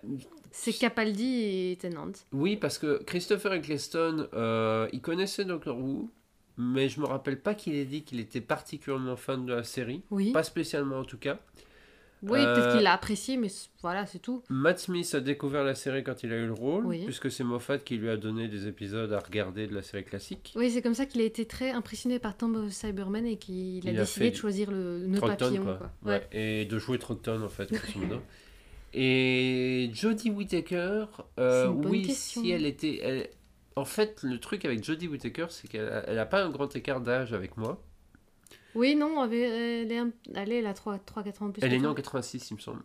c'est Capaldi et Tennant. oui, parce que Christopher Eccleston, euh, il connaissait Doctor Who, mais je me rappelle pas qu'il ait dit qu'il était particulièrement fan de la série. Oui. Pas spécialement en tout cas. Oui, Euh, peut-être qu'il l'a apprécié, mais voilà, c'est tout. Matt Smith a découvert la série quand il a eu le rôle, Oui. puisque c'est Moffat qui lui a donné des épisodes à regarder de la série classique. Oui, c'est comme ça qu'il a été très impressionné par Tomb of Cybermen et qu'il a Il décidé de choisir le nœud papillon. quoi. Quoi. Ouais, Et de jouer Trogton, en fait. *laughs* Et Jodie Whittaker, euh, oui, question. si elle était. elle- En fait, le truc avec Jodie Whittaker, c'est qu'elle a, elle a pas un grand écart d'âge avec moi. Oui, non, elle, est- elle est, un- elle, est- elle a 3-4 ans de plus. Elle est née en 86, il me semble.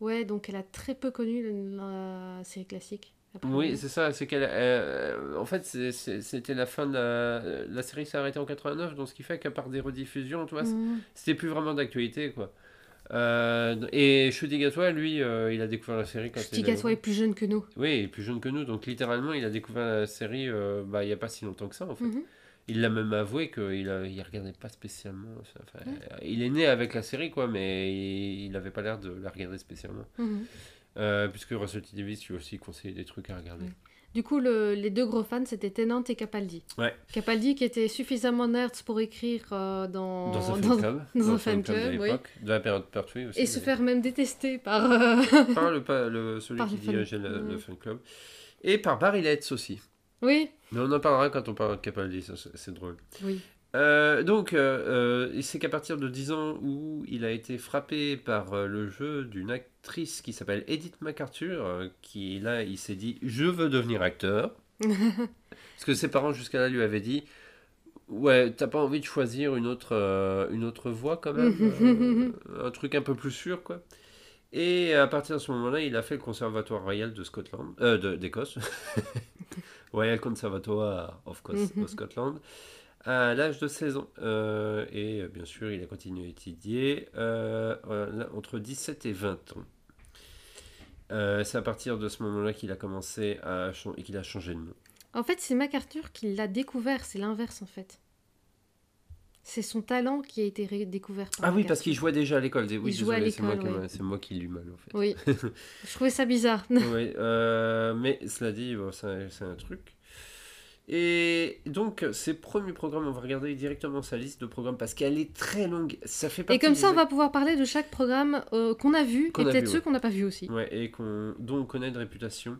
Ouais, donc elle a très peu connu la série classique. Oui, c'est ça, c'est qu'elle. euh, en fait, c'était la fin de la. La série s'est arrêtée en 89, donc ce qui fait qu'à part des rediffusions, tu vois, Mhm. c'était plus vraiment d'actualité, quoi. Euh, et Shudi Gatwa, lui, euh, il a découvert la série quand Gatwa est plus jeune que nous. Oui, il est plus jeune que nous, donc littéralement, il a découvert la série euh, bah, il n'y a pas si longtemps que ça, en fait. Mhm. Il l'a même avoué qu'il ne il regardait pas spécialement. Enfin, Il est né avec la série, quoi, mais il n'avait pas l'air de la regarder spécialement. Mhm. Euh, puisque Russell T. Davis lui aussi conseillé des trucs à regarder. Du coup, le- les deux gros fans, c'était Tennant et Capaldi. Ouais. Capaldi qui était suffisamment nerd pour écrire euh, dans, Dans un fan dans- club. *laughs* dans un le fan de club, oui. De la période Pertwee aussi. et se faire même détester par... euh, *laughs* Par le, celui Par qui fan- dirigeait le, Ouais. le fan club. Et par Barry Letts aussi. Oui, Mais on en parlera quand on parlera de Capaldi, c'est c'est drôle. oui. Euh, donc, euh, euh, c'est qu'à partir de 10 ans où il a été frappé par euh, le jeu d'une actrice qui s'appelle Edith MacArthur, euh, qui là, il s'est dit Je veux devenir acteur. *laughs* Parce que ses parents jusqu'à là lui avaient dit Ouais, t'as pas envie de choisir une autre, euh, une autre voie quand même euh, Un truc un peu plus sûr, quoi. Et à partir de ce moment-là, il a fait le Conservatoire Royal de Scotland, euh, d'Écosse, *laughs* Royal Conservatoire of, Cos- of Scotland, à l'âge de 16 ans. Euh, et euh, bien sûr, il a continué à étudier euh, euh, entre 17 et 20 ans. Euh, c'est à partir de ce moment-là qu'il a commencé à et qu'il a changé de nom. En fait, c'est MacArthur qui l'a découvert, c'est l'inverse en fait. C'est son talent qui a été découvert par Ah oui, parce qu'il jouait déjà à l'école. Oui, Il jouait à désolé, c'est moi, l'école, ouais. c'est moi qui l'ai mal en fait. Oui, *laughs* je trouvais ça bizarre. *laughs* Oui, euh, mais cela dit, bon, c'est un truc. Et donc, ces premiers programmes, on va regarder directement sa liste de programmes parce qu'elle est très longue. Ça fait Et comme ça, on va pouvoir parler de chaque programme euh, qu'on a vu et peut-être ceux qu'on n'a pas vu aussi. Ouais, et qu'on, dont on connaît de réputation.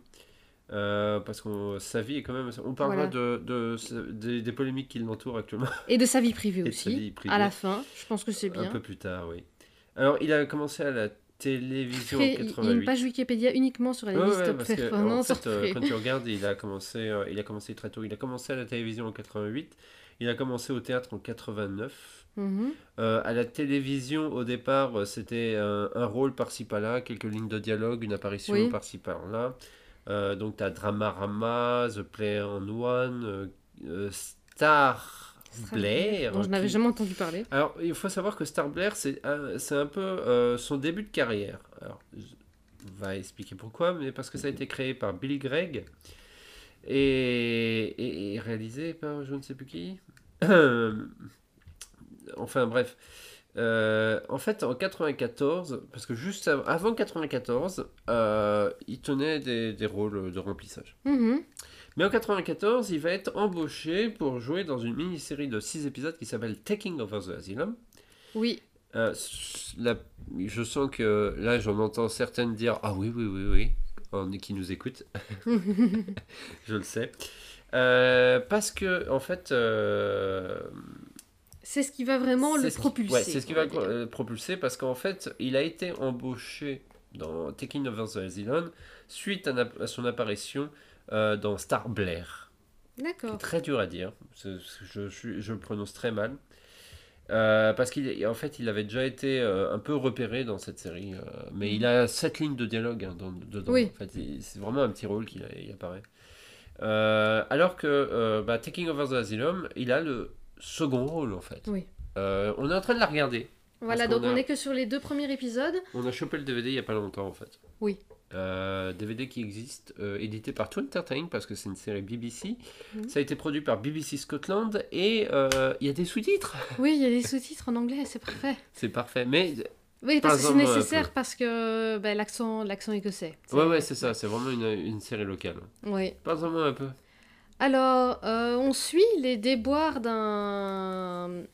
Euh, parce que sa vie est quand même. On parlera de, de, des, des polémiques qui l'entourent actuellement *laughs* Et de sa vie privée Et aussi. vie privée. À la fin, je pense que c'est un bien. peu plus tard, oui. Alors, il a commencé à la télévision en il y a 88. une page Wikipédia uniquement sur la Ouais, liste ouais, top parce que, en performance. fait, euh, quand tu regardes, il a commencé, euh, il a commencé très tôt. Il a commencé à la télévision en 88. Il a commencé au théâtre en 89. Mhm. Euh, à la télévision, au départ, c'était un, un rôle par-ci par-là, quelques lignes de dialogue, une apparition Oui. par-ci par-là. Euh, donc, tu as Dramarama, The Play on One, euh, euh, Star Blair. dont je n'avais qui- jamais entendu parler. alors, il faut savoir que Star Blair, c'est un, c'est un peu euh, son début de carrière. Alors, je vais expliquer pourquoi, mais parce que ça a été créé par Billy Gregg et, et- et réalisé par je ne sais plus qui. *coughs* enfin, bref. Euh, en fait, en 94, parce que juste av- avant 94, euh, il tenait des, des rôles de remplissage. Mhm. Mais en 94, il va être embauché pour jouer dans une mini-série de 6 épisodes qui s'appelle Taking Over the Asylum. Oui, Euh, la- je sens que là, j'en entends certaines dire Ah oui, oui, oui, oui, on, qui nous écoutent. *laughs* *laughs* je le sais. Parce que, en fait. C'est ce qui va vraiment le ce qui- propulser. ouais, c'est ce qui va dire. euh, propulser parce qu'en fait, il a été embauché dans Taking Over the Asylum, suite à, à son apparition euh, dans Star Blair. D'accord. Très dur à dire, je, je, je le prononce très mal. Euh, parce qu'en fait, il avait déjà été euh, un peu repéré dans cette série. Euh, mais il a sept lignes de dialogue hein, dans, dedans. Oui. En fait, c'est vraiment un petit rôle qu'il apparaît. Alors que bah, Taking Over the Asylum, il a le second rôle en fait. Oui. Euh, on est en train de la regarder. Voilà, donc qu'on a- on est que sur les deux premiers épisodes. On a chopé le DVD il y a pas longtemps en fait. Oui. Euh, DVD qui existe, euh, édité par To Entertain parce que c'est une série BBC. Mhm. Ça a été produit par BBC Scotland et euh, il y a des sous-titres. *laughs* Oui, il y a des sous-titres en anglais, c'est parfait. C'est parfait. Mais Oui, parce que c'est nécessaire parce que ben, l'accent, l'accent écossais. ouais, ouais, c'est ça. C'est vraiment une, une série locale. Oui. Parle-moi un peu. Alors, euh, on suit les déboires d'un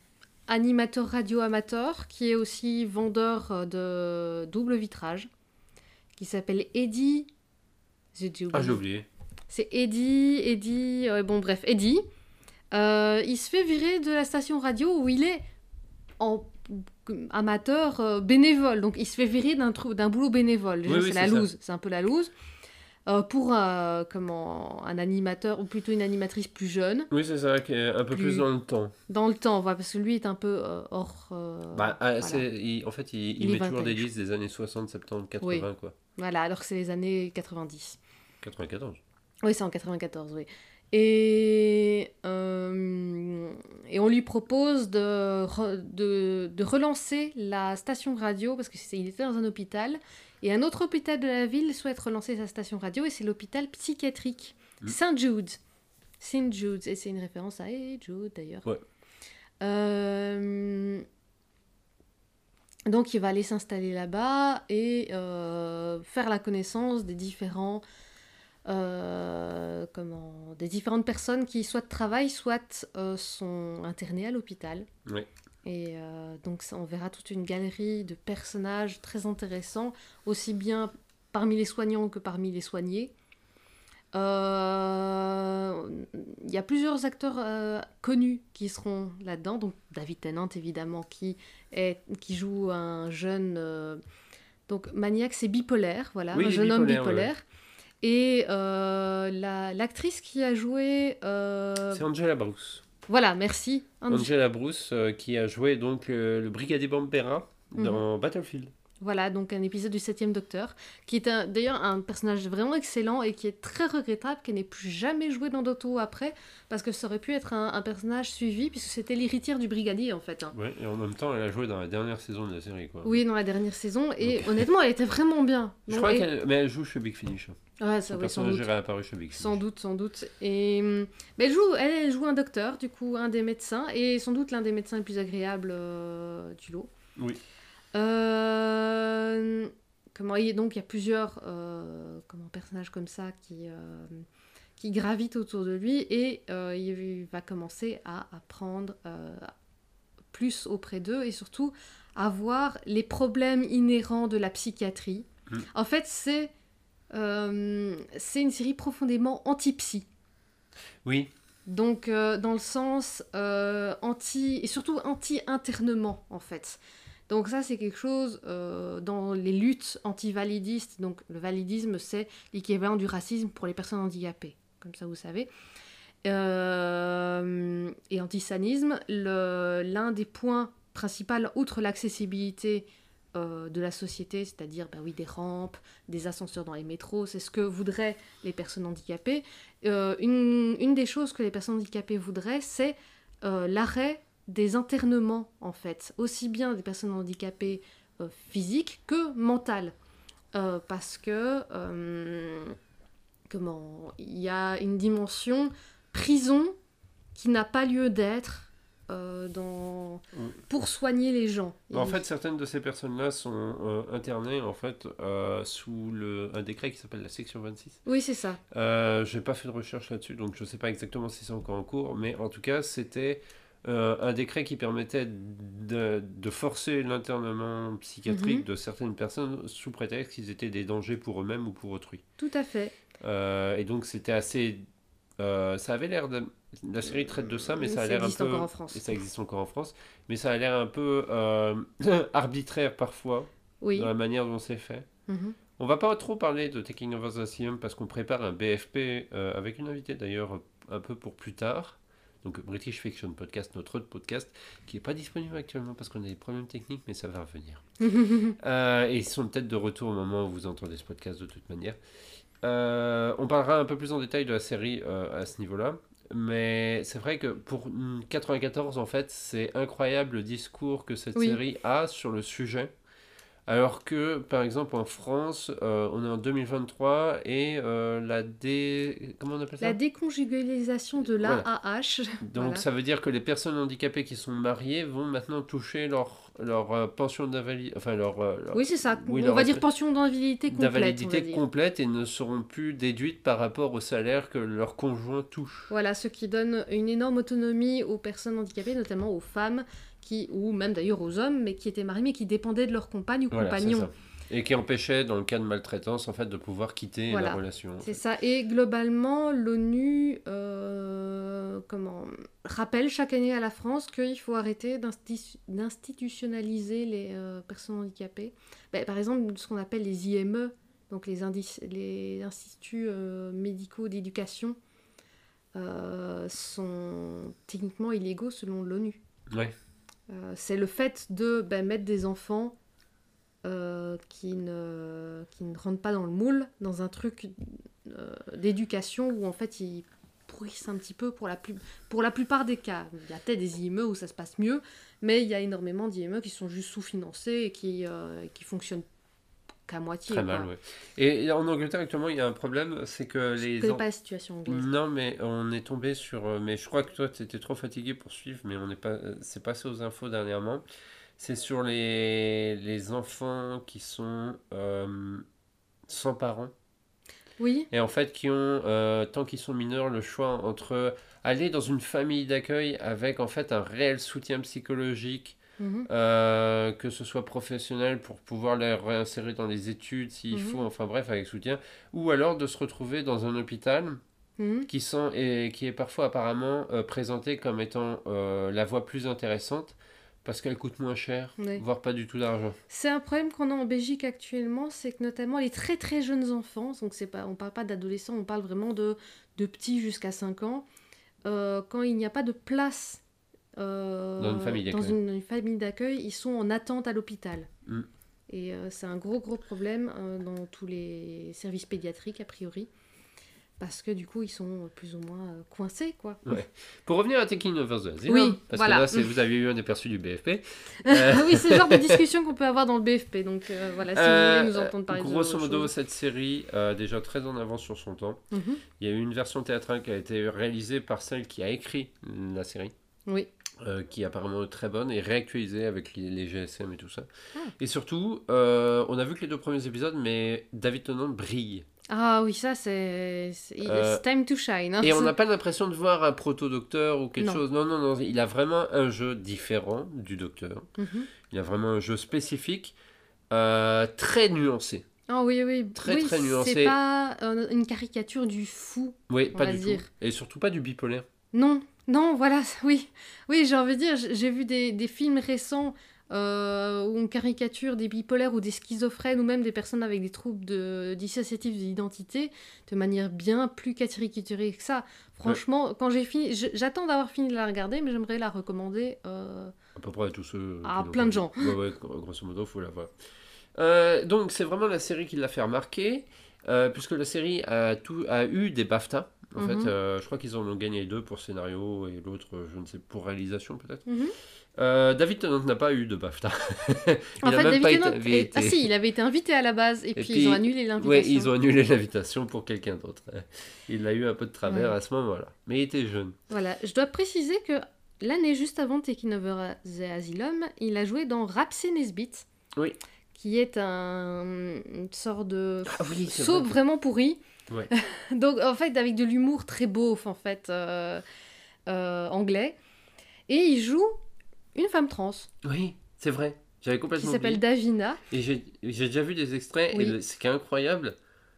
animateur radio amateur qui est aussi vendeur de double vitrage, qui s'appelle Eddie. J'ai Ah, j'ai oublié. C'est Eddie, Eddie, euh, bon bref, Eddie. Euh, il se fait virer de la station radio où il est en amateur euh, bénévole. Donc il se fait virer d'un d'un boulot bénévole. Déjà, Oui, oui, c'est la loose, c'est un peu la loose. Euh, pour euh, comment, un animateur, ou plutôt une animatrice plus jeune, Oui, c'est ça, qui est un peu Plus- plus dans le temps. dans le temps, voilà, parce que lui est un peu euh, hors... Bah, ah, voilà. il- en fait, il, il Il est met toujours des listes des années 60, 70, 80, Oui. quoi. Voilà, alors que c'est les années 90. 94. Oui, c'est en 94, oui. Et, euh, et on lui propose de, de, de relancer la station radio, parce qu'il était dans un hôpital, et un autre hôpital de la ville souhaite relancer sa station radio, et c'est l'hôpital psychiatrique. Saint Jude. Saint Jude, et c'est une référence à Hey Jude d'ailleurs. Ouais. Euh, donc il va aller s'installer là-bas et euh, faire la connaissance des différents euh, comment des différentes personnes qui soit travaillent soit euh, sont internées à l'hôpital Oui. Et euh, donc on verra toute une galerie de personnages très intéressants aussi bien parmi les soignants que parmi les soignés Euh, il y a plusieurs acteurs euh, connus qui seront là-dedans. Donc David Tennant évidemment qui est qui joue un jeune donc maniaque, c'est bipolaire, voilà, Oui, un jeune homme bipolaire, ouais. Et la- l'actrice qui a joué, C'est Angela Bruce. Voilà, merci. Ange- Angela Bruce euh, qui a joué donc euh, le brigadier Bampera Mhm. dans Battlefield. Voilà, donc un épisode du 7 Docteur, qui est d'ailleurs un personnage vraiment excellent et qui est très regrettable qu'elle n'ait plus jamais joué dans Doctor Who après, parce que ça aurait pu être un, un personnage suivi, puisque c'était l'héritière du brigadier en fait. hein. Ouais, et en même temps, elle a joué dans la dernière saison de la série. Quoi. Oui, dans la dernière saison, et honnêtement, elle était vraiment bien. Je crois et- qu'elle mais elle joue chez Big Finish. Ouais, ça, oui, sans doute. est réapparu chez Big Finish. Sans doute, sans doute. Et, mais elle, joue, elle, elle joue un docteur, du coup, un des médecins, et sans doute l'un des médecins les plus agréables euh, du lot. Oui. Euh, comment, il- donc il y a plusieurs euh, comment, personnages comme ça qui, euh, qui gravitent autour de lui, et il va commencer à apprendre plus auprès d'eux, et surtout à voir les problèmes inhérents de la psychiatrie. Mm. En fait, c'est c'est une série profondément anti-psy. Oui, Donc, dans le sens anti. et surtout anti-internement, en fait. Donc, ça, c'est quelque chose euh, dans les luttes anti-validistes. Donc, le validisme, c'est l'équivalent du racisme pour les personnes handicapées. Comme ça, vous savez. Euh, et antisanisme, l'un des points principaux, outre l'accessibilité euh, de la société, c'est-à-dire bah oui, des rampes, des ascenseurs dans les métros, c'est ce que voudraient les personnes handicapées. Euh, une, des choses que les personnes handicapées voudraient, c'est l'arrêt des internements, en fait, aussi bien des personnes handicapées euh, physiques que mentales. Euh, parce que, euh, comment, il y a une dimension prison qui n'a pas lieu d'être euh, dans... Mm. pour soigner les gens. En fait, certaines de ces personnes-là sont euh, internées en fait euh, sous le, un décret qui s'appelle la section 26. Oui, c'est ça. Euh, j'ai pas fait de recherche là-dessus, donc je sais pas exactement si c'est encore en cours, mais en tout cas, c'était euh, un décret qui permettait de, de forcer l'internement psychiatrique Mhm. de certaines personnes sous prétexte qu'ils étaient des dangers pour eux-mêmes ou pour autrui. Tout à fait. Euh, et donc, c'était assez. euh, ça avait l'air de. La série traite de ça, mais ça a l'air un peu. encore en France. Et ça existe encore en France, mais ça a l'air un peu *laughs* arbitraire parfois Oui. dans la manière dont c'est fait. Mhm. On va pas trop parler de Taking Over the Asylum parce qu'on prépare un BFP avec une invitée d'ailleurs un peu pour plus tard. Donc British Fiction Podcast, notre autre podcast, qui n'est pas disponible actuellement parce qu'on a des problèmes techniques, mais ça va revenir. *laughs* Euh, et ils sont peut-être de retour au moment où vous entendez ce podcast de toute manière. Euh, on parlera un peu plus en détail de la série euh, à ce niveau-là. Mais c'est vrai que pour mm, 94, en fait, c'est incroyable le discours que cette Oui. série a sur le sujet. Alors que, par exemple, en France, euh, on est en 2023 et euh, la dé... Comment on appelle ça? La déconjugalisation de l'AAH. *laughs* Donc voilà. ça veut dire que les personnes handicapées qui sont mariées vont maintenant toucher leur, leur euh, pension d'invalidité, enfin leur, leur Oui, c'est ça. Oui, on leur va dire pension d'invalidité complète. d'invalidité complète et ne seront plus déduites par rapport au salaire que leur conjoint touche. Voilà, ce qui donne une énorme autonomie aux personnes handicapées, notamment aux femmes, qui, ou même d'ailleurs aux hommes, mais qui étaient mariés, mais qui dépendaient de leur compagne ou Voilà, compagnon. Et qui empêchait, dans le cas de maltraitance, en fait, de pouvoir quitter Voilà. la relation. C'est ça. Et globalement, l'ONU euh, comment, rappelle chaque année à la France qu'il faut arrêter d'insti- d'institutionnaliser les euh, personnes handicapées. Ben, par exemple, ce qu'on appelle les IME, donc les, instituts euh, médicaux d'éducation, sont techniquement illégaux selon l'ONU. Ouais. Euh, c'est le fait de ben, mettre des enfants euh, qui, ne, qui ne rentrent pas dans le moule, dans un truc euh, d'éducation où en fait ils pourrissent un petit peu pour la, pour la plupart des cas. Il y a peut-être des IME où ça se passe mieux, mais il y a énormément d'IME qui sont juste sous-financés et qui, qui fonctionnent qu'à moitié. Très quoi. mal, ouais. Et en Angleterre, actuellement, il y a un problème, c'est que Je les... connais en- pas la situation anglaise. Non, mais on est tombé sur. euh, Mais je crois que toi, tu étais trop fatigué pour suivre, mais on n'est pas. euh, C'est passé aux infos dernièrement. C'est sur les, les enfants qui sont euh, sans parents. Oui, Et en fait, qui ont, euh, tant qu'ils sont mineurs, le choix entre aller dans une famille d'accueil avec en fait un réel soutien psychologique, mhm, euh, que ce soit professionnel pour pouvoir les réinsérer dans les études s'il Mhm. faut, enfin bref, avec soutien, ou alors de se retrouver dans un hôpital mhm. qui, sont, et qui est parfois apparemment euh, présenté comme étant euh, la voie plus intéressante parce qu'elle coûte moins cher, voire pas du tout d'argent. C'est un problème qu'on a en Belgique actuellement, c'est que notamment les très très jeunes enfants, donc c'est pas, on parle pas d'adolescents, on parle vraiment de, de petits jusqu'à 5 ans, euh, quand il n'y a pas de place euh, Dans une famille dans d'accueil. une, une famille d'accueil, ils sont en attente à l'hôpital. Mm. Et euh, c'est un gros gros problème euh, dans tous les services pédiatriques a priori, parce que du coup ils sont plus ou moins coincés quoi. Pour revenir à Taking Over the Asylum, Oui, parce voilà. que là, c'est- vous avez eu un aperçu du BFP. *laughs* Euh, oui, c'est le genre de discussion qu'on peut avoir dans le BFP, donc voilà, si vous voulez nous entendre parler Grosso modo, cette série, déjà très en avance sur son temps. Mhm. Il y a eu une version théâtrale qui a été réalisée par celle qui a écrit la série. Oui. Euh, qui est apparemment très bonne et réactualisée avec les, les GSM et tout ça. Ah. Et surtout, euh, on a vu que les deux premiers épisodes, mais David Tennant brille. Ah oui, ça c'est. Euh, time to shine. hein. Et on n'a pas l'impression de voir un proto-docteur ou quelque Non. chose. Non, non, non. Il a vraiment un jeu différent du docteur. Mhm. Il a vraiment un jeu spécifique, euh, très nuancé. Ah oui, oui. Très, oui, très nuancé. C'est pas euh, une caricature du fou. Oui, On pas va du dire. tout. Et surtout pas du bipolaire. Non, non, voilà, *laughs* oui. Oui, j'ai envie de dire, j'ai vu des, des films récents euh, où on caricature des bipolaires ou des schizophrènes ou même des personnes avec des troubles de, dissociatifs d'identité de manière bien plus caricaturée que ça. Franchement, quand j'ai fini, j'attends d'avoir fini de la regarder, mais j'aimerais la recommander. euh, À peu près à tous ceux. l'ont plein de gens. Ouais, ouais, grosso modo, faut la voir. Euh, donc, c'est vraiment la série qui l'a fait remarquer, puisque la série a, tout, a eu des BAFTA. En Mhm. fait, euh, je crois qu'ils en ont gagné deux pour scénario et l'autre, je ne sais, pour réalisation peut-être. mhm. Euh, David Tennant n'a pas eu de BAFTA. *laughs* il En fait, même David pas Tennant été- est- Ah si, il avait été invité à la base et, puis, puis- ils ont annulé l'invitation. Ouais, ils ont annulé l'invitation pour quelqu'un d'autre. *laughs* Il l'a eu un peu de travers Ouais. à ce moment-là. Mais il était jeune. Voilà, je dois préciser que l'année juste avant Taking Over the Asylum, il a joué dans Rapsé Nesbit. Oui. Qui est un, une sorte de Ah oui, vrai. vraiment pourri. Ouais. *laughs* Donc en fait, avec de l'humour très beauf en fait, euh, euh, anglais. Et il joue une femme trans Oui, c'est vrai. J'avais qui complètement s'appelle oublié. Davina. Et j'ai déjà vu des extraits, Oui. et ce qui est incroyable,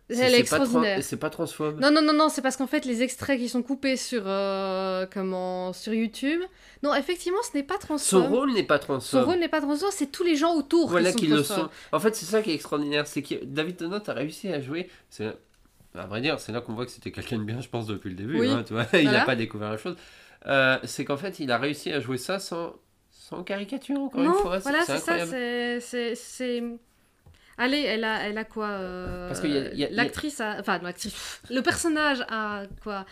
Elle C'est- est c'est pas extraordinaire. C'est pas transphobe. Non, non, non, non, c'est parce qu'en fait, les extraits qui sont coupés sur, euh, comment, sur YouTube. Non, effectivement, ce n'est pas Son transphobe. rôle n'est pas Son transphobe. rôle n'est pas transphobe, c'est tous les gens autour Voilà qui sont le sont. En fait, c'est ça qui est extraordinaire, c'est que David Tennant a réussi à jouer. C'est à vrai dire, c'est là qu'on voit que c'était quelqu'un de bien, je pense, depuis le début. Oui. hein, tu vois. *laughs* Il n'a Voilà. pas découvert la chose. Euh, c'est qu'en fait, il a réussi à jouer ça sans, sans caricature, encore Non, une fois. voilà, c'est ça, c'est- Allez, elle a, elle a quoi euh, Parce a- L'actrice a... Enfin, non, l'actrice... Le personnage a quoi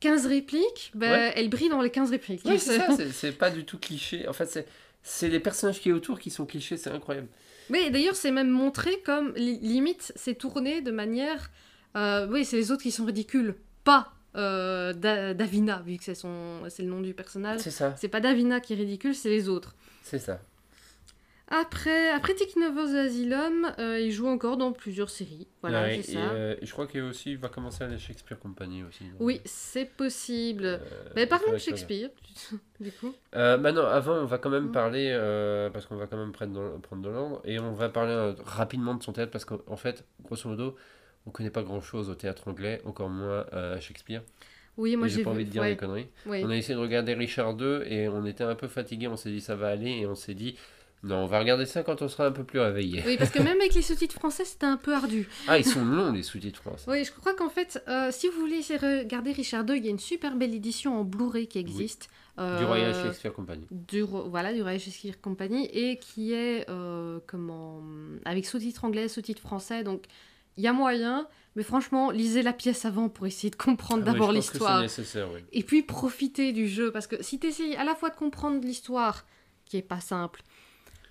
15 répliques ben, Ouais. Elle brille dans les 15 répliques. Oui, c'est ça, c'est- pas du tout cliché. En fait, c'est. Les personnages qui est autour qui sont clichés, c'est incroyable. Mais d'ailleurs, c'est même montré comme, li- limite, c'est tourné de manière... euh, oui, c'est les autres qui sont ridicules, pas euh, Da- Davina, vu que c'est son... c'est le nom du personnage. C'est ça, C'est pas Davina qui est ridicule, c'est les autres. c'est ça. Après, après the Asylum, euh, il joue encore dans plusieurs séries. Voilà, Ouais, c'est et, ça. euh, je crois qu'il aussi, il va commencer à la Shakespeare Company aussi. Oui, c'est possible. Euh, Mais parlons de. Shakespeare, *laughs* du coup. Euh, maintenant, avant, on va quand même Mm. parler, euh, parce qu'on va quand même prendre de, prendre de l'ordre, et on va parler euh, rapidement de son théâtre, parce qu'en en fait, grosso modo, on connaît pas grand-chose au théâtre anglais, encore moins euh, à Shakespeare. Oui, moi j'ai pas vu. envie de dire ouais, des conneries. On a essayé de regarder Richard II, et on était un peu fatigué, on s'est dit ça va aller, et on s'est dit, non, on va regarder ça quand on sera un peu plus réveillé. Oui, parce que même avec les sous-titres français, c'était un peu ardu. Ah, ils sont longs, les sous-titres français. Oui, je crois qu'en fait, euh, si vous voulez regarder Richard II, il y a une super belle édition en Blu-ray qui existe. Du euh, Royal Shakespeare Company. du, voilà, du Royal Shakespeare Company, et qui est euh, comment, avec sous-titres anglais, sous-titres français. Donc, il y a moyen, mais franchement, lisez la pièce avant pour essayer de comprendre Ah d'abord l'histoire. C'est nécessaire, oui. Et puis profiter du jeu, parce que si tu essayes à la fois de comprendre l'histoire, qui est pas simple,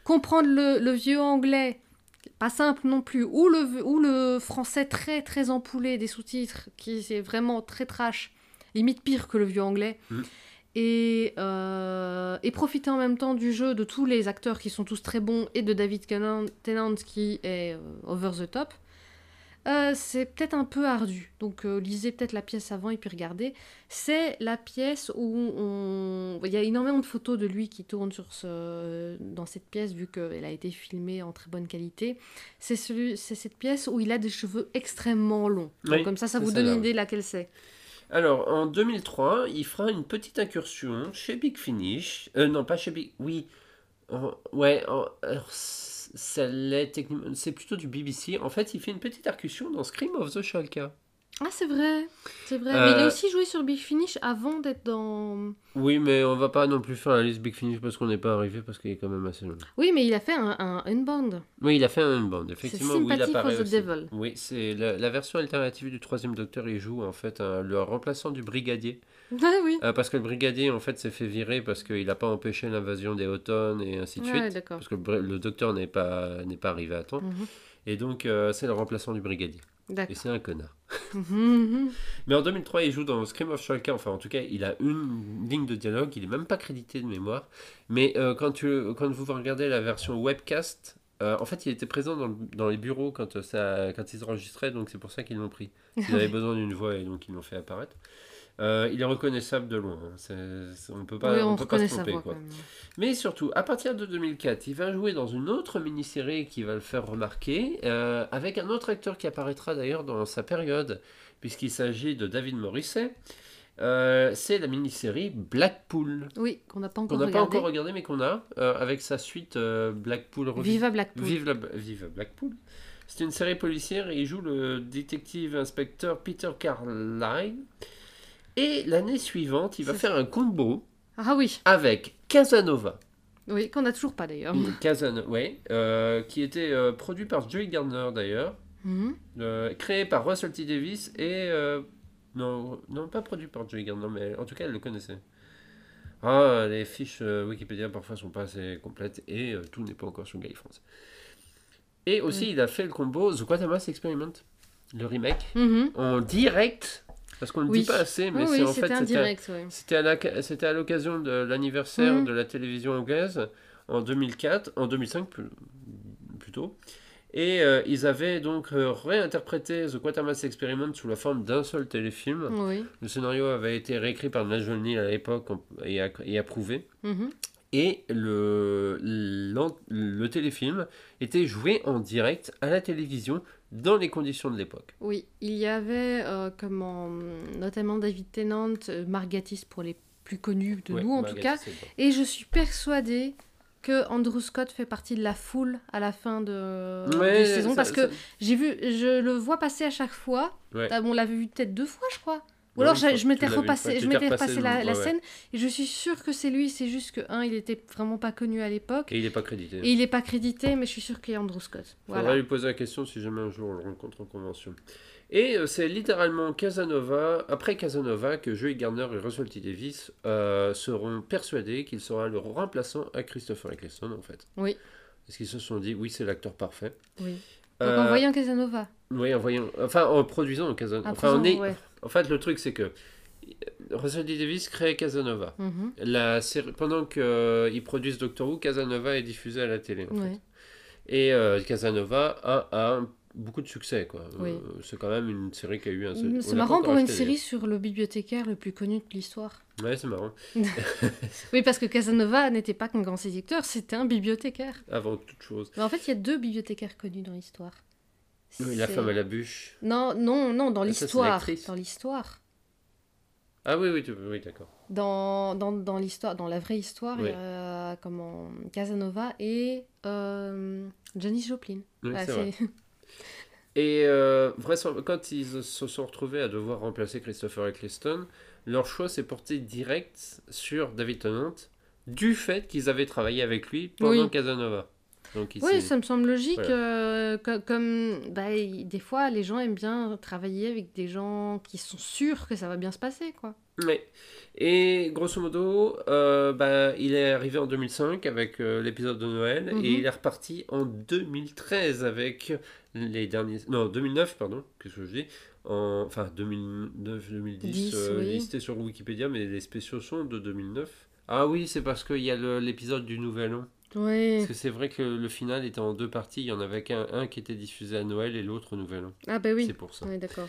comprendre le, le vieux anglais, est pas simple non plus, ou le, ou le français très très empoulé des sous-titres, qui c'est vraiment très trash, limite pire que le vieux anglais, Mm. et, euh, et profiter en même temps du jeu de tous les acteurs qui sont tous très bons, et de David Tennant Tennant qui est euh, over the top. Euh, c'est peut-être un peu ardu, donc euh, lisez peut-être la pièce avant et puis regardez. C'est la pièce où on... il y a énormément de photos de lui qui tournent sur ce... dans cette pièce vu qu'elle a été filmée en très bonne qualité. C'est celui... cette pièce où il a des cheveux extrêmement longs. Donc, comme ça, ça vous donne une idée laquelle c'est. Alors, en 2003, il fera une petite incursion chez Big Finish. Euh, non, pas chez Big... Oui. Ouais, alors, C'est plutôt du BBC. En fait, il fait une petite incursion dans Scream of the Shalka. Ah, c'est vrai, c'est vrai. Euh, Mais il a aussi joué sur Big Finish avant d'être dans. Oui, mais on va pas non plus faire la liste Big Finish parce qu'on n'est pas arrivé, parce qu'il est quand même assez long. Oui, mais il a fait un, un Unbound. Oui, il a fait un band, effectivement. Sympathy for apparaît the aussi. Devil. Oui, c'est la, la version alternative du troisième Docteur. Il joue en fait un- le remplaçant du brigadier. *laughs* Ah oui. Euh, parce que le brigadier en fait s'est fait virer parce qu'il n'a pas empêché l'invasion des Autons et ainsi de Ouais, suite. d'accord. Parce que le, Docteur n'est pas, pas arrivé à temps. Mhm. Et donc euh, c'est le remplaçant du brigadier. Et c'est un connard. *laughs* Mais en 2003, il joue dans Scream of Shalka. Enfin, en tout cas, il a une ligne de dialogue. Il est même pas crédité de mémoire. Mais euh, quand, tu, quand vous regardez la version webcast, euh, en fait, il était présent dans, dans les bureaux quand, euh, ça, quand ils enregistraient. Donc, c'est pour ça qu'ils l'ont pris. Ils avaient *laughs* besoin d'une voix et donc ils l'ont fait apparaître. Euh, il est reconnaissable de loin. hein. On peut pas, oui, on on peut pas se tromper. quoi. Mais surtout, à partir de 2004, il va jouer dans une autre mini-série qui va le faire remarquer, euh, avec un autre acteur qui apparaîtra d'ailleurs dans sa période, puisqu'il s'agit de David Morisset. Euh, c'est la mini-série Blackpool, Oui, qu'on n'a pas qu'on encore n'a pas regardé. encore regardé, mais qu'on a, avec sa suite Blackpool Viva Blackpool. Vive, la, Vive Blackpool. C'est une série policière et il joue le détective inspecteur Peter Carlyle. Et l'année suivante, il va faire un combo Ah oui, avec Casanova. oui, qu'on n'a toujours pas d'ailleurs. Kazan, ouais, euh, qui était euh, produit par Joey Gardner d'ailleurs, Mhm. euh, créé par Russell T Davis et non, non pas produit par Joey Gardner, mais en tout cas elle le connaissait. Ah, les fiches Wikipédia parfois sont pas assez complètes et tout n'est pas encore sur Guy France. Et aussi il a fait le combo The Quatermass Experiment, le remake Mhm. en direct, parce qu'on ne le Oui. dit pas assez, mais Oui, c'est oui, en fait c'était à l'occasion de l'anniversaire Mhm. de la télévision anglaise en 2004, en 2005 plus- plutôt. Et euh, ils avaient donc euh, réinterprété The Quatermass Experiment sous la forme d'un seul téléfilm. Oui. Le scénario avait été réécrit par Nigel Neal à l'époque et, approuvé. Mhm. Et le téléfilm était joué en direct à la télévision dans les conditions de l'époque. Oui, il y avait euh, comment, notamment David Tennant, euh, Mark Gatiss pour les plus connus de Ouais, nous en tout cas. Et je suis persuadée que Andrew Scott fait partie de la foule à la fin de, Ouais, de saison ça- parce que ça- j'ai vu, je le vois passer à chaque fois. Ouais. Ah, bon, on l'avait vu peut-être deux fois, je crois. Ou alors je je, m'étais repassé, je m'étais repassé la, le- la ouais, ouais. scène et je suis sûre que c'est lui. C'est juste que un, il était vraiment pas connu à l'époque Et il n'est pas crédité. et il n'est pas crédité, mais je suis sûre qu'il y a Andrew Scott. Faudra Voilà. lui poser la question si jamais un jour on le rencontre en convention. Et euh, c'est littéralement Casanova, après Casanova, que Joey Gardner et Russell T. Davis euh, seront persuadés qu'il sera le remplaçant à Christopher Eccleston en fait. Oui. Parce qu'ils se sont dit, oui, c'est l'acteur parfait. Oui. Donc Euh, en voyant Casanova. Oui, en voyant, enfin en produisant Casanova. En Enfin, est- ouais. En fait, le truc c'est que Russell T. Davis crée Casanova. Mhm. La série, pendant qu'ils produisent Doctor Who, Casanova est diffusé à la télé. en fait. Ouais. Et euh, Casanova a, a un- beaucoup de succès. quoi. Oui. Euh, c'est quand même une série qui a eu un. Mm, C'est marrant pour une série sur le bibliothécaire le plus connu de l'histoire. Ouais, c'est marrant. *laughs* Oui, parce que Casanova n'était pas qu'un grand séducteur, c'était un bibliothécaire. Avant toute chose. Mais en fait, il y a deux bibliothécaires connus dans l'histoire. Oui, la femme à la bûche. Non, non, non, dans Ah, l'histoire. Dans l'histoire. Ah oui, oui, tu- oui d'accord. Dans, dans, dans l'histoire, dans la vraie histoire, il y a comment, Casanova et euh, Janis Joplin. Oui, Ah, c'est vrai. c'est- *laughs* Et euh, quand ils se sont retrouvés à devoir remplacer Christopher Eccleston, leur choix s'est porté direct sur David Tennant du fait qu'ils avaient travaillé avec lui pendant Oui. Casanova. Donc Oui, ça me semble logique. Voilà. euh, co- comme bah, y- des fois, les gens aiment bien travailler avec des gens qui sont sûrs que ça va bien se passer, quoi. Ouais. Et grosso modo, euh, bah, il est arrivé en 2005 avec euh, l'épisode de Noël Mhm. et il est reparti en 2013 avec les derniers. Non, 2009, pardon, qu'est-ce que je dis en... Enfin, 2009-2010, Dix, euh, oui. listé sur Wikipédia, mais les spéciaux sont de 2009. Ah oui, c'est parce qu'il y a l'épisode du Nouvel An. Oui. Parce que c'est vrai que le final était en deux parties. Il y en avait qu'un un qui était diffusé à Noël et l'autre au Nouvel An. Ah, bah oui. C'est pour ça. Oui, d'accord.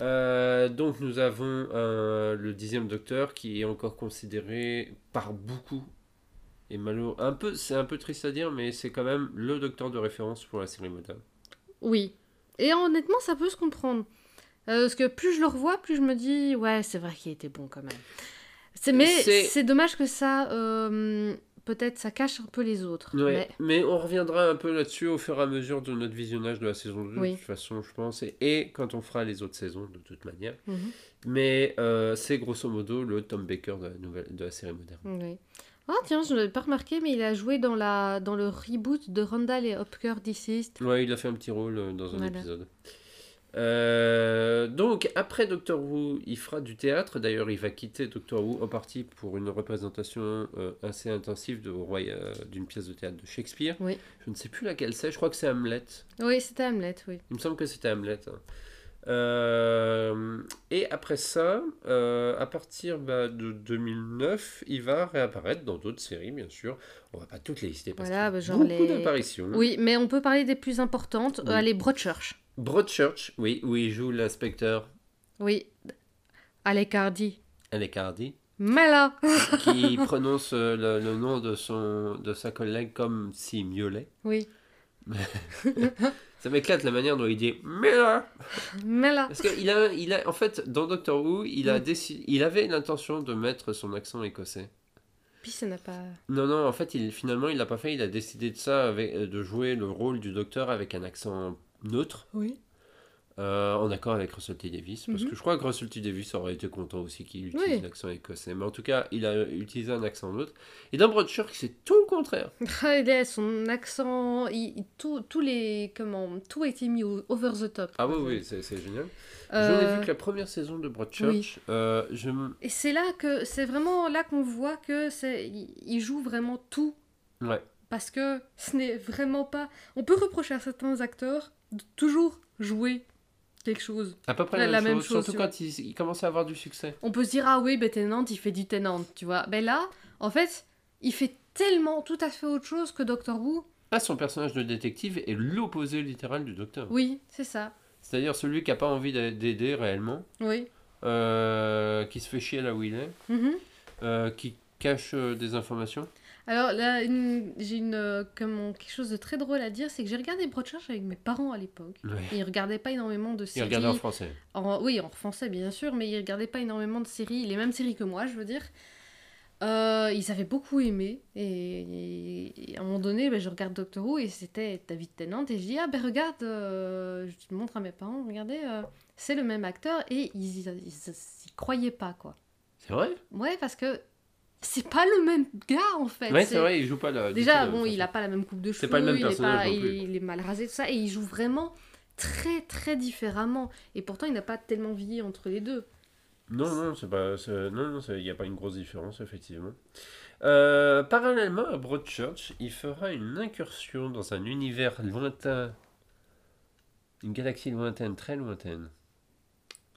Euh, donc nous avons euh, le dixième docteur qui est encore considéré par beaucoup et malheureux un peu c'est un peu triste à dire mais c'est quand même le docteur de référence pour la série moderne. Oui. Et honnêtement, ça peut se comprendre. Euh, parce que plus je le revois, plus je me dis, ouais, c'est vrai qu'il était bon quand même. C'est, mais C'est- dommage que ça, peut-être, ça cache un peu les autres. Ouais, Mais mais on reviendra un peu là-dessus au fur et à mesure de notre visionnage de la saison 2 Oui. de toute façon je pense et, et quand on fera les autres saisons de toute manière. Mhm. Mais euh, c'est grosso modo le Tom Baker de la, nouvelle, de la série moderne. Oui. Ah tiens, je ne l'avais pas remarqué, mais il a joué dans, la, dans le reboot de Randall et Hopker Deceased. Ouais, il a fait un petit rôle euh, dans un Voilà. épisode. Euh, donc, après Doctor Who, il fera du théâtre. D'ailleurs, il va quitter Doctor Who en partie pour une représentation euh, assez intensive de, euh, d'une pièce de théâtre de Shakespeare. Oui. Je ne sais plus laquelle c'est, je crois que c'est Hamlet. Oui, c'était Hamlet, oui. Il me semble que c'était Hamlet. hein. Et après ça, à partir bah, de 2009, il va réapparaître dans d'autres séries, bien sûr. On va pas toutes les lister parce Voilà, qu'il y a bah, genre beaucoup les- d'apparitions. Oui, mais on peut parler des plus importantes. Oui. Allez, Broadchurch. Broadchurch, oui, où il joue l'inspecteur Oui. Alec Hardy. Alec Hardy, Mais *laughs* là qui *laughs* prononce euh, le, le nom de, son, de sa collègue comme s'il miaulait. Oui. *laughs* Ça m'éclate la manière dont il dit Mais là Parce qu'il a, il a, en fait, dans Doctor Who, il, a Mm. décidé, il avait l'intention de mettre son accent écossais. Puis ça n'a pas... Non, non, en fait, il, finalement, il l'a pas fait. Il a décidé de ça, avec, euh, de jouer le rôle du docteur avec un accent neutre, Oui. euh, en accord avec Russell T. Davis. Parce Mhm. que je crois que Russell T. Davis aurait été content aussi qu'il utilise Oui. l'accent écossais. Mais en tout cas, il a utilisé un accent neutre. Et dans Broadchurch, c'est tout le contraire. *laughs* Ah, il a son accent, il, tout, tous les... Comment... Tout a été mis au- over the top. Ah oui, oui, c'est génial. J'en Euh, ai vu que la première saison de Broadchurch. euh, je Et c'est là que... C'est vraiment là qu'on voit que c'est... Il joue vraiment tout. Ouais. Parce que ce n'est vraiment pas... On peut reprocher à certains acteurs de toujours jouer quelque chose. À peu près La- même, chose, chose, surtout quand il, il commence à avoir du succès. On peut se dire, ah oui, ben Tennant, il fait du Tennant, tu vois. Ben là, en fait, il fait tellement tout à fait autre chose que Doctor Who. Ah, son personnage de détective est l'opposé littéral du docteur. Oui, c'est ça. C'est-à-dire celui qui n'a pas envie d'a- d'aider réellement, Oui. euh, qui se fait chier là où il est, Mhm. euh, qui cache euh, des informations. Alors là, une- j'ai une, euh, comment, quelque chose de très drôle à dire, c'est que j'ai regardé Broadchurch avec mes parents à l'époque. Ouais. Et Ils regardaient pas énormément de séries. regardait en français. En- oui, en français bien sûr, mais ils regardaient pas énormément de séries, les mêmes séries que moi, je veux dire. Euh, ils avaient beaucoup aimé et, et à un moment donné, ben, je regarde Doctor Who et c'était David Tennant et je dis ah ben regarde, euh, je montre à mes parents, regardez, euh, c'est le même acteur et ils, ils, ils- ils croyaient pas quoi. C'est vrai? Ouais, parce que c'est pas le même gars en fait. Ouais, c'est vrai, il joue pas la. Déjà, bon, même il a pas la même coupe de cheveux, C'est pas le même il, est personnage pas- non plus. il, il est mal rasé, tout ça, et il joue vraiment très très différemment. Et pourtant, il n'a pas tellement vieilli entre les deux. Non, non, c'est pas. Non, il n'y a pas une grosse différence, effectivement. Euh, parallèlement à Broadchurch, il fera une incursion dans un univers lointain. Une galaxie lointaine, très lointaine.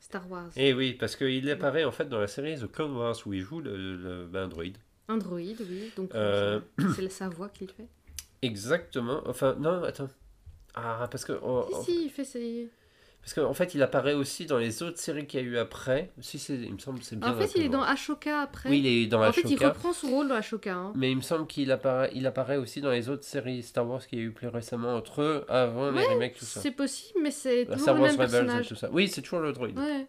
Star Wars. Et oui, parce qu'il apparaît en fait dans la série The Clone Wars où il joue le, le- ben, Android. Android, oui. Donc, Euh, *clears throat* c'est sa voix qu'il fait. Exactement. Enfin, non, attends. Ah, parce que. oh, oh, Si, si, il fait ses... Parce qu'en fait, il apparaît aussi dans les autres séries qu'il y a eu après. Si, c'est, il me semble que c'est bien. En fait, il est dans Wars. Ashoka après. Oui, il est dans en fait, il Ashoka. reprend son rôle dans Ashoka. Hein. Mais il me semble qu'il apparaît, il apparaît aussi dans les autres séries Star Wars qu'il y a eu plus récemment entre eux, avant les remakes, tout ça. C'est possible, mais c'est toujours Star le Wars même Rebels et tout ça. Oui, c'est toujours le. Ouais.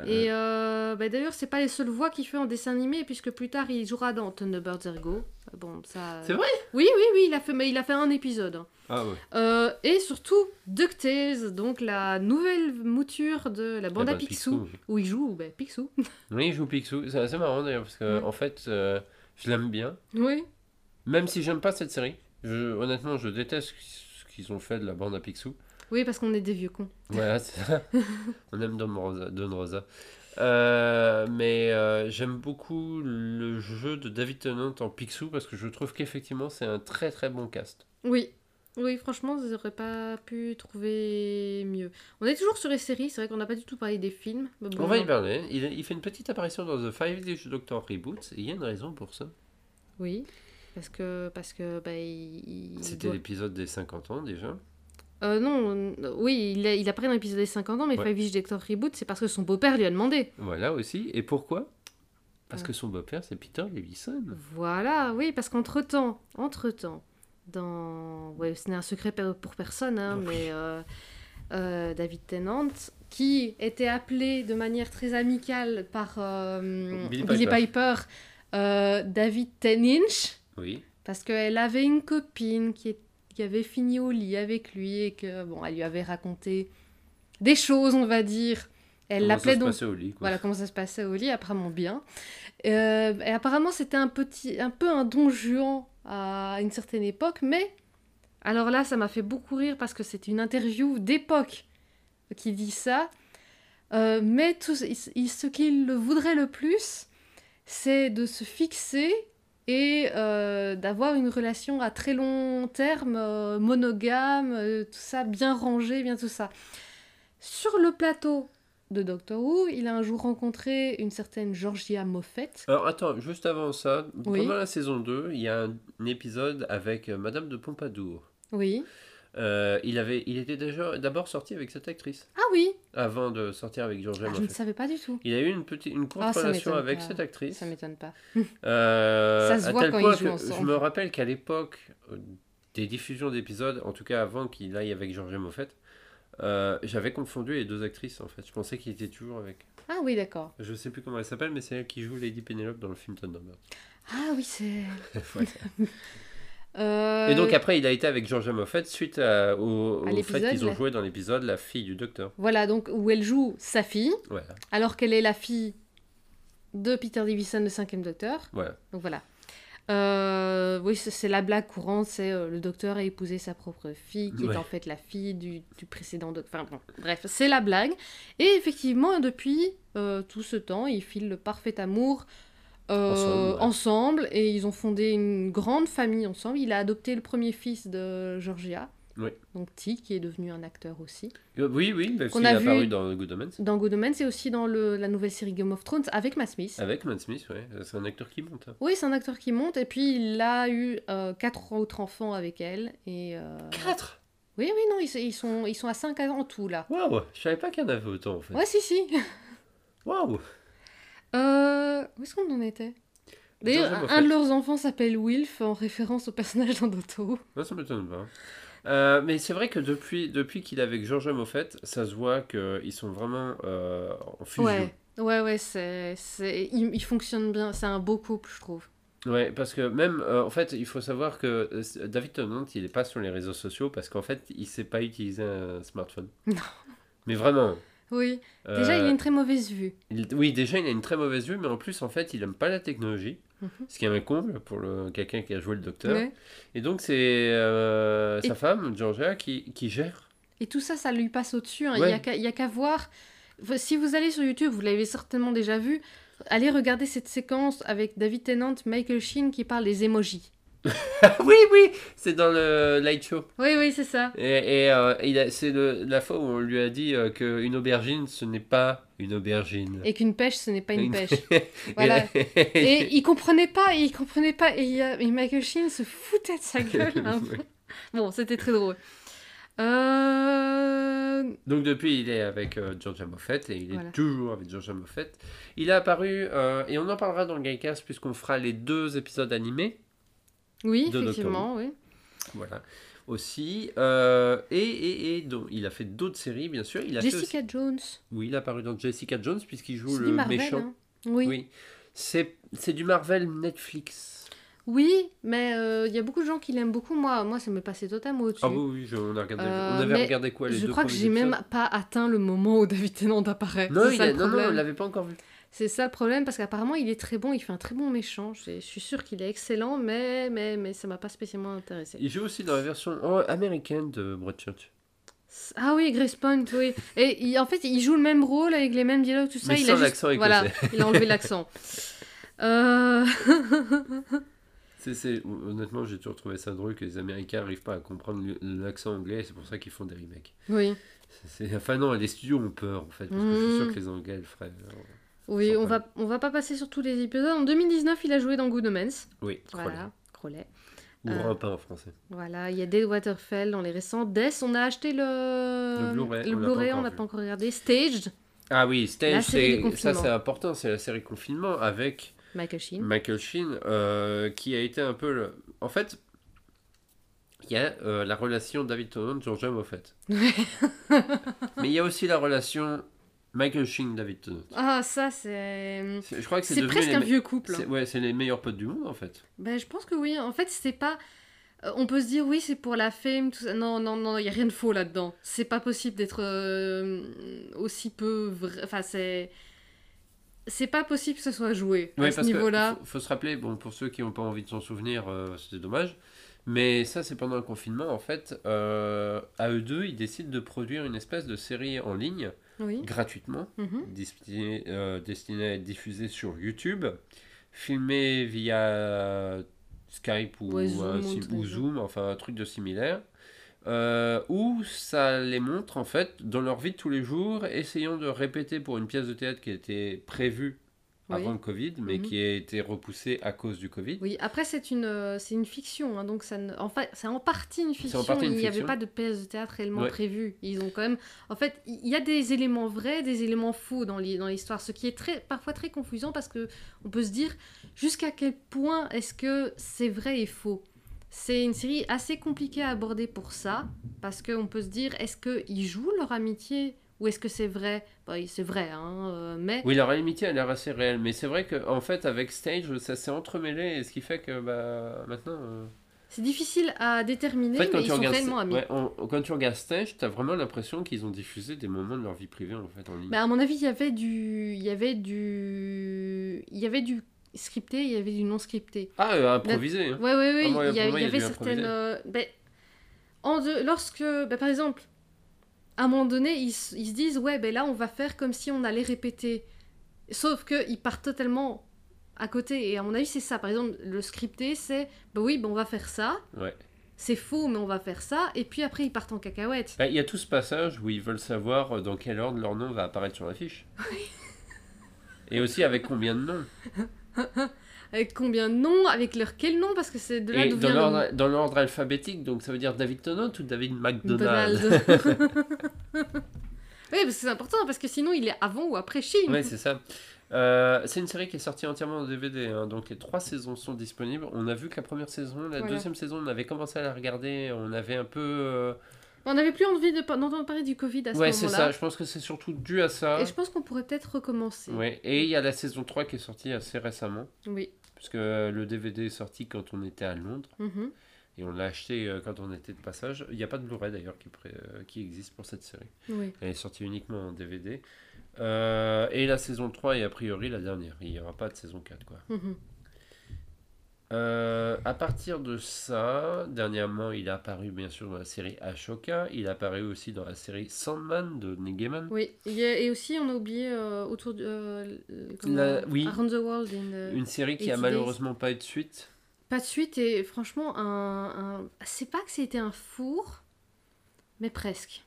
Euh, Et euh, bah, d'ailleurs, c'est pas les seules voix qu'il fait en dessin animé, puisque plus tard, il jouera dans Thunderbirds Ergo. Bon, ça... C'est vrai? Oui, oui, oui, il a fait, mais il a fait un épisode. Ah ouais. Euh, et surtout, DuckTales, donc la nouvelle mouture de la bande Ah à bah, Picsou, où il joue bah, Picsou. *laughs* Oui, il joue Picsou. C'est assez marrant d'ailleurs, parce que en fait, euh, je l'aime bien. oui. Même si j'aime pas cette série. Je, honnêtement, je déteste ce qu'ils ont fait de la bande à Picsou. Oui, parce qu'on est des vieux cons. Voilà, c'est ça. *laughs* On aime Don Rosa. Don Rosa. Euh, mais euh, j'aime beaucoup le jeu de David Tennant en Picsou parce que je trouve qu'effectivement c'est un très très bon cast. Oui. Oui, franchement, ils n'auraient pas pu trouver mieux. On est toujours sur les séries, c'est vrai qu'on n'a pas du tout parlé des films. bon, On va y parler. Il, il fait une petite apparition dans The Five Days Doctor Reboot et il y a une raison pour ça. Oui, parce que, parce que bah, il, il C'était doit- l'épisode des 50 ans déjà. Euh, non, euh, oui, il, a- il dans l'épisode des 50 ans, mais Ouais. Five Doctor Reboot, c'est parce que son beau-père lui a demandé. Voilà aussi. Et pourquoi? Parce Ouais. que son beau-père c'est Peter Levison. Voilà, oui, parce qu'entre-temps, entre-temps, dans... Ouais, ce n'est un secret pour personne, hein, Oui. mais euh, euh, David Tennant, qui était appelé de manière très amicale par euh, Billy Billy Piper. Piper, euh, David Teninch, Oui. parce qu'elle avait une copine qui, est- qui avait fini au lit avec lui et que, bon, elle lui avait raconté des choses, on va dire. Elle l'appelait donc au lit quoi. voilà comment ça se passait au lit, apparemment bien. Euh, et apparemment, c'était un, petit, un peu un don juan à une certaine époque, mais alors là, ça m'a fait beaucoup rire parce que c'est une interview d'époque qui dit ça. Euh, mais tout, ce qu'il voudrait le plus, c'est de se fixer et euh, d'avoir une relation à très long terme, euh, monogame, euh, tout ça, bien rangé, bien tout ça. Sur le plateau de Doctor Who, il a un jour rencontré une certaine Georgia Moffett. Alors attends, juste avant ça, Oui. pendant la saison 2, il y a un, épisode avec Madame de Pompadour. Oui. Euh, il, avait, il était déjà d'abord sorti avec cette actrice, Ah oui avant de sortir avec Georgia Ah, Je ne savais pas du tout. Il a eu une, petite, une courte Ah, ça relation avec pas. cette actrice. Ça m'étonne pas. *laughs* *laughs* Euh, Ça se voit quand ils jouent ensemble. Je me rappelle qu'à l'époque euh, des diffusions d'épisodes, en tout cas avant qu'il aille avec Georgia Moffett, euh, j'avais confondu les deux actrices en fait. Je pensais qu'il était toujours avec. Ah oui, d'accord. Je sais plus comment elle s'appelle, mais c'est elle qui joue Lady Penelope dans le film Thunderbird. Ah oui, c'est... *laughs* Voilà. Euh, Et donc après, il a été avec Georgia Moffett suite à- au, À au fait qu'ils ont joué dans l'épisode La fille du docteur. Voilà, donc où elle joue sa fille, alors qu'elle est la fille de Peter Davison, le cinquième docteur. Donc voilà. Euh, oui, c'est la blague courante, c'est euh, le docteur a épousé sa propre fille, qui Ouais. est en fait la fille du, du précédent docteur. Enfin bon, bref, c'est la blague. Et effectivement, depuis tout ce temps, ils filent le parfait amour euh, Ensemble, ouais. ensemble, et ils ont fondé une grande famille ensemble. Il a adopté le premier fils de Georgia, Oui. donc T, qui est devenu un acteur aussi. Euh, Oui, oui, parce qu'il a est apparu dans Good Omens. Dans Good Omens, et aussi dans le- la nouvelle série Game of Thrones avec Matt Smith. Avec Matt Smith, ouais. C'est un acteur qui monte. hein. Oui, c'est un acteur qui monte, et puis il a eu euh, quatre autres enfants avec elle. Et, euh, Quatre? Oui, oui, non, ils, ils sont, ils sont à 5 en tout, là. Waouh Je savais pas qu'il y en avait autant en fait. Ouais, si, si. Waouh Euh, où est-ce qu'on en était? D'ailleurs, un, de leurs enfants s'appelle Wilf en référence au personnage dans Doctor. Non, ça m'étonne pas. Euh, mais c'est vrai que depuis, depuis qu'il est avec Georgia Moffat, ça se voit qu'ils sont vraiment euh, en fusion. Ouais, ouais, ouais, c'est, c'est, il, il fonctionne bien. C'est un beau couple, je trouve. Ouais, parce que même, euh, en fait, il faut savoir que David Tennant, il n'est pas sur les réseaux sociaux parce qu'en fait, il sait pas utiliser un smartphone. *laughs* Non. Mais vraiment. Oui. Déjà, il a euh, une très mauvaise vue. il- Oui, déjà, il a une très mauvaise vue, mais en plus, en fait, il aime pas la technologie. Mhm. Ce qui est un comble pour quelqu'un qui a joué le docteur. Ouais. Et donc, c'est euh, sa femme, Georgia, qui, qui gère. Et tout ça, ça lui passe au-dessus. hein. Il Ouais. y a qu'à- il y a qu'à voir. Si vous allez sur YouTube, vous l'avez certainement déjà vu. Allez regarder cette séquence avec David Tennant, Michael Sheen qui parle des emojis. *laughs* oui, oui, c'est dans le Light Show. Oui, oui, c'est ça. Et, et, euh, a- c'est le- la fois où on lui a dit euh, qu'une aubergine, ce n'est pas une aubergine. Et qu'une pêche, ce n'est pas une pêche. *laughs* Voilà. *laughs* Et il comprenait pas, il comprenait pas. Et, a- et Michael Sheen se foutait de sa gueule. hein. Bon, c'était très drôle. Euh... Donc depuis, il est avec euh, Georgia Moffat et il est toujours avec Georgia Moffat. Il est apparu, euh, et on en parlera dans le Gaycast puisqu'on fera les deux épisodes animés. Oui, De Doctor effectivement, oui. Voilà. Aussi. euh, et, et, et donc, il a fait d'autres séries, bien sûr. Il a fait Jessica Jones. Oui, il est apparu dans Jessica Jones puisqu'il joue le Marvel. méchant. hein. Oui. oui. Oui. C'est c'est du Marvel Netflix. mais euh, il y a beaucoup de gens qui l'aiment beaucoup. Moi, moi, ça me passait totalement au-dessus. Ah oui, oui, je- on, a regardé, Euh, on avait regardé quoi les Je deux crois que j'ai même pas atteint le moment où David Tennant apparaît. Non, il a- non, non, on l'avait pas encore vu. C'est ça le problème parce qu'apparemment il est très bon, il fait un très bon méchant. Je, je suis sûre qu'il est excellent, mais, mais, mais ça m'a pas spécialement intéressé. Il joue aussi dans la version oh, américaine de Broadchurch. Ah oui, Grace Point, oui. Et il- en fait, il joue le même rôle avec les mêmes dialogues, tout ça. Mais il sans a juste-. Voilà, il a enlevé *laughs* l'accent. Euh... Honnêtement, j'ai toujours trouvé ça drôle que les Américains n'arrivent pas à comprendre l'accent anglais, c'est pour ça qu'ils font des remakes. oui, enfin non, les studios ont peur en fait, parce que je suis Mhm. sûr que les Anglais le feraient. alors, oui, on va, on va pas passer sur tous les épisodes. En 2019, il a joué dans Good Omens. Oui, Voilà, Crowley. Ou Euh, Rampin en français. Voilà, il y a Dead Waterfell dans les récents. Death, on a acheté le, Le Blu-ray, le pas on n'a pas encore regardé. Staged, Ah oui, Stage, La série du c'est, ça c'est important, c'est la série confinement avec Michael Sheen. Michael Sheen, euh, qui a été un peu le... En fait, il y a euh, la relation David Tennant, Georgia Moffat. *laughs* Mais il y a aussi la relation Michael Sheen, David Tennant. Ah, ça, c'est. C'est- Je crois que c'est presque un me- vieux couple. c'est- Ouais, c'est les meilleurs potes du monde en fait. Ben, je pense que oui. En fait, c'est pas. euh, On peut se dire oui, c'est pour la fame, tout ça. Non, non, non, il y a rien de faux là-dedans. C'est pas possible d'être euh, aussi peu vrai. Enfin, c'est. C'est pas possible que ce soit joué à Ouais, ce parce que niveau-là. faut, faut se rappeler, bon, pour ceux qui n'ont pas envie de s'en souvenir, euh, c'est dommage. Mais ça, c'est pendant le confinement. En fait, euh, à eux deux, ils décident de produire une espèce de série en ligne Oui. gratuitement, Mhm. destinée, euh, destinée à être diffusée sur YouTube, filmée via Skype ou, Ouais, Zoom un ou enfin un truc de similaire. euh, où ça les montre en fait dans leur vie de tous les jours, essayant de répéter pour une pièce de théâtre qui était prévue Oui. avant le Covid, mais Mhm. qui a été repoussée à cause du Covid. Oui, après c'est une euh, c'est une fiction, hein, donc ça ne... en fait c'est en partie une fiction. en partie une il n'y avait pas de pièce de théâtre réellement Ouais. prévue. Ils ont quand même, en fait, il y a des éléments vrais, des éléments faux dans l'histoire, ce qui est très parfois très confusant parce que on peut se dire jusqu'à quel point est-ce que c'est vrai et faux? C'est une série assez compliquée à aborder pour ça parce qu'on peut se dire est-ce qu'ils jouent leur amitié ou est-ce que c'est vrai? Bah, C'est vrai, hein, euh, mais Oui, leur amitié a l'air assez réelle, mais c'est vrai qu'en fait, avec Stage, ça s'est entremêlé, et ce qui fait que bah, maintenant. euh, c'est difficile à déterminer, En fait, quand mais tu, ils sont réellement amis. ouais, on- quand tu regardes Stage, t'as vraiment l'impression qu'ils ont diffusé des moments de leur vie privée en fait en ligne. Mais à mon avis, il y avait du, il y avait du, il y avait du scripté, il y avait du non scripté. Ah, euh, improvisé. Hein. Ouais, ouais, ouais. Ah, moi, il y, a- pour moi, il y il y a avait certaines. euh, ben, en lorsque, ben, par exemple, à un moment donné, ils, se disent, ouais, ben là, on va faire comme si on allait répéter. Sauf que ils partent totalement à côté. Et à mon avis, c'est ça. Par exemple, le scripté, c'est, ben oui, ben on va faire ça. Ouais. C'est faux, mais on va faire ça. Et puis après, ils partent en cacahuète. Bah, Il y a tout ce passage où ils veulent savoir euh, dans quel ordre leur nom va apparaître sur l'affiche. Et aussi avec combien de noms. *laughs* Avec combien de noms, avec leur quel nom, parce que c'est de là d'où dans le l'ordre, dans l'ordre alphabétique, donc ça veut dire David Tennant ou David McDonald. Donald. *laughs* *laughs* oui, parce que c'est important, parce que sinon il est avant ou après Chine. Ouais, c'est ça. Euh, c'est une série qui est sortie entièrement en DVD, hein, donc les trois saisons sont disponibles. On a vu que la première saison, la Voilà. deuxième saison, on avait commencé à la regarder, on avait un peu... euh, On n'avait plus envie de- d'entendre parler du Covid à ce Ouais, c'est moment-là. ça, je pense que c'est surtout dû à ça. Et je pense qu'on pourrait peut-être recommencer. Ouais. Et il y a la saison 3 qui est sortie assez récemment, Oui. puisque le DVD est sorti quand on était à Londres, Mhm. et on l'a acheté euh, quand on était de passage. Il n'y a pas de Blu-ray d'ailleurs qui, euh, qui existe pour cette série. Oui. Elle est sortie uniquement en DVD. Euh, et la saison 3 est a priori la dernière. Il n'y aura pas de saison 4. Quoi. Mhm. Euh, à partir de ça, dernièrement, il est apparu bien sûr dans la série Ashoka. Il est apparu aussi dans la série Sandman de Neil Gaiman. Oui. A- et aussi, on a oublié euh, autour de. euh, La- oui. Around the World. in the- Une série qui a 80 malheureusement pas eu de suite. Pas de suite et franchement, un. un... C'est pas que c'était un four, mais presque.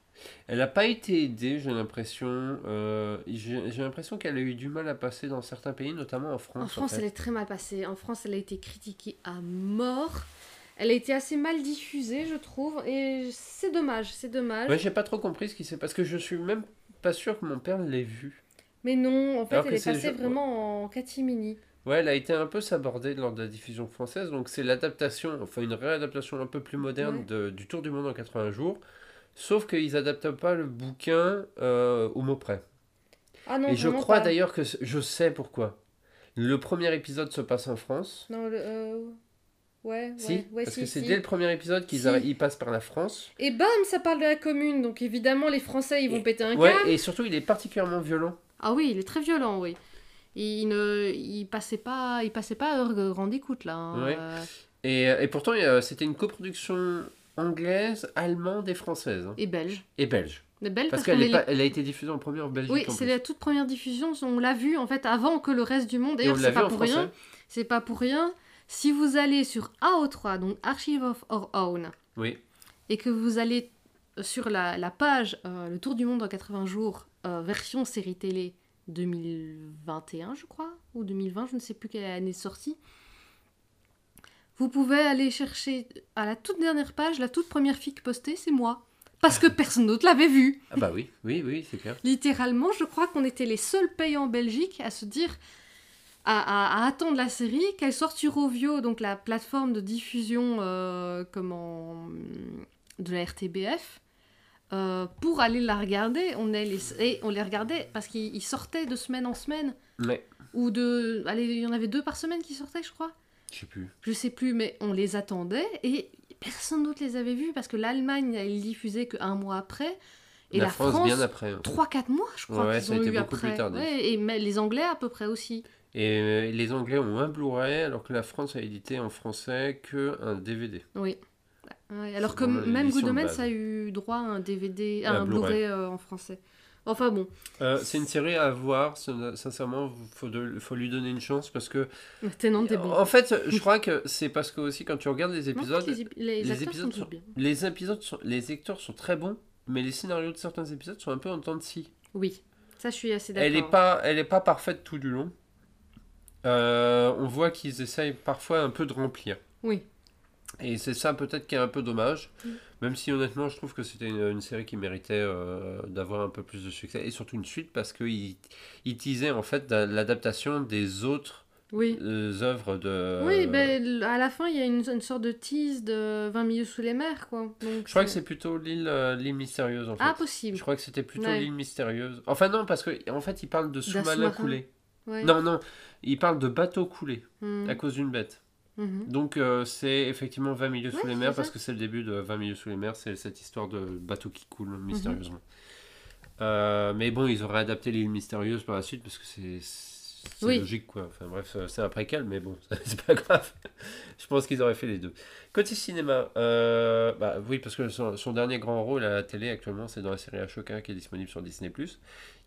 Elle n'a pas été aidée, j'ai l'impression. Euh, j'ai l'impression qu'elle a eu du mal à passer dans certains pays, notamment en France. En France, fait. elle est très mal passée. En France, elle a été critiquée à mort. Elle a été assez mal diffusée, je trouve. Et c'est dommage, c'est dommage. Ouais, j'ai pas trop compris ce qui s'est parce que je suis même pas sûr que mon père l'ait vue. Mais non, en fait, Alors elle est passée vraiment en catimini. Ouais, elle a été un peu sabordée lors de la diffusion française, donc c'est l'adaptation, enfin une réadaptation un peu plus moderne Ouais. de- du Tour du Monde en 80 jours, sauf qu'ils adaptent pas le bouquin euh, au mot près. Ah non, Et je crois pas. d'ailleurs que je sais pourquoi. Le premier épisode se passe en France. Non, le. euh, Ouais, Si, ouais, ouais, parce si, que c'est si. dès le premier épisode qu'ils ils passent par la France. Et bam, ça parle de la commune. Donc évidemment, les Français, ils vont Et- péter un Ouais, câble. et surtout il est particulièrement violent. Ah oui, il est très violent, oui. Il ne, il passait pas, il passait pas à de grande écoute là. hein. Ouais. Euh, Et, et pourtant euh, c'était une coproduction anglaise, allemande et française. hein. et belge. Et belge. Parce qu'elle qu'on est est pas- elle a été diffusée en première en Belgique. Oui, en c'est plus. la toute première diffusion. On l'a vu en fait avant que le reste du monde. Et on D'ailleurs, l'a c'est vu pas en pour français. rien. C'est pas pour rien. Si vous allez sur AO3, donc Archive of Our Own, Oui. et que vous allez sur la, la page euh, Le Tour du Monde en 80 jours, euh, version série télé 2021, je crois, ou 2020, je ne sais plus quelle année est sortie. Vous pouvez aller chercher à la toute dernière page, la toute première fiche postée, c'est moi. Parce que personne d'autre l'avait vue. Ah bah oui, oui, oui, c'est clair. Littéralement, je crois qu'on était les seuls pays en Belgique à se dire, à, à- à attendre la série, qu'elle sorte sur Ovio, donc la plateforme de diffusion euh, comment, de la RTBF, euh, pour aller la regarder. On, est les, et on les regardait parce qu'ils ils sortaient de semaine en semaine, Ouais. ou de... Allez, il y en avait deux par semaine qui sortaient, je crois. Je sais plus. Je sais plus, mais on les attendait et personne d'autre les avait vus parce que l'Allemagne, elle diffusait qu'un mois après. Et la, la, France, France, bien après. hein. 3-4 mois, je crois, Ouais, ça a été eu beaucoup après. plus. Ouais, et mais les Anglais à peu près aussi. Et euh, les Anglais ont un Blu-ray alors que la France a édité en français que un DVD. Oui. Alors que même Good base. a eu droit à un DVD, à Un. Blu-ray euh, en français. Enfin bon, Euh, c'est une série à voir, sin- sincèrement, faut, de- faut lui donner une chance parce que. Tenant est bon. En fait, je crois que c'est parce que aussi quand tu regardes les Non, épisodes, les, épisodes sont bien. les épisodes sont, les acteurs sont très bons, mais les scénarios de certains épisodes sont un peu en temps de scie. Oui, ça je suis assez d'accord. Elle est pas, elle est pas parfaite tout du long. Euh, on voit qu'ils essayent parfois un peu de remplir. Oui, Et c'est ça peut-être qui est un peu dommage, Mm. Même si honnêtement je trouve que c'était une, une série qui méritait euh, d'avoir un peu plus de succès, et surtout une suite parce qu'il il teasait en fait da- l'adaptation des autres oui. euh, œuvres de... Oui, ben, à la fin, il y a une, une sorte de tease de 20 milieux sous les mers, quoi. Donc, Je crois que c'est plutôt l'île euh, l'île mystérieuse en fait. Ah, possible. Je crois que c'était plutôt Ouais. l'île mystérieuse. Enfin non, parce que en fait il parle de sous-marins sous-marin. coulés. Ouais. Non, non, il parle de bateaux coulés Mhm. à cause d'une bête. Mhm. Donc euh, c'est effectivement 20 milieux sous les mers parce que c'est le début de 20 milieux sous les mers, c'est cette histoire de bateau qui coule mystérieusement. Euh, mais bon, ils auraient adapté l'île mystérieuse par la suite parce que c'est Oui. logique quoi. Enfin bref, c'est un préquel, mais bon, *laughs* c'est pas grave. Je pense qu'ils auraient fait les deux. Côté cinéma, euh, bah oui, parce que son, son dernier grand rôle à la télé actuellement, c'est dans la série Ashoka qui est disponible sur Disney+.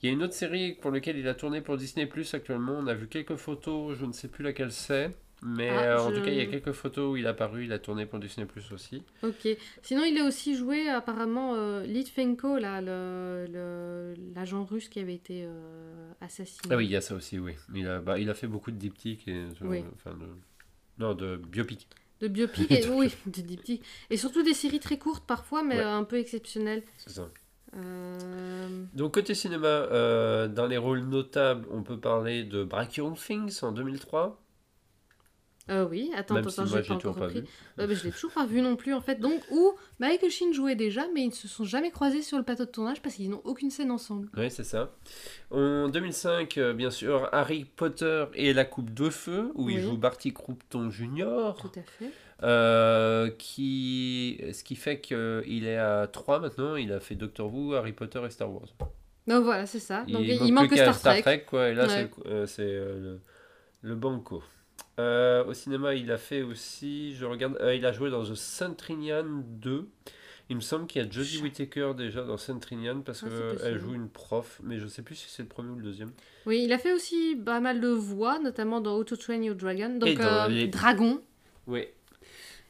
Il y a une autre série pour laquelle il a tourné pour Disney+, actuellement. On a vu quelques photos, je ne sais plus laquelle c'est. Mais Ah, euh, en je- tout cas, il y a quelques photos où il a apparu, il a tourné pour Disney Plus aussi. Ok. Sinon, il a aussi joué apparemment euh, Litvenko, là, le- le- l'agent russe qui avait été euh, assassiné. Ah oui, il y a ça aussi, oui. Il a, bah, il a fait beaucoup de diptyques et euh, Oui. enfin de, non, de biopics. De biopic, *laughs* et, oui, de diptyque. Et surtout des séries très courtes parfois, mais Ouais. un peu exceptionnelles. C'est ça. Donc côté cinéma, dans les rôles notables, on peut parler de Bracken Things en 2003. Euh, oui, attends, Même attends, si attends, moi j'ai j'ai pas toujours encore pas repris. vu. Euh, bah, je l'ai toujours pas vu non plus en fait. Donc, où Michael Sheen jouait déjà, mais ils ne se sont jamais croisés sur le plateau de tournage parce qu'ils n'ont aucune scène ensemble. Oui, c'est ça. En 2005, euh, bien sûr, Harry Potter et la Coupe de Feu, où il joue Barty Croupton Jr. Tout à fait. Euh, qui, ce qui fait qu'il est à 3 maintenant. Il a fait Doctor Who, Harry Potter et Star Wars. Donc voilà, c'est ça. Donc, il, manque que qu'à Star Trek. quoi. Et là, Ouais. c'est euh, euh, le, le banco. Euh, au cinéma, il a fait aussi, je regarde, euh, il a joué dans The Centrinian 2. Il me semble qu'il y a Jodie Whittaker déjà dans Centrinian parce Ah, qu'elle joue une prof, mais je sais plus si c'est le premier ou le deuxième. Oui, il a fait aussi pas mal de voix, notamment dans How to Train Your Dragon. Donc, Et dans euh, les- Dragon Oui.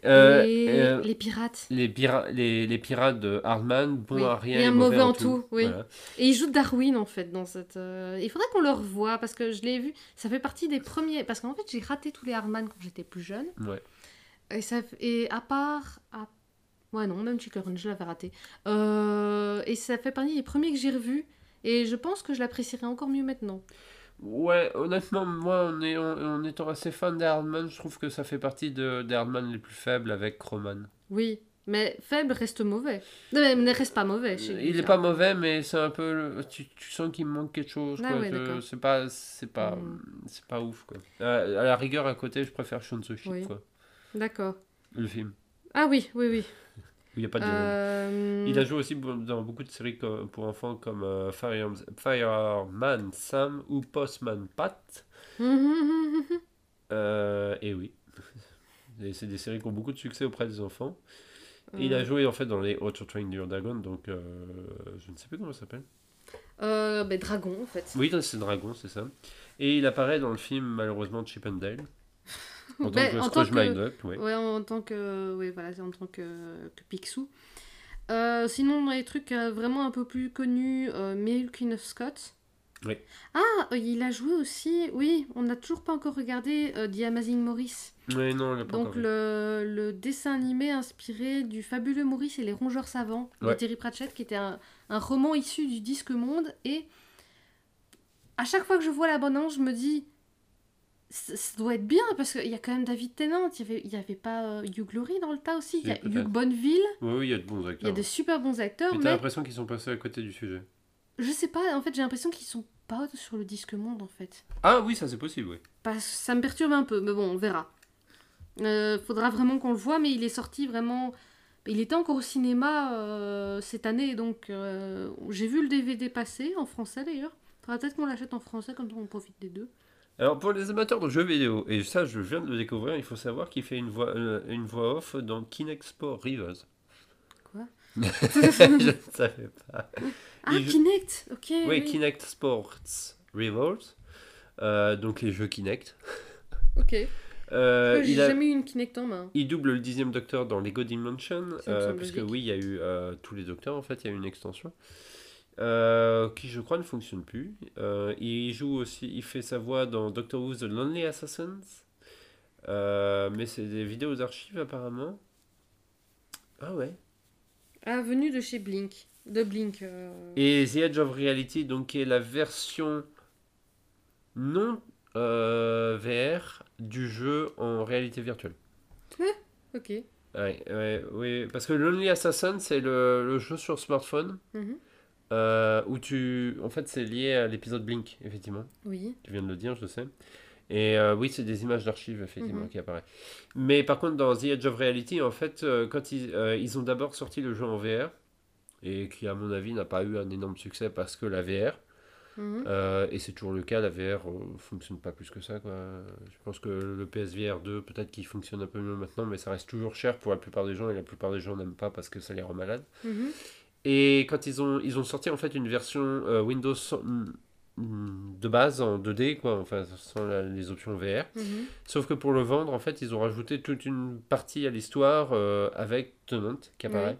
Euh, euh, les pirates. les, pira- les, les pirates de Hardman, bon Oui, à rien, et un mauvais, mauvais en tout. tout, oui. Voilà. Et il joue Darwin en fait dans cette. euh, Il faudrait qu'on le revoie parce que je l'ai vu. Ça fait partie des premiers. Parce qu'en fait, j'ai raté tous les Hardman quand j'étais plus jeune. Ouais. Et, ça... et à part. à- Ouais, non, même Chicken Run, je l'avais raté. Et ça fait partie des premiers que j'ai revus. Et je pense que je l'apprécierais encore mieux maintenant. Ouais, honnêtement, moi, en, est, en, en étant assez fan des Hardman, je trouve que ça fait partie de, des Hardman les plus faibles avec Roman. Oui, mais faible reste mauvais. Mais ne reste pas mauvais. chez Il lui, est ça. pas mauvais, mais c'est un peu. Tu, tu sens qu'il manque quelque chose. Ah ouais, c'est pas, c'est pas, Hmm. c'est pas ouf. Quoi. À, à la rigueur, à côté, je préfère Oui. quoi. D'accord. Le film. Ah oui, oui, oui. Où il y a pas de. Euh, Il a joué aussi dans beaucoup de séries pour enfants comme euh, Fire- Fireman Sam ou Postman Pat. *laughs* Euh, et oui. *laughs* C'est des séries qui ont beaucoup de succès auprès des enfants. Et il a joué en fait dans les Auto Train Your Dragon, donc euh, je ne sais plus comment ça s'appelle. Euh, ben, Dragon, en fait. Oui, c'est Dragon, c'est ça. Et il apparaît dans le film malheureusement Chip and Dale. En tant que Scrooge McDuck, ouais. Ouais, en tant que, oui, voilà, en tant que, que Picsou. Euh, sinon, dans les trucs euh, vraiment un peu plus connus, euh, Mary Queen of Scots. Oui. Ah, euh, il a joué aussi, oui, on n'a toujours pas encore regardé The Amazing Maurice. Ouais, non, l'a pas Donc encore vu. le, le dessin animé inspiré du fabuleux Maurice et les rongeurs savants de. Terry Pratchett, qui était un, un roman issu du disque monde. Et à chaque fois que je vois la bande-annonce, je me dis, ça ça doit être bien, parce qu'il y a quand même David Tennant, il n'y avait, y avait pas euh, Hugh Laurie dans le tas aussi, il y a Oui. Hugh Bonneville, Oui, oui, il y a de bons il y a acteurs. des super bons acteurs, Mais t'as l'impression qu'ils sont passés à côté du sujet. je sais pas, en fait j'ai l'impression qu'ils sont pas sur le disque monde en fait. Ah oui, ça c'est possible, oui. Parce que ça me perturbe un peu, mais bon, on verra. Euh, faudra vraiment qu'on le voit, mais il est sorti vraiment. Il était encore au cinéma euh, cette année, donc euh, j'ai vu le DVD passer, en français d'ailleurs. Faudra peut-être qu'on l'achète en français, comme ça on profite des deux. Alors pour les amateurs de jeux vidéo, et ça je viens de le découvrir, il faut savoir qu'il fait une voix, euh, une voix off dans Kinect Sport Rivers. Quoi? *laughs* Je ne savais pas. Ah, Il Kinect Ok. Oui, oui. Kinect Sports Rivers. Euh, donc les jeux Kinect. *laughs* Ok. Euh, J'ai jamais eu une Kinect en main. il double le dixième docteur dans Lego Dimension, euh, puisque logique. oui, il y a eu tous les docteurs en fait, il y a eu une extension. Euh, qui je crois ne fonctionne plus. Euh, il joue aussi, il fait sa voix dans Doctor Who The Lonely Assassins. Euh, mais c'est des vidéos d'archives apparemment. Ah ouais. Ah, venu de chez Blink. De Blink. Et The Edge of Reality, donc qui est la version non VR du jeu en réalité virtuelle. Ok. Ouais, ouais, oui, parce que Lonely Assassin, c'est le, le jeu sur smartphone Mhm. Euh, où tu. En fait, c'est lié à l'épisode Blink, effectivement. Oui. Tu viens de le dire, je sais. Et euh, oui, c'est des images d'archives, effectivement, Mhm. qui apparaissent. Mais par contre, dans The Edge of Reality, en fait, euh, quand ils, ils ont d'abord sorti le jeu en VR, et qui, à mon avis, n'a pas eu un énorme succès parce que la VR, Mhm. et c'est toujours le cas, la VR fonctionne pas plus que ça. Quoi. Je pense que le PSVR 2, peut-être qu'il fonctionne un peu mieux maintenant, mais ça reste toujours cher pour la plupart des gens, et la plupart des gens n'aiment pas parce que ça les rend malades. Mhm. Et quand ils ont, ils ont sorti en fait une version euh, Windows de base en 2D, quoi, enfin sans la- les options VR. Mhm. Sauf que pour le vendre, en fait, ils ont rajouté toute une partie à l'histoire euh, avec Tennant qui apparaît.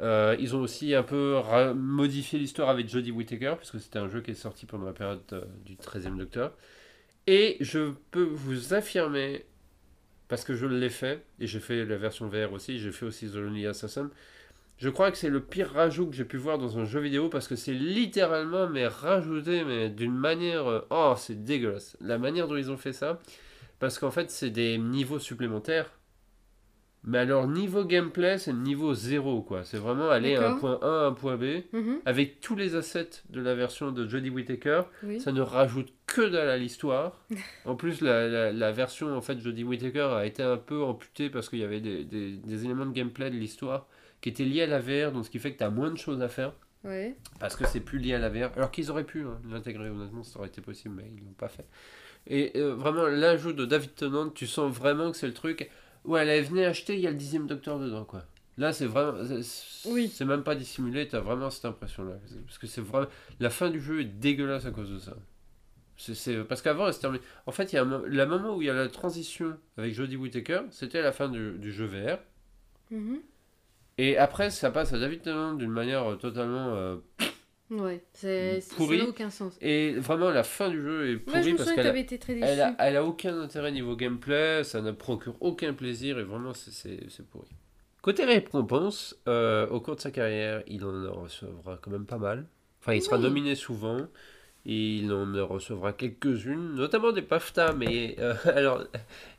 Euh, ils ont aussi un peu modifié l'histoire avec Jodie Whittaker, puisque c'était un jeu qui est sorti pendant la période euh, du 13e Docteur. Et je peux vous affirmer, parce que je l'ai fait, et j'ai fait la version VR aussi, j'ai fait aussi The Lonely Assassin, Je crois que c'est le pire rajout que j'ai pu voir dans un jeu vidéo parce que c'est littéralement mais rajouté mais d'une manière euh, oh c'est dégueulasse. La manière dont ils ont fait ça parce qu'en fait c'est des niveaux supplémentaires. Mais alors niveau gameplay c'est niveau 0 quoi. C'est vraiment aller à un point A à un point B Mhm, avec tous les assets de la version de Jodie Whittaker. Oui. ça ne rajoute que dalle à l'histoire. *laughs* En plus, la, la, la version en fait Jodie Whittaker a été un peu amputée parce qu'il y avait des, des, des éléments de gameplay de l'histoire qui étaient liés à la VR, donc ce qui fait que tu as moins de choses à faire Ouais. parce que c'est plus lié à la VR. Alors qu'ils auraient pu hein, l'intégrer, honnêtement, ça aurait été possible, mais ils l'ont pas fait. Et euh, vraiment, l'ajout de David Tennant, tu sens vraiment que c'est le truc. Ouais, elle venait acheter, il y a le dixième docteur dedans, quoi. Là, c'est vraiment. c'est- Oui. C'est même pas dissimulé, t'as vraiment cette impression-là. Parce que c'est vraiment. La fin du jeu est dégueulasse à cause de ça. C'est, c'est- Parce qu'avant, elle se termine. En fait, il y a un le moment où il y a la transition avec Jodie Whittaker, c'était la fin du, du jeu VR. Mhm. Et après, ça passe à David Tennant d'une manière euh, totalement. euh, Ouais, c'est, ça n'a aucun sens. Et vraiment, la fin du jeu est Moi, je pourrie me parce souviens que qu'elle a, été très déçu. elle, a, elle a aucun intérêt niveau gameplay, ça ne procure aucun plaisir et vraiment, c'est, c'est, c'est pourri. Côté récompense, euh, au cours de sa carrière, il en recevra quand même pas mal. Enfin, il sera Oui. nominé souvent. Il en recevra quelques-unes, notamment des BAFTA. Mais euh, *laughs* alors,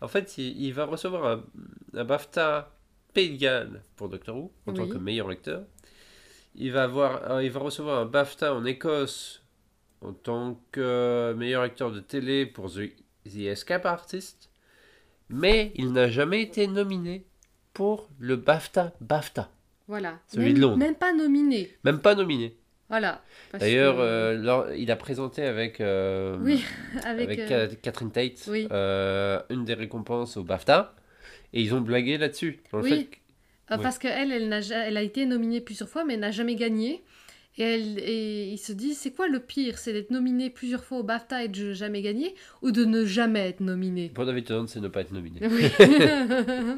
en fait, il, il va recevoir un, un BAFTA Pays de Galles pour Doctor Who en tant Oui. que meilleur lecteur. Il va, avoir, il va recevoir un BAFTA en Écosse en tant que meilleur acteur de télé pour The, The Escape Artist. Mais il n'a jamais été nominé pour le BAFTA BAFTA. Voilà. Celui même, de Londres. Même pas nominé. Même pas nominé. Voilà. D'ailleurs, que- euh, il a présenté avec, euh, Oui, *laughs* avec. avec, euh, Ca- Catherine Tate oui. euh, une des récompenses au BAFTA. Et ils ont blagué là-dessus. Oui. fait que- euh. Parce qu'elle, elle, elle a été nominée plusieurs fois, mais elle n'a jamais gagné. Et, elle, et ils se disent, c'est quoi le pire? C'est d'être nominé plusieurs fois au BAFTA et de jamais gagner Ou de ne jamais être nominé Pour David Tennant, c'est ne pas être nominé. Oui. *laughs*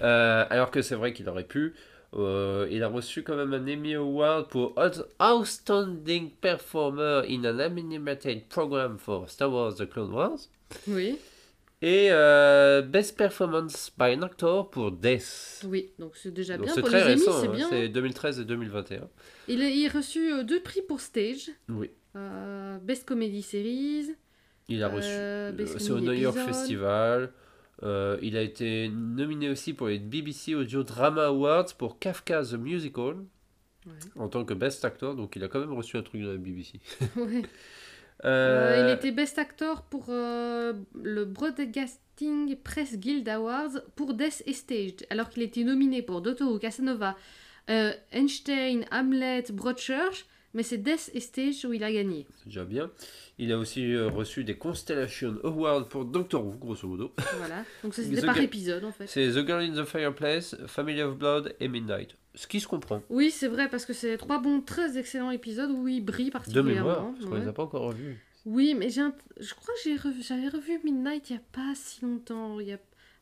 Euh, alors que c'est vrai qu'il aurait pu. Euh, il a reçu quand même un Emmy Award pour Out- Outstanding Performer in an Animated Program for Star Wars The Clone Wars. oui, Et euh, Best Performance by an Actor pour Death. oui. Donc c'est déjà Donc bien. c'est très les récent, c'est hein, bien. c'est 2013 et 2021. Il a, il a reçu euh, deux prix pour Stage. Oui. Euh, Best Comedy Series. Il a reçu. Euh, c'est au New York. Festival. Il a été nominé aussi pour les BBC Audio Drama Awards pour Kafka the Musical Ouais. en tant que Best Actor. Donc il a quand même reçu un truc de la BBC. *laughs* Ouais. Euh, Euh, il était Best Actor pour euh, le Broadcasting Press Guild Awards pour Death et Staged, alors qu'il était nominé pour Who, Casanova, Einstein, Hamlet, Broadchurch, mais c'est Death et Staged où il a gagné. C'est déjà bien. Il a aussi euh, reçu des Constellation Awards pour Doctor Who, grosso modo. Voilà. Donc ça *laughs* c'était par épisode en fait. C'est The Girl in the Fireplace, Family of Blood et Midnight. Ce qui se comprend. Oui, c'est vrai parce que c'est trois bons, très excellents épisodes où il brille De particulièrement. mémoire, parce qu'on ouais. les a pas encore revus. Oui, mais j'ai un- je crois que revu... j'avais revu Midnight il n'y a pas si longtemps. Il y a...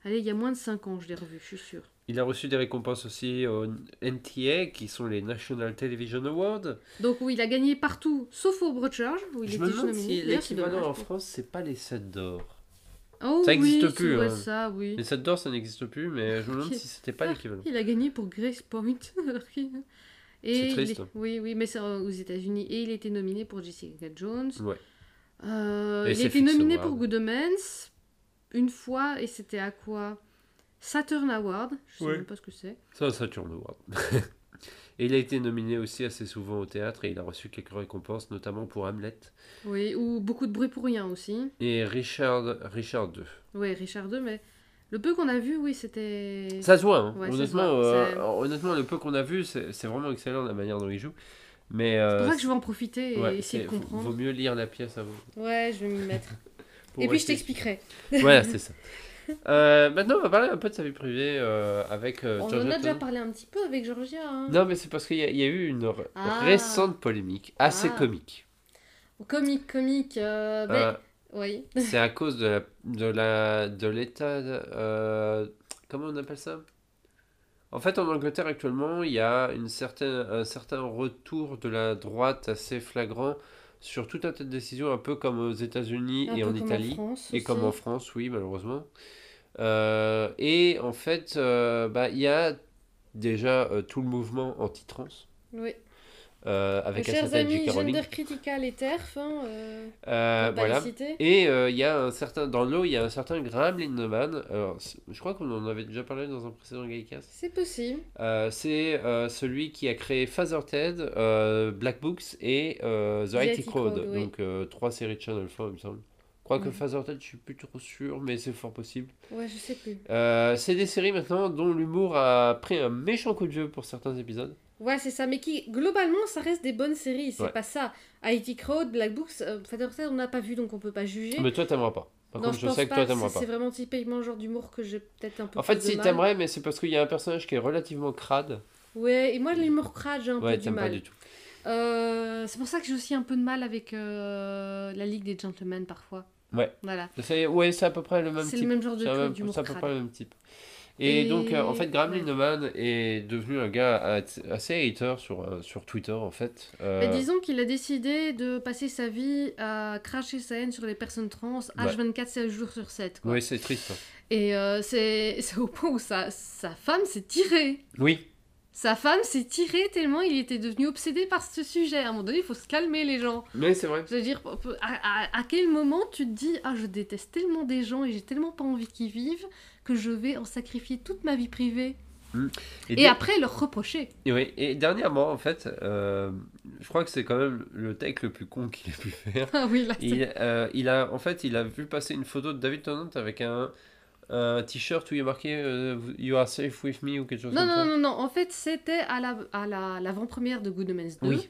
Allez, il y a moins de 5 ans, je l'ai revu, je suis sûre. Il a reçu des récompenses aussi au NTA, qui sont les National Television Awards. Donc oui, il a gagné partout, sauf au Broadchurch, où il Je était me si l'équivalent en France, c'est pas les 7 d'or. Oh Ça oui, existe c'est plus, hein. ça, oui. Les 7 d'or, ça n'existe plus, mais je me demande si c'était pas Ah, l'équivalent. Il a gagné pour Grace Point. *laughs* C'est triste, est-. Oui, oui, mais c'est euh, aux États-Unis. Et il était nominé pour Jessica Jones. Ouais. Euh, il a été nominé pour Good Omens une fois, et c'était à quoi? Saturn Award. Je sais même pas ce que c'est. Ça, Saturn Award. *laughs* et il a été nominé aussi assez souvent au théâtre et il a reçu quelques récompenses, notamment pour Hamlet Oui, ou beaucoup de bruit pour rien aussi. et Richard, Richard II. Oui, Richard II, mais le peu qu'on a vu, oui, c'était. Ça se voit, hein. Ouais, ça se honnêtement, voit, euh, c'est- honnêtement, le peu qu'on a vu, c'est c'est vraiment excellent la manière dont il joue. Mais C'est euh, pour ça que je vais en profiter et ouais, essayer de c'est- comprendre. vaut mieux lire la pièce avant. Ouais, je vais m'y mettre. *laughs* pour et puis je t'expliquerai. Voilà, c'est *laughs* ça. Euh, maintenant, on va parler un peu de sa vie privée euh, avec euh, On en a déjà parlé un petit peu avec Georgia. hein. Non, mais c'est parce qu'il y, a- il y a eu une Ah. récente polémique assez Ah. comique. Comique, comique. ben, Oui. *laughs* c'est à cause de la de la de l'état de- comment on appelle ça? En fait en Angleterre actuellement il y a une certaine un certain retour de la droite assez flagrant sur tout un tas de décisions un peu comme aux États-Unis Un et en Italie France et comme en France oui malheureusement Euh, et en fait euh, bah il y a déjà euh, tout le mouvement anti-trans. Oui. Euh, avec Chers amis. Gender Critical et TERF, hein, euh, Euh, voilà. Et euh, il y a un certain, dans l'eau, il y a un certain Graham Lindemann. Alors, je crois qu'on en avait déjà parlé dans un précédent Gaycast. C'est possible. Euh, c'est celui qui a créé Father Ted, Black Books et The IT Crowd. Oui. Donc trois séries de Channel 4, il me semble. Je crois que. Father Ted, je suis plus trop sûr, mais c'est fort possible. Ouais, je sais plus. Euh, c'est des séries maintenant dont l'humour a pris un méchant coup de vieux pour certains épisodes. Ouais, c'est ça. Mais qui, globalement, ça reste des bonnes séries. C'est Ouais. pas ça. IT Crowd, Black Books, euh, Ted, on n'a pas vu, donc on peut pas juger. Mais toi, t'aimeras pas. Par non, contre, je, sais que toi, t'aimeras c'est- pas. C'est vraiment typiquement le genre d'humour que j'ai peut-être un peu En fait, si mal. t'aimerais, mais c'est parce qu'il y a un personnage qui est relativement crade. Ouais, et moi, l'humour crade, j'ai un Ouais, peu du t'aimes pas mal. du tout. Euh, c'est pour ça que j'ai aussi un peu de mal avec euh, la Ligue des Gentlemen parfois. Ouais. Voilà. C'est ouais, c'est à peu près le même C'est type. le même genre de C'est d'humour c'est à peu crade. près le même type. Et, Et- donc, euh, en fait, Graham ouais. Lindemann est devenu un gars assez hater sur, euh, sur Twitter, en fait. Euh, Mais disons qu'il a décidé de passer sa vie à cracher sa haine sur les personnes trans H24 7 jours sur 7. Quoi. Oui, c'est triste. hein. Et euh, c'est *laughs* c'est au point où sa, sa femme s'est tirée. Oui, Sa femme s'est tirée tellement il était devenu obsédé par ce sujet. À un moment donné, il faut se calmer les gens. mais c'est vrai. Je veux dire, à, à- à quel moment tu te dis Ah, je déteste tellement des gens et j'ai tellement pas envie qu'ils vivent que je vais en sacrifier toute ma vie privée Et, de- après leur reprocher. et oui, et dernièrement, en fait, euh, je crois que c'est quand même le take le plus con qu'il ait pu faire. *laughs* Ah oui, là, c'est- Il, euh, il a, en fait, il a vu passer une photo de David Tennant avec un, un t-shirt où il y a marqué euh, You are safe with me ou quelque chose Non, comme non, ça. non, non, en fait, c'était à la à la- l'avant-première de Good Omens 2. Oui.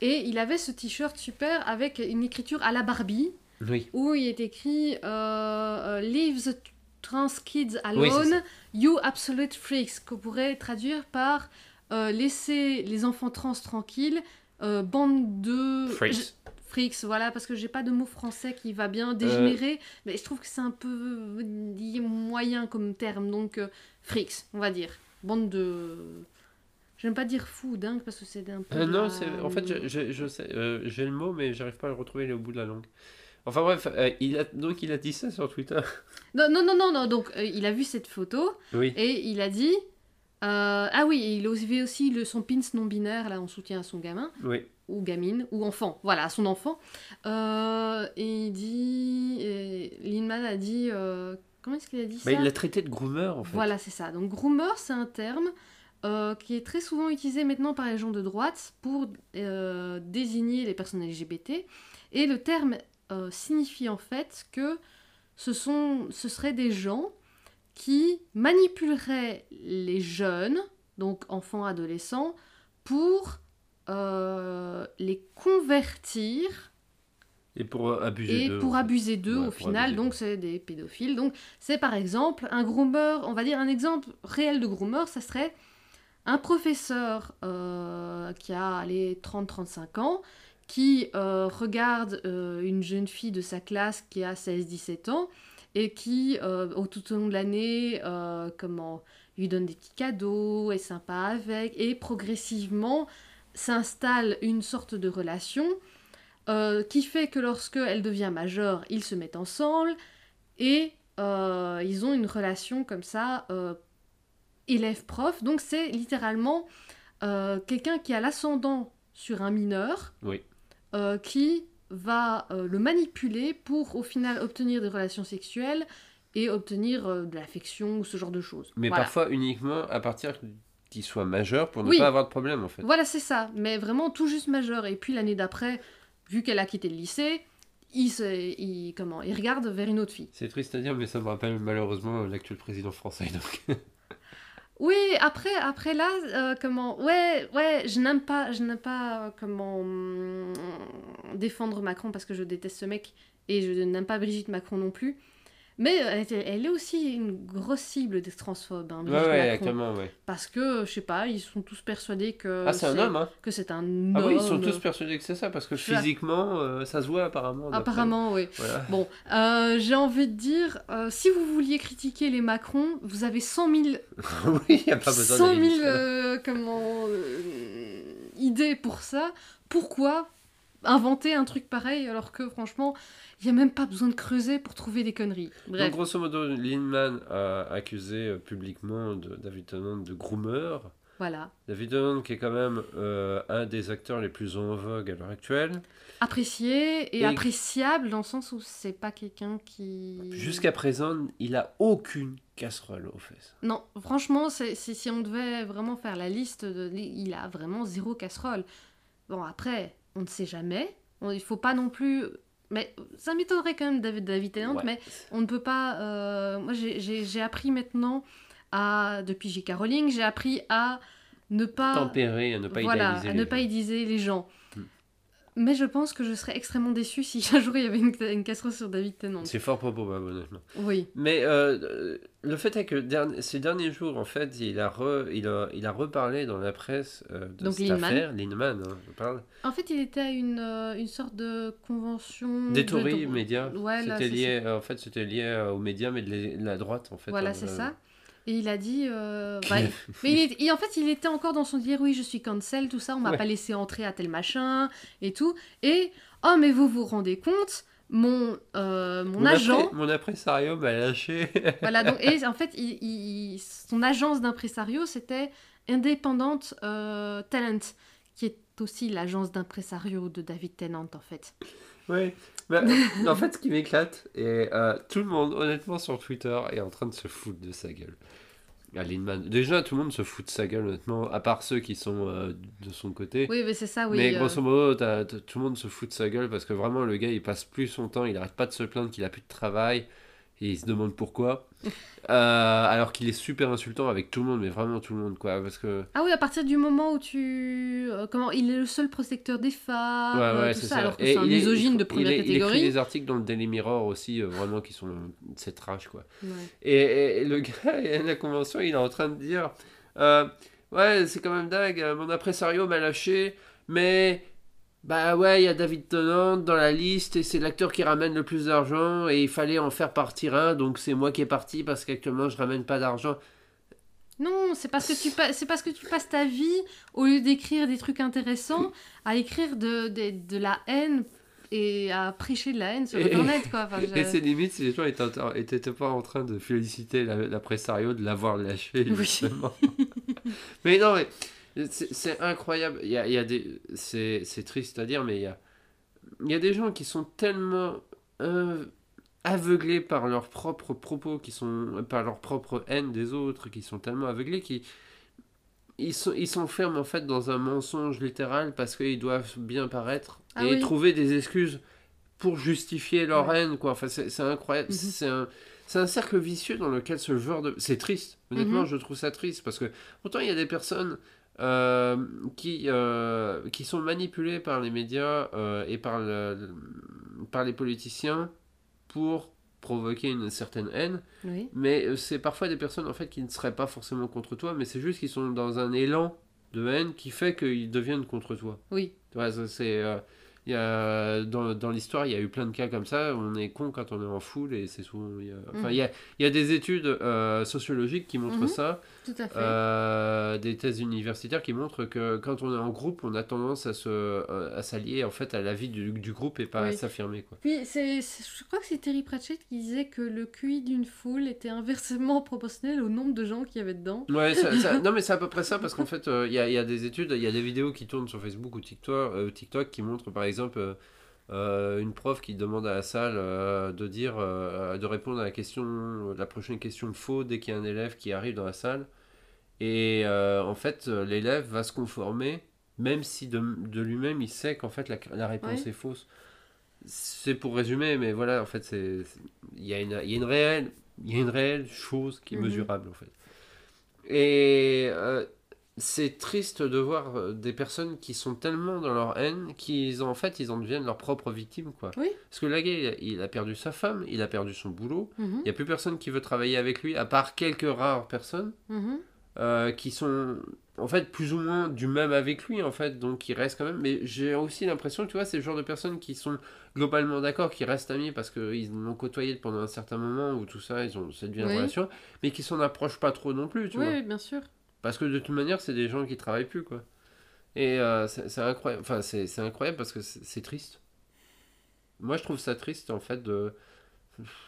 Et il avait ce t-shirt super avec une écriture à la Barbie Oui, où il est écrit euh, euh, Leave the trans kids Oui, alone, you absolute freaks, qu'on pourrait traduire par euh, Laissez les enfants trans tranquilles, euh, bande de. Freaks. Freaks, voilà, parce que j'ai pas de mot français qui va Euh. bien, dégénéré, mais je trouve que c'est un peu euh, moyen comme terme, donc euh, freaks, on va dire. Bande de. J'aime pas dire fou ou dingue parce que c'est un peu. Euh, non, la- c'est en fait, je, je, je sais, euh, j'ai le mot, mais j'arrive pas à le retrouver, il est au bout de la langue. Enfin bref, euh, il a, donc il a dit ça sur Twitter. *laughs* Non, non, non, non, non, donc euh, il a vu cette photo Oui, et il a dit. euh, ah oui, il a aussi, aussi le, son pins non-binaire là en soutien à son gamin, oui. Ou gamine, ou enfant, voilà, à son enfant. Euh, et il dit. et Lindemann a dit. euh, comment est-ce qu'il a dit ça Bah, il l'a traité de groomer en fait. Voilà, c'est ça. Donc groomer, c'est un terme euh, qui est très souvent utilisé maintenant par les gens de droite pour désigner les personnes LGBT. Et le terme signifie en fait que ce, sont, ce seraient des gens qui manipuleraient les jeunes, donc enfants, adolescents, pour euh, les convertir Et pour euh, abuser et d'eux. pour abuser d'eux Ouais, au final donc c'est des pédophiles donc c'est par exemple un groomer on va dire un exemple réel de groomer ça serait un professeur euh, qui a allez, 30-35 ans qui euh, regarde euh, une jeune fille de sa classe qui a 16-17 ans et qui au tout au long de l'année comment lui donne des petits cadeaux est sympa avec et progressivement s'installe une sorte de relation euh, qui fait que lorsque elle devient majeure, ils se mettent ensemble et euh, ils ont une relation comme ça euh, élève-prof. Donc c'est littéralement quelqu'un qui a l'ascendant sur un mineur Oui. qui va le manipuler pour au final obtenir des relations sexuelles et obtenir de l'affection ou ce genre de choses. Mais Voilà. parfois uniquement à partir qu'il soit majeur pour ne Oui. pas avoir de problème en fait. Voilà, c'est ça. Mais vraiment tout juste majeur. Et puis l'année d'après, vu qu'elle a quitté le lycée, il, se, il, comment, il regarde vers une autre fille. C'est triste à dire, mais ça me rappelle malheureusement l'actuel président français. Donc. *laughs* Oui, après, après là, euh, comment, ouais, ouais, je n'aime pas, je n'aime pas euh, comment hum, défendre Macron parce que je déteste ce mec et je n'aime pas Brigitte Macron non plus. Mais elle, est aussi une grosse cible des transphobes, hein, ouais, ouais, actuellement, ouais. Parce que, je sais pas, ils sont tous persuadés que Ah, c'est un homme, hein que c'est un homme. Ah oui, ils sont tous persuadés que c'est ça, parce que Ça. physiquement, euh, ça se voit apparemment. Apparemment, oui. Voilà. Bon, euh, j'ai envie de dire, euh, si vous vouliez critiquer les Macron, vous avez 100 000, *laughs* oui, n'y a pas besoin 100 d'aller 000 jusque-là. euh, comment, euh, idées pour ça. Pourquoi inventer un truc pareil alors que franchement, il n'y a même pas besoin de creuser pour trouver des conneries. Bref. Donc, grosso modo, Lindman a accusé euh, publiquement de, David Tennant de groomer. Voilà. David Tennant qui est quand même euh, un des acteurs les plus en vogue à l'heure actuelle. Apprécié et, Et- appréciable dans le sens où c'est pas quelqu'un qui. Jusqu'à présent, il a aucune casserole aux fesses. Non, franchement, c'est- si on devait vraiment faire la liste, de, il a vraiment zéro casserole. Bon, après, on ne sait jamais. On- il faut pas non plus. Mais ça m'étonnerait quand même, David, David Tennant, Ouais. mais on ne peut pas. euh, moi, j'ai, appris maintenant à. Depuis J.K. Rowling, j'ai appris à ne pas. Tempéré, à ne pas voilà, à pas idéaliser les gens. Mais je pense que je serais extrêmement déçue si *laughs* un jour il y avait une, une casserole sur David Tennant. C'est fort probable, honnêtement. Oui. Mais euh, euh, le fait est que derni- ces derniers jours, en fait, il a, re- il a, il a reparlé dans la presse euh, de Donc cette affaire. Lindemann, hein, je parle. En fait, il était à une, euh, une sorte de convention. Des de médias. Ouais, c'était lié, en fait, c'était lié aux médias, mais de la- droite, en fait. Voilà, hein, c'est ça. Et il a dit. euh, *laughs* bah, mais il est- il- en fait, il était encore dans son dire oui, je suis cancel, tout ça, on m'a Ouais. pas laissé entrer à tel machin et tout. Et oh, mais vous vous rendez compte, mon, euh, mon, Mon agent. appré- mon impresario m'a lâché. *laughs* voilà, donc, et en fait, il, il- son agence d'impresario, c'était Indépendante euh, Talent, qui est aussi l'agence d'impresario de David Tennant, en fait. Ouais. Bah, *laughs* en fait, ce qui m'éclate, et euh, tout le monde, honnêtement, sur Twitter, est en train de se foutre de sa gueule. Déjà, tout le monde se fout de sa gueule, honnêtement, à part ceux qui sont euh, de son côté. Oui, mais c'est ça, oui. Mais euh, grosso modo, tout le monde se fout de sa gueule parce que vraiment, le gars, il passe plus son temps, il arrête pas de se plaindre qu'il a plus de travail et il se demande pourquoi. *laughs* Euh, alors qu'il est super insultant avec tout le monde, mais vraiment tout le monde, quoi. Parce que. Ah oui, à partir du moment où tu... euh, comment Il est le seul protecteur des femmes, Ouais, euh, ouais, tout c'est ça, ça. alors que c'est un misogyne de première il est- Il écrit catégorie. des articles dans le Daily Mirror aussi, euh, vraiment, qui sont. C'est trash, quoi. Ouais. Et, et- et le *laughs* gars, à la convention, il est en train de dire euh, Ouais, c'est quand même dingue, euh, mon impresario m'a lâché, mais. Bah ouais, il y a David Tennant dans la liste et c'est l'acteur qui ramène le plus d'argent et il fallait en faire partir un, donc c'est moi qui est parti parce qu'actuellement je ramène pas d'argent. Non, c'est parce, que tu pa- c'est parce que tu passes ta vie, au lieu d'écrire des trucs intéressants, à écrire de, de, de la haine et à prêcher de la haine sur Et- Internet, quoi. Enfin, je- *laughs* Et c'est limite si les gens étaient, étaient pas en train de féliciter la- l'impresario de l'avoir lâché, Oui. justement. *laughs* mais non, mais c'est incroyable. Il y a, il y a des, c'est triste à dire, mais il y a, il y a des gens qui sont tellement euh, aveuglés par leurs propres propos, qui sont par leur propre haine des autres, qui sont tellement aveuglés qui ils s'enferment en fait dans un mensonge littéral parce qu'ils doivent bien paraître Ah et oui. trouver des excuses pour justifier leur Ouais. haine quoi. Enfin c'est incroyable, Mhm. c'est un c'est un cercle vicieux dans lequel ce genre de c'est triste. Honnêtement, Mhm. je trouve ça triste parce que pourtant il y a des personnes euh, qui, euh, qui sont manipulées par les médias euh, et par, le- par les politiciens pour provoquer une certaine haine. Oui. Mais euh, c'est parfois des personnes en fait qui ne seraient pas forcément contre toi, mais c'est juste qu'ils sont dans un élan de haine qui fait qu'ils deviennent contre toi. Oui. Tu vois, ça, c'est euh, il y a, dans, dans l'histoire, il y a eu plein de cas comme ça. On est con quand on est en foule et c'est souvent. il y a- Enfin, Mhm. il y, a, il y a des études euh, sociologiques qui montrent Mhm. ça, Tout à fait. euh, des thèses universitaires qui montrent que quand on est en groupe, on a tendance à se à s'allier en fait à la vie du, du groupe et pas à s'affirmer quoi. Puis, c'est, je crois que c'est Terry Pratchett qui disait que le QI d'une foule était inversement *laughs* proportionnel au nombre de gens qu'il y avait dedans. Ouais, ça- ça- *laughs* non mais c'est à peu près ça parce qu'en fait euh, il y, a, y a des études, il y a des vidéos qui tournent sur Facebook ou TikTok, euh, TikTok qui montrent par exemple euh, une prof qui demande à la salle euh, de dire, euh, de répondre à la question, la prochaine question faux dès qu'il y a un élève qui arrive dans la salle et en fait l'élève va se conformer même si de, de lui-même il sait qu'en fait la, la réponse Ouais. est fausse. C'est pour résumer mais voilà en fait c'est il y a une il y a une réelle il y a une réelle chose qui est Mhm. mesurable en fait. Et c'est triste de voir euh, des personnes qui sont tellement dans leur haine qu'ils en fait ils en deviennent leurs propres victimes quoi. Oui. Parce que gars il a, perdu sa femme, il a perdu son boulot, Mhm, il n'y a plus personne qui veut travailler avec lui à part quelques rares personnes mhm. euh, qui sont en fait plus ou moins du même avec lui en fait donc il reste quand même mais j'ai aussi l'impression tu vois c'est le genre de personnes qui sont globalement d'accord qui restent amis parce qu'ils l'ont côtoyé pendant un certain moment ou tout ça ils ont cette vie en Oui. relation mais qui s'en approchent pas trop non plus tu Oui, vois oui, bien sûr. Parce que de toute manière, c'est des gens qui travaillent plus, quoi. Et euh, c'est incroyable. Enfin, c'est incroyable parce que c'est triste. Moi, je trouve ça triste, en fait, de,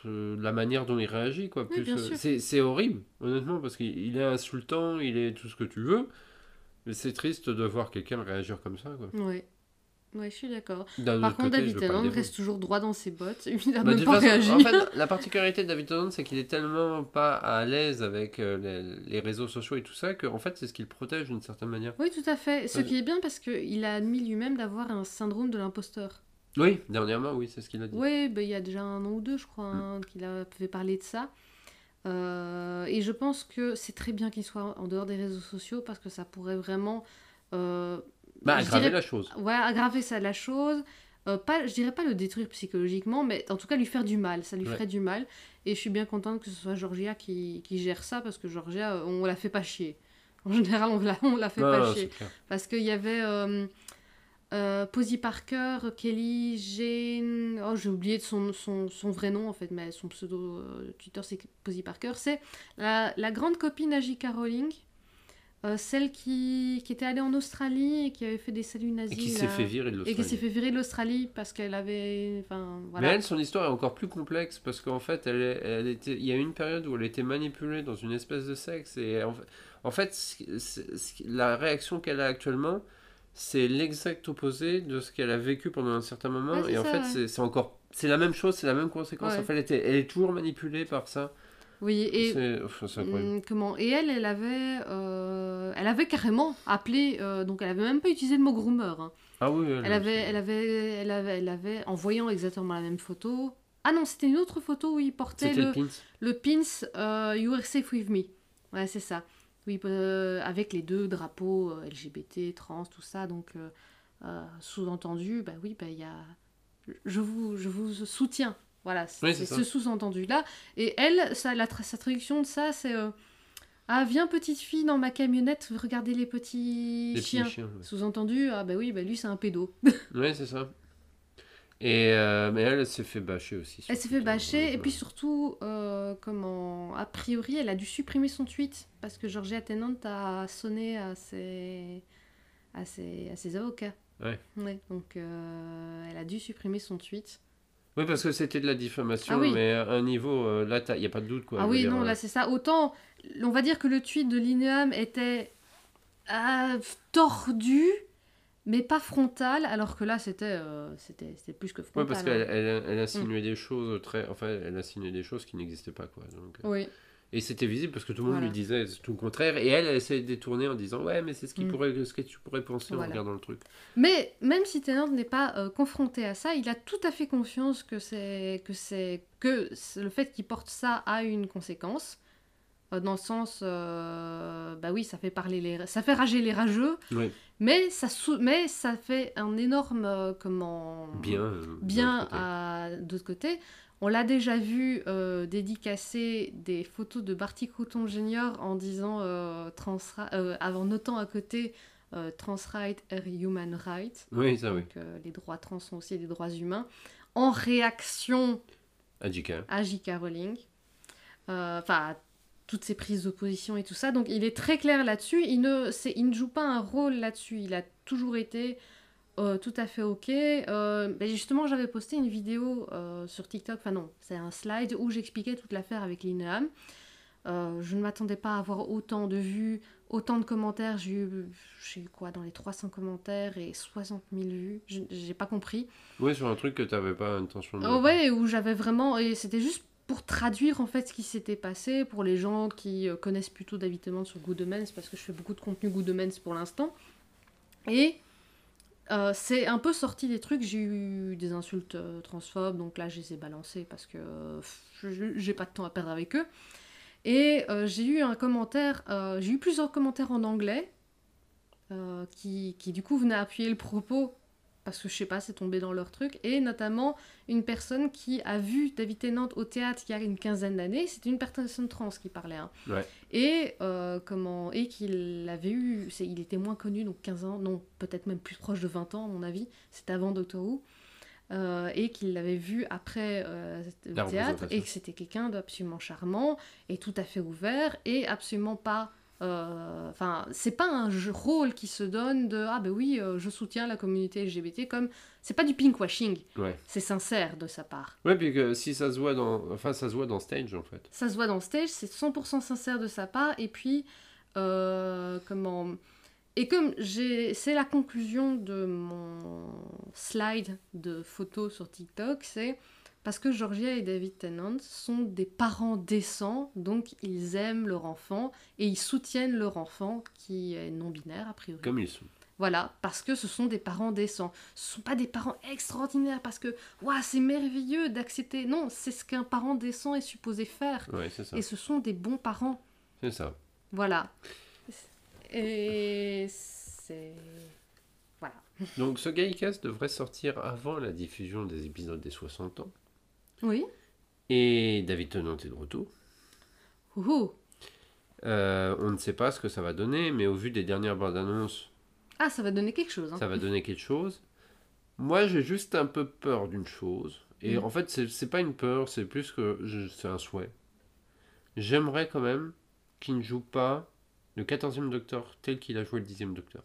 de la manière dont il réagit, quoi. Oui, euh, c'est horrible, honnêtement, parce qu'il il est insultant, il est tout ce que tu veux. Mais c'est triste de voir quelqu'un réagir comme ça, quoi. Ouais. Ouais, je suis d'accord. Par contre, David Tennant reste toujours droit dans ses bottes. *laughs* Il n'a Bah, même pas façon, réagi. En fait, la particularité de David Tennant, c'est qu'il est tellement pas à l'aise avec euh, les, les réseaux sociaux et tout ça, que en fait, c'est ce qui le protège d'une certaine manière. Oui, tout à fait. Ce Ouais. qui est bien parce qu'il a admis lui-même d'avoir un syndrome de l'imposteur. Oui, dernièrement, oui, c'est ce qu'il a dit. Oui, bah, il y a déjà un an ou deux, je crois, Mm. hein, qu'il a fait parler de ça. Euh, et je pense que c'est très bien qu'il soit en dehors des réseaux sociaux parce que ça pourrait vraiment euh, Bah, aggraver dirais- la chose. ouais, aggraver ça la chose. Euh, pas, je dirais pas le détruire psychologiquement, mais en tout cas lui faire du mal. Ça lui Ouais. ferait du mal. Et je suis bien contente que ce soit Georgia qui, qui gère ça parce que Georgia, euh, on la fait pas chier. En général, on la, *laughs* on la fait pas chier. clair. Parce qu'il y avait euh, euh, Posy Parker, Kelly, Jane. Oh, j'ai oublié de son, son, son vrai nom en fait, mais son pseudo euh, Twitter c'est Posy Parker. C'est la, la grande copine d'J.K. Rowling, euh, celle qui, qui était allée en Australie et qui avait fait des saluts Et nazis. qui s'est fait virer de Et qui s'est l'Australie. fait virer de l'Australie parce qu'elle avait. Enfin, Mais voilà. elle, son histoire est encore plus complexe parce qu'en fait, elle, elle était, il y a eu une période où elle était manipulée dans une espèce de sexe et en, fait- en la réaction qu'elle a actuellement, c'est l'exact opposé de ce qu'elle a vécu pendant un certain moment Ouais, et en fait, ouais. c'est c'est encore, c'est la même chose, c'est la même conséquence. Ouais. En fait, elle, était- elle est toujours manipulée par ça. Oui, et. Enfin. Hum, comment Et elle, elle avait, euh, elle avait carrément appelé, euh, donc elle avait même pas utilisé le mot groomer. hein. Ah oui, Elle avait, elle avait, elle avait, elle avait, en voyant exactement la même photo. Ah non, c'était une autre photo où il portait le, le pins. le pins euh, You are safe with me. Ouais, c'est ça. Oui, avec les deux drapeaux LGBT, trans, tout ça. Donc, sous-entendu, bah oui, bah il y a. Je vous, je vous soutiens. Voilà, c'est Oui, ce sous-entendu-là. Et elle, ça, la tra- sa traduction de ça, c'est. euh, ah, viens, petite fille, dans ma camionnette, regardez les petits Les chiens. chiens. ouais. Sous-entendu, ah bah oui, bah lui, c'est un pédo. *laughs* Ouais, c'est ça. Et euh, mais elle, elle s'est fait bâcher aussi. Elle s'est fait bâcher, et Ouais. puis surtout, euh, comment, a priori, elle a dû supprimer son tweet parce que Georgia Tennant a sonné à ses, à ses, à ses avocats. Ouais. donc euh, elle a dû supprimer son tweet. Oui, parce que c'était de la diffamation, Ah oui. mais à un niveau, euh, là, il n'y a pas de doute. Quoi, ah oui, dire, non, euh, là c'est ça. Autant, on va dire que le tweet de Lineam était ah, tordu, mais pas frontal, alors que là c'était euh, c'était plus que frontal. Ouais, parce hein. qu'elle elle, elle insinuait des choses très. Enfin, elle insinuait des choses qui n'existaient pas, quoi. Donc, euh, Oui. Et c'était visible parce que tout le monde Voilà. lui disait tout le contraire, et elle, elle essayait de détourner en disant Ouais, mais c'est ce, qui Mm. pourrait, ce que tu pourrais penser en regardant le truc. Mais même si Tennant n'est pas euh, confronté à ça, il a tout à fait conscience que c'est que c'est que le fait qu'il porte ça a une conséquence. Euh, dans le sens, euh, bah oui, ça fait parler les, ça fait rager les rageux, Oui, mais ça, sou- mais ça fait un énorme comment bien. bien à d'autre côté. On l'a déjà vu euh, dédicacer des photos de Barty Crouton Jr. en disant euh, trans, euh, en notant à côté euh, trans right are human right. Oui, ça, oui. Donc, les droits trans sont aussi des droits humains. En réaction à J.K. Rowling. Enfin, toutes ces prises d'opposition et tout ça. Donc, il est très clair là-dessus. Il ne, il ne joue pas un rôle là-dessus. Il a toujours été euh, tout à fait OK. Euh, ben justement, j'avais posté une vidéo euh, sur TikTok. Enfin, non, c'est un slide où j'expliquais toute l'affaire avec Lineam. Euh, je ne m'attendais pas à avoir autant de vues, autant de commentaires. J'ai eu, j'ai eu quoi, dans les 300 commentaires et 60 000 vues. Je- J'ai pas compris. Oui, sur un truc que tu n'avais pas intention de. Oh ouais, où j'avais vraiment. Et c'était juste pour traduire en fait ce qui s'était passé pour les gens qui connaissent plutôt David sur Good Omens, parce que je fais beaucoup de contenu Good Omens pour l'instant. Et euh, c'est un peu sorti des trucs. J'ai eu des insultes euh, transphobes, donc là je les ai balancées parce que j'ai pas de temps à perdre avec eux. Et euh, j'ai eu un commentaire, j'ai eu plusieurs commentaires en anglais qui, qui du coup venaient appuyer le propos parce que je sais pas, c'est tombé dans leur truc. Et notamment une personne qui a vu David Tennant au théâtre il y a une quinzaine d'années. C'était une personne trans qui parlait. hein. Ouais. Et euh, comment et qu'il avait eu, c'est- il était moins connu, donc 15 ans, non, peut-être même plus proche de 20 ans à mon avis. C'était avant Doctor Who. Euh, et qu'il l'avait vu après euh, le théâtre et que c'était quelqu'un d'absolument charmant et tout à fait ouvert et absolument pas euh, Enfin, c'est pas un rôle qui se donne de ah ben oui, euh, je soutiens la communauté LGBT comme c'est pas du pinkwashing, Ouais. c'est sincère de sa part. Ouais, puis que si ça se voit dans. Enfin, ça se voit dans Stage en fait. Ça se voit dans stage, c'est 100% sincère de sa part. Et puis, euh, comment. Et comme j'ai. C'est la conclusion de mon slide de photos sur TikTok, c'est. Parce que Georgia et David Tennant sont des parents décents, donc ils aiment leur enfant et ils soutiennent leur enfant qui est non-binaire a priori. Comme ils sont. Voilà, parce que ce sont des parents décents. Ce sont pas des parents extraordinaires parce que Ouah, c'est merveilleux d'accepter. Non, c'est ce qu'un parent décent est supposé faire. Ouais, c'est ça. Et ce sont des bons parents. C'est ça. Voilà. Et c'est. Voilà. Donc ce Gaïcast devrait sortir avant la diffusion des épisodes des 60 ans. Oui. Et David Tennant est de retour. Ouhou. Euh, on ne sait pas ce que ça va donner, mais au vu des dernières bandes annonces, Ah, ça va donner quelque chose. Hein. ça va donner quelque chose. Moi, j'ai juste un peu peur d'une chose. Et Mm. en fait, c'est pas une peur, c'est plus que c'est un souhait. J'aimerais quand même qu'il ne joue pas le 14e Docteur tel qu'il a joué le 10e Docteur.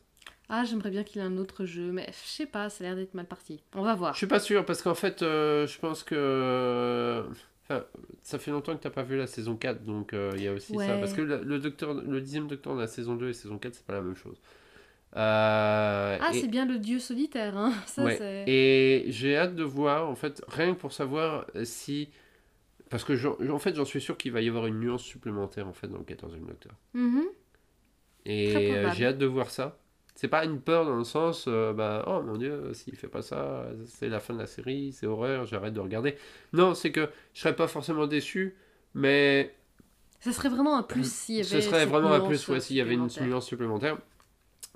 Ah, j'aimerais bien qu'il ait un autre jeu, mais je sais pas, ça a l'air d'être mal parti. On va voir. Je suis pas sûr parce qu'en fait, euh, je pense que. Enfin, ça fait longtemps que t'as pas vu la saison 4, donc euh, il y a aussi ça. Parce que le, le docteur, le dixième docteur de la saison 2 et saison 4, c'est pas la même chose. Euh, Ah, et- c'est bien le dieu solitaire, hein. *laughs* Ça, Ouais. Et j'ai hâte de voir, en fait, rien que pour savoir si. Parce que, en fait, j'en suis sûr qu'il va y avoir une nuance supplémentaire, en fait, dans le 14e Docteur. Mhm. Et j'ai hâte de voir ça. C'est pas une peur dans le sens, euh, bah, oh mon dieu, s'il fait pas ça, c'est la fin de la série, c'est horreur, j'arrête de regarder. Non, c'est que je serais pas forcément déçu, mais Ce serait vraiment un plus s'il y avait. ce serait vraiment un plus ouais, s'il y avait une nuance supplémentaire.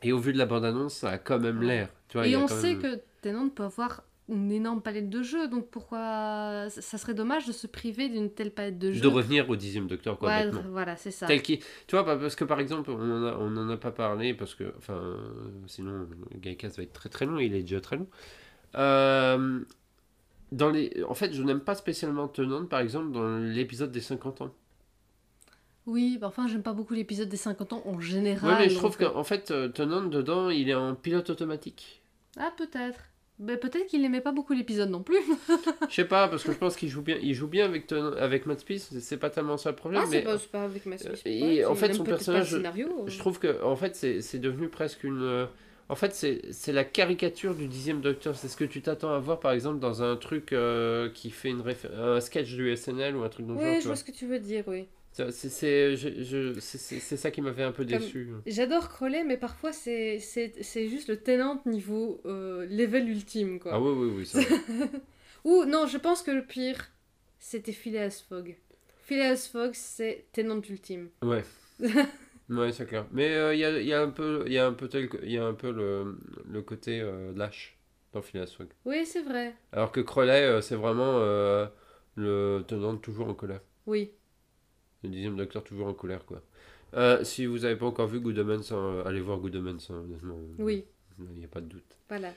Et au vu de la bande-annonce, ça a quand même l'air. Et on sait même- que Tennant peut avoir une énorme palette de jeux, donc pourquoi ça serait dommage de se priver d'une telle palette de jeux. De revenir au dixième docteur, quoi, Ouais, voilà, c'est ça. Tel qu'il- Tu vois, parce que par exemple, on en a, on en a pas parlé, parce que, enfin, sinon, Gaïcast va être très très long, il est déjà très long. Euh, dans les... En fait, je n'aime pas spécialement Tenant, par exemple, dans l'épisode des 50 ans. Oui, bah enfin, j'aime pas beaucoup l'épisode des 50 ans en général. Ouais, mais je trouve euh, qu'en fait, euh, Tenant, dedans, il est en pilote automatique. Ah, peut-être. Bah, peut-être qu'il aimait pas beaucoup l'épisode non plus. *laughs* Je sais pas, parce que je pense qu'il joue bien, il joue bien avec, Tennant- avec Matt Smith, c'est pas tellement ça le problème, Ah, mais c'est pas, c'est pas avec ma euh, et en fait, son personnage, je- scénario. Je trouve que en fait c'est c'est devenu presque une. euh, En fait c'est c'est la caricature du dixième Docteur. C'est ce que tu t'attends à voir par exemple dans un truc euh, qui fait une réfé- un sketch du SNL ou un truc dans le genre. Oui, je vois ce que tu veux dire, oui. C'est ça qui m'avait un peu déçu. J'adore Crowley, mais parfois c'est juste le Tennant niveau euh, level ultime, quoi. Ah oui oui oui ça. *laughs* Ou non, je pense que le pire, c'était Phileas Fogg. Phileas Fogg, c'est Tennant ultime. ouais. *laughs* Ouais c'est clair. Mais euh, il y, a, y a un peu y a un peu tel y a un peu le, le côté euh, lâche dans Phileas Fogg. Oui, c'est vrai. Alors que Crowley euh, c'est vraiment le tenant toujours en colère. Oui. Le dixième docteur toujours en colère, quoi. Euh, si vous n'avez pas encore vu Good Omens, hein, allez voir Good Omens, hein, honnêtement. Oui, Il n'y a pas de doute. voilà.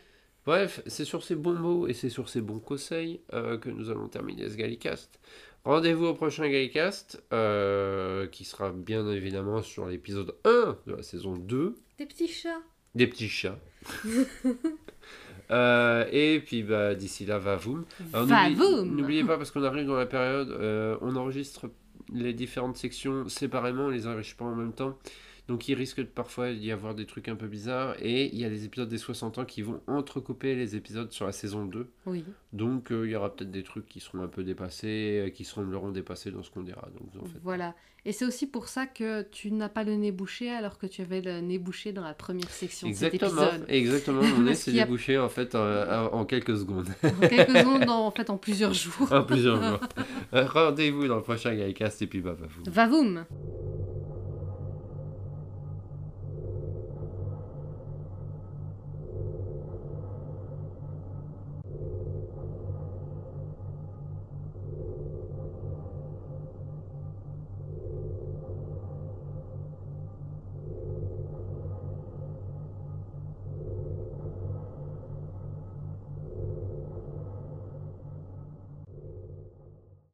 Bref, c'est sur ces bons mots et c'est sur ces bons conseils euh, que nous allons terminer ce Gallicast. Rendez-vous au prochain Gallicast, euh, qui sera bien évidemment sur l'épisode 1 de la saison 2, Des petits chats. des petits chats. *laughs* Euh, et puis bah, d'ici là, va Vavoum N'oubliez pas, parce qu'on arrive dans la période, euh, on enregistre les différentes sections séparément, on les enregistre pas en même temps. Donc il risque parfois d'y avoir des trucs un peu bizarres. Et il y a les épisodes des 60 ans qui vont entrecouper les épisodes sur la saison 2. Oui. Donc euh, il y aura peut-être des trucs qui seront un peu dépassés, euh, qui sembleront dépassés dans ce qu'on dira. Donc en faites. Voilà. Et c'est aussi pour ça que tu n'as pas le nez bouché alors que tu avais le nez bouché dans la première section de cet épisode. exactement. Mon nez s'est y a- débouché en fait en, en quelques secondes, En quelques secondes, en fait, en plusieurs *laughs* jours. en plusieurs jours. Rendez-vous dans le prochain Gaïcast et puis bah, bah vous. Vavoum